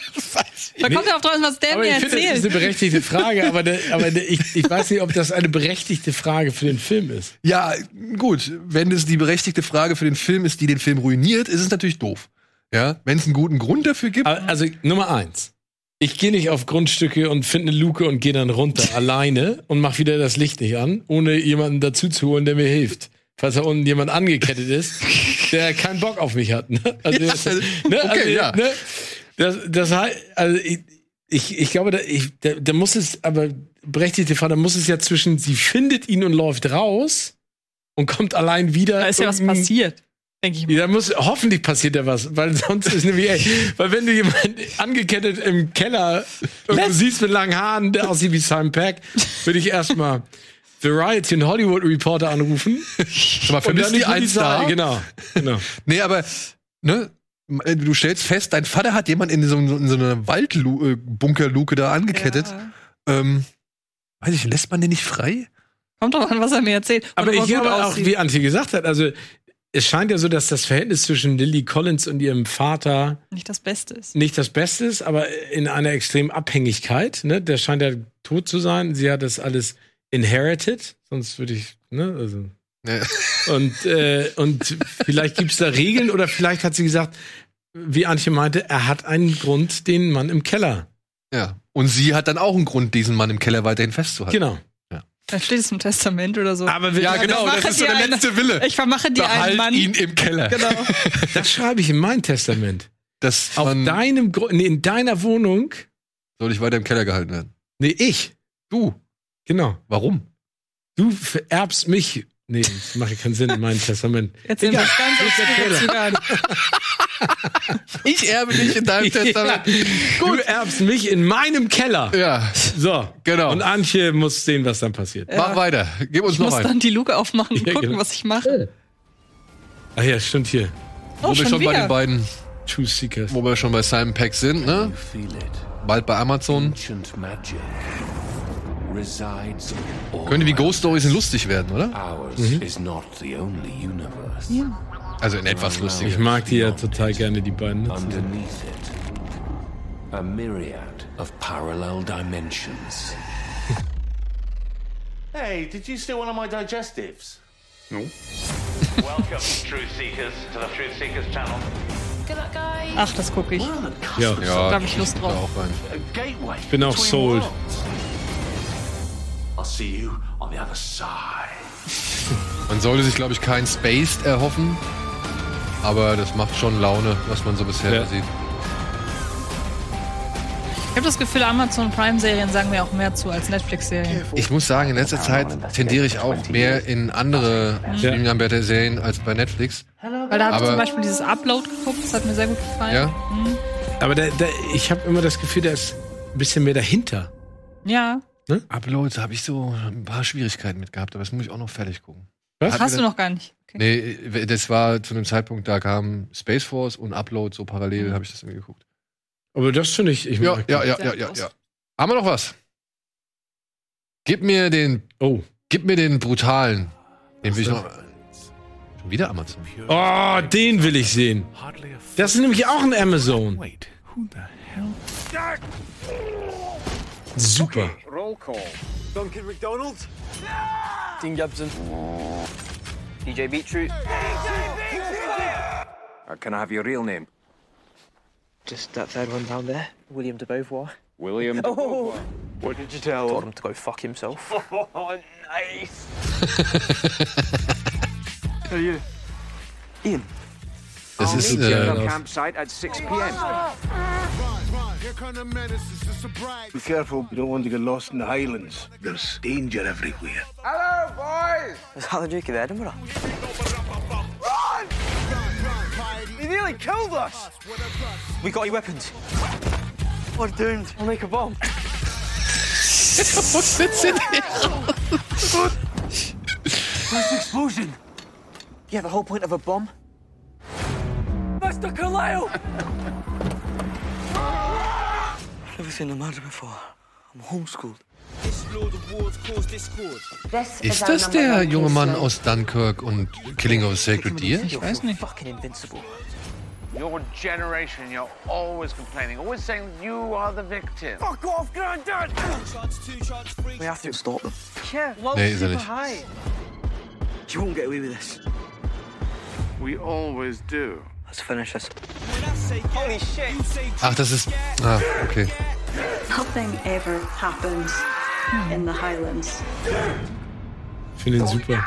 Da kommt ja auch drauf, was der aber mir ich finde, das erzählt. ist eine berechtigte Frage, aber, der, aber der, ich, ich weiß nicht, ob das eine berechtigte Frage für den Film ist. Ja, gut. Wenn es die berechtigte Frage für den Film ist, die den Film ruiniert, ist es natürlich doof. Ja, wenn es einen guten Grund dafür gibt. Also Nummer eins. Ich gehe nicht auf Grundstücke und finde eine Luke und gehe dann runter alleine und mache wieder das Licht nicht an, ohne jemanden dazu zu holen, der mir hilft. Falls da unten jemand angekettet ist, der keinen Bock auf mich hat. Ne? Also, Ja, das, okay, ne? also, ja. Ne? Das, das heißt, also ich, ich, ich glaube, da, ich, da, da muss es, aber berechtigte Frage, da muss es ja zwischen, sie findet ihn und läuft raus und kommt allein wieder. Da ist ja was passiert, denke ich mal. ja, da muss, hoffentlich passiert ja was, weil sonst ist nämlich, ey, weil wenn du jemanden angekettet im Keller irgendwo siehst mit langen Haaren, der aussieht wie Simon Peck, würde ich erstmal Variety und Hollywood Reporter anrufen. Aber vermisst die die eins Polizei, da? genau, genau. Nee, aber, ne? Du stellst fest, dein Vater hat jemand in so, in so einer Waldbunkerluke da angekettet. Ja. Ähm, weiß ich, lässt man den nicht frei? Kommt drauf an, was er mir erzählt. Und Aber er ich glaube auch, wie Antje gesagt hat, also es scheint ja so, dass das Verhältnis zwischen Lily Collins und ihrem Vater nicht das Beste ist. nicht das Beste ist, aber in einer extremen Abhängigkeit. Ne? Der scheint ja tot zu sein. Sie hat das alles inherited, sonst würde ich, ne, also. Nee. Und, äh, und vielleicht gibt es da Regeln oder vielleicht hat sie gesagt, wie Antje meinte, er hat einen Grund, den Mann im Keller. Ja. Und sie hat dann auch einen Grund, diesen Mann im Keller weiterhin festzuhalten. Genau. Dann steht es im Testament oder so. Aber wir, Ja, genau, vermache das ist so der eine- letzte Wille. Ich vermache dir einen Mann. ihn im Keller. Genau. das schreibe ich in mein Testament. Das Auf deinem Grund, nee, in deiner Wohnung. soll ich weiter im Keller gehalten werden. Nee, ich. Du. Genau. Warum? Du vererbst mich. Nee, das macht ja keinen Sinn in meinem Testament. Jetzt sind wir ganz. Ich erbe dich in deinem Testament. Du erbst mich in meinem Keller. Ja, So. genau. Und Antje muss sehen, was dann passiert. Mach weiter. Gib uns Ich noch muss einen. dann die Luke aufmachen und Ja, gucken, genau. was ich mache. Ach ja, stimmt hier. Oh, wo wir schon bei wieder. den beiden, Truth Seekers. wo wir schon bei Simon Peck sind, ne? Bald bei Amazon. Ancient magic Könnte wie Ghost Stories us. lustig werden, oder? Only universe. Also in etwas lustig. Ich mag die ja total gerne, die beiden. Underneath it, a myriad of parallel dimensions. Hey, did you steal one of my digestives? Welcome, Truth Seekers, to the Truth Seekers channel. Ach, das gucke ich. Ja. Ja, Da hab ich Lust drauf. Ich bin auch sold. I'll see you on the other side. Man sollte sich, glaube ich, kein Spaced erhoffen. Aber das macht schon Laune, was man so bisher Ja. da sieht. Ich habe das Gefühl, Amazon Prime-Serien sagen mir auch mehr zu als Netflix-Serien. Ich muss sagen, in letzter Zeit tendiere ich auch mehr in andere Streaming-Anbieter-Serien als bei Netflix. Weil da habe ich zum Beispiel dieses Upload geguckt, das hat mir sehr gut gefallen. Ja? Mhm. Aber da, da, ich habe immer das Gefühl, da ist ein bisschen mehr dahinter. Ja. Uploads habe ich so ein paar Schwierigkeiten mit gehabt, aber das muss ich auch noch fertig gucken. Was? Hat Hast du noch gar nicht. Okay. Nee, das war zu einem Zeitpunkt, da kam Space Force und Upload so parallel, habe ich das irgendwie geguckt. Aber das finde ich. ich Ja, mag ja, ja, ja, ja, ja. Haben wir noch was? Gib mir den, Oh. gib mir den brutalen. Den will ich noch. Schon wieder Amazon. Oh, den will ich sehen. Das ist nämlich auch ein Amazon. Wait, who the hell? Super. Roll call. Duncan McDonald. Dean Gibson. DJ Beetroot. Uh, can I have your real name? Just that third one down there. William de Beauvoir. William. Oh, what did you tell Told him? him to go fuck himself. Oh, nice. Who are you? Ian. Das is Meet you at äh, campsite at 6 p.m. Be careful, you don't want to get lost in the Highlands. There's danger everywhere. Hello, boys. Is that the Duke of Edinburgh? Run! He nearly killed us. We got your weapons. We're doomed. We'll make a bomb. Muss eine CD raus. Where's the explosion? Yeah, the whole point of a bomb? Mr. Kaleo! I've never seen a murder before. I'm homeschooled. Ist das der junge Mann aus Dunkirk und Killing of a Sacred Deer? Ich weiß nicht. Fucking invincible. Your generation, you're always complaining, always saying you are the victim. Fuck off, Granddad! We have to stop them. Yeah, Nee, ist er nicht. high. You won't get away with this. We always do. Let's finish this. Holy shit! Ach, das ist. Ah, okay. Nothing ever happens in the Highlands. Ich finde ihn super.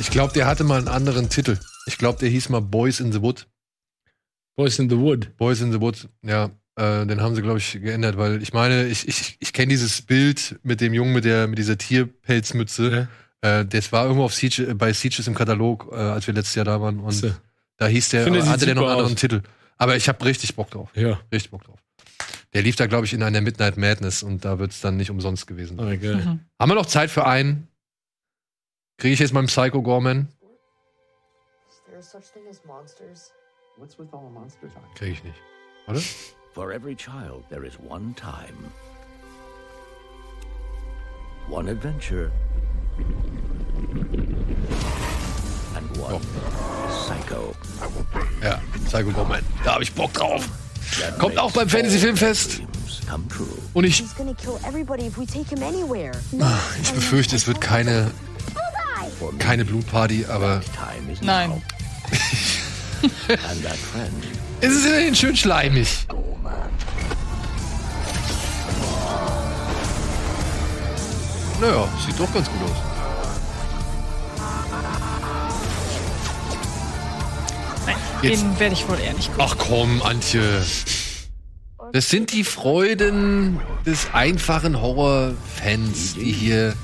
Ich glaube, der hatte mal einen anderen Titel. Ich glaube, der hieß mal Boys in the Wood. Boys in the Wood. Boys in the Wood, ja. Äh, den haben sie, glaube ich, geändert, weil ich meine, ich, ich, ich kenne dieses Bild mit dem Jungen mit, der, mit dieser Tierpelzmütze. Äh, das war irgendwo auf Siege, bei Sieges im Katalog, äh, als wir letztes Jahr da waren. Und So. da hieß der, Finde, hatte der noch einen anderen aus. Titel. Aber ich habe richtig Bock drauf. Ja. Richtig Bock drauf. Der lief da, glaube ich, in einer Midnight Madness und da wird es dann nicht umsonst gewesen sein. Oh, geil. Mhm. Haben wir noch Zeit für einen? Kriege ich jetzt meinen Psycho Gorman? Kriege ich nicht. Warte. For every child, there is one time, one adventure, one psycho. Ja, Psycho Gorman. Da habe ich Bock drauf. Kommt auch beim Fantasy Filmfest. Und ich. No, ich befürchte, es wird keine, keine Blutparty, aber Nein. now. and that friend es ist immerhin schön schleimig. Naja, sieht doch ganz gut aus. Nein, Jetzt- den werde ich wohl eher nicht gucken. Ach komm, Antje. Das sind die Freuden des einfachen Horrorfans, die hier.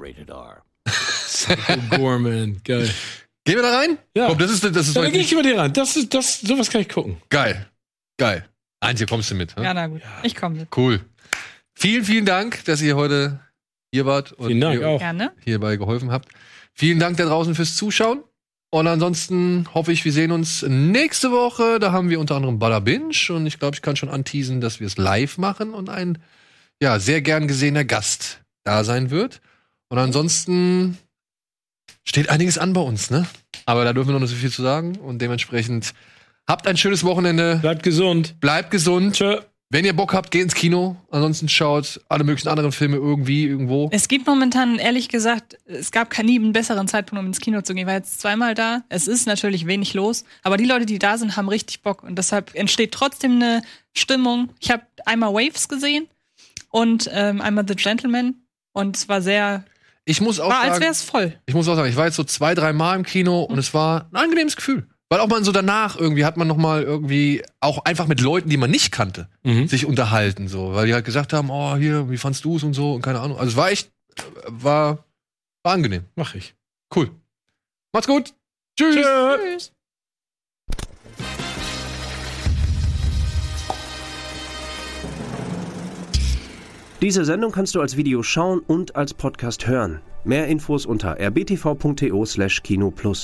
rated R. Psycho Gorman. Geil. Gehen wir da rein? Ja. Komm, das ist, das ist Ja, dann geh ich über dir ran. Das ist, das, sowas kann ich gucken. geil. Geil. Antje, kommst du mit? hä? Ja, na gut. Ich komme mit. Cool. Vielen, vielen Dank, dass ihr heute hier wart und hier, hierbei geholfen habt. Vielen Dank da draußen fürs Zuschauen. Und ansonsten hoffe ich, wir sehen uns nächste Woche. Da haben wir unter anderem Bada Binge und ich glaube, ich kann schon anteasen, dass wir es live machen und ein ja, sehr gern gesehener Gast da sein wird. Und ansonsten steht einiges an bei uns, ne? Aber da dürfen wir noch nicht so viel zu sagen und dementsprechend habt ein schönes Wochenende. Bleibt gesund. Bleibt gesund. Tschö. Wenn ihr Bock habt, geht ins Kino. Ansonsten schaut alle möglichen anderen Filme irgendwie, irgendwo. Es gibt momentan, ehrlich gesagt, es gab nie einen besseren Zeitpunkt, um ins Kino zu gehen. Ich war jetzt zweimal da. Es ist natürlich wenig los, aber die Leute, die da sind, haben richtig Bock. Und deshalb entsteht trotzdem eine Stimmung. Ich habe einmal Waves gesehen und ähm, einmal The Gentleman. Und es war sehr, Ich muss auch war als sagen, wäre es voll. ich muss auch sagen, ich war jetzt so zwei, drei Mal im Kino und es war ein angenehmes Gefühl. Weil auch mal so danach irgendwie hat man noch mal irgendwie auch einfach mit Leuten, die man nicht kannte, Mhm. sich unterhalten so, weil die halt gesagt haben, oh hier, wie fandst du es und so und keine Ahnung. Also es war echt, war, war angenehm. Mach ich. Cool. Macht's gut. Tschüss. Tschüss. Diese Sendung kannst du als Video schauen und als Podcast hören. Mehr Infos unter rbtv.to/kinoplus.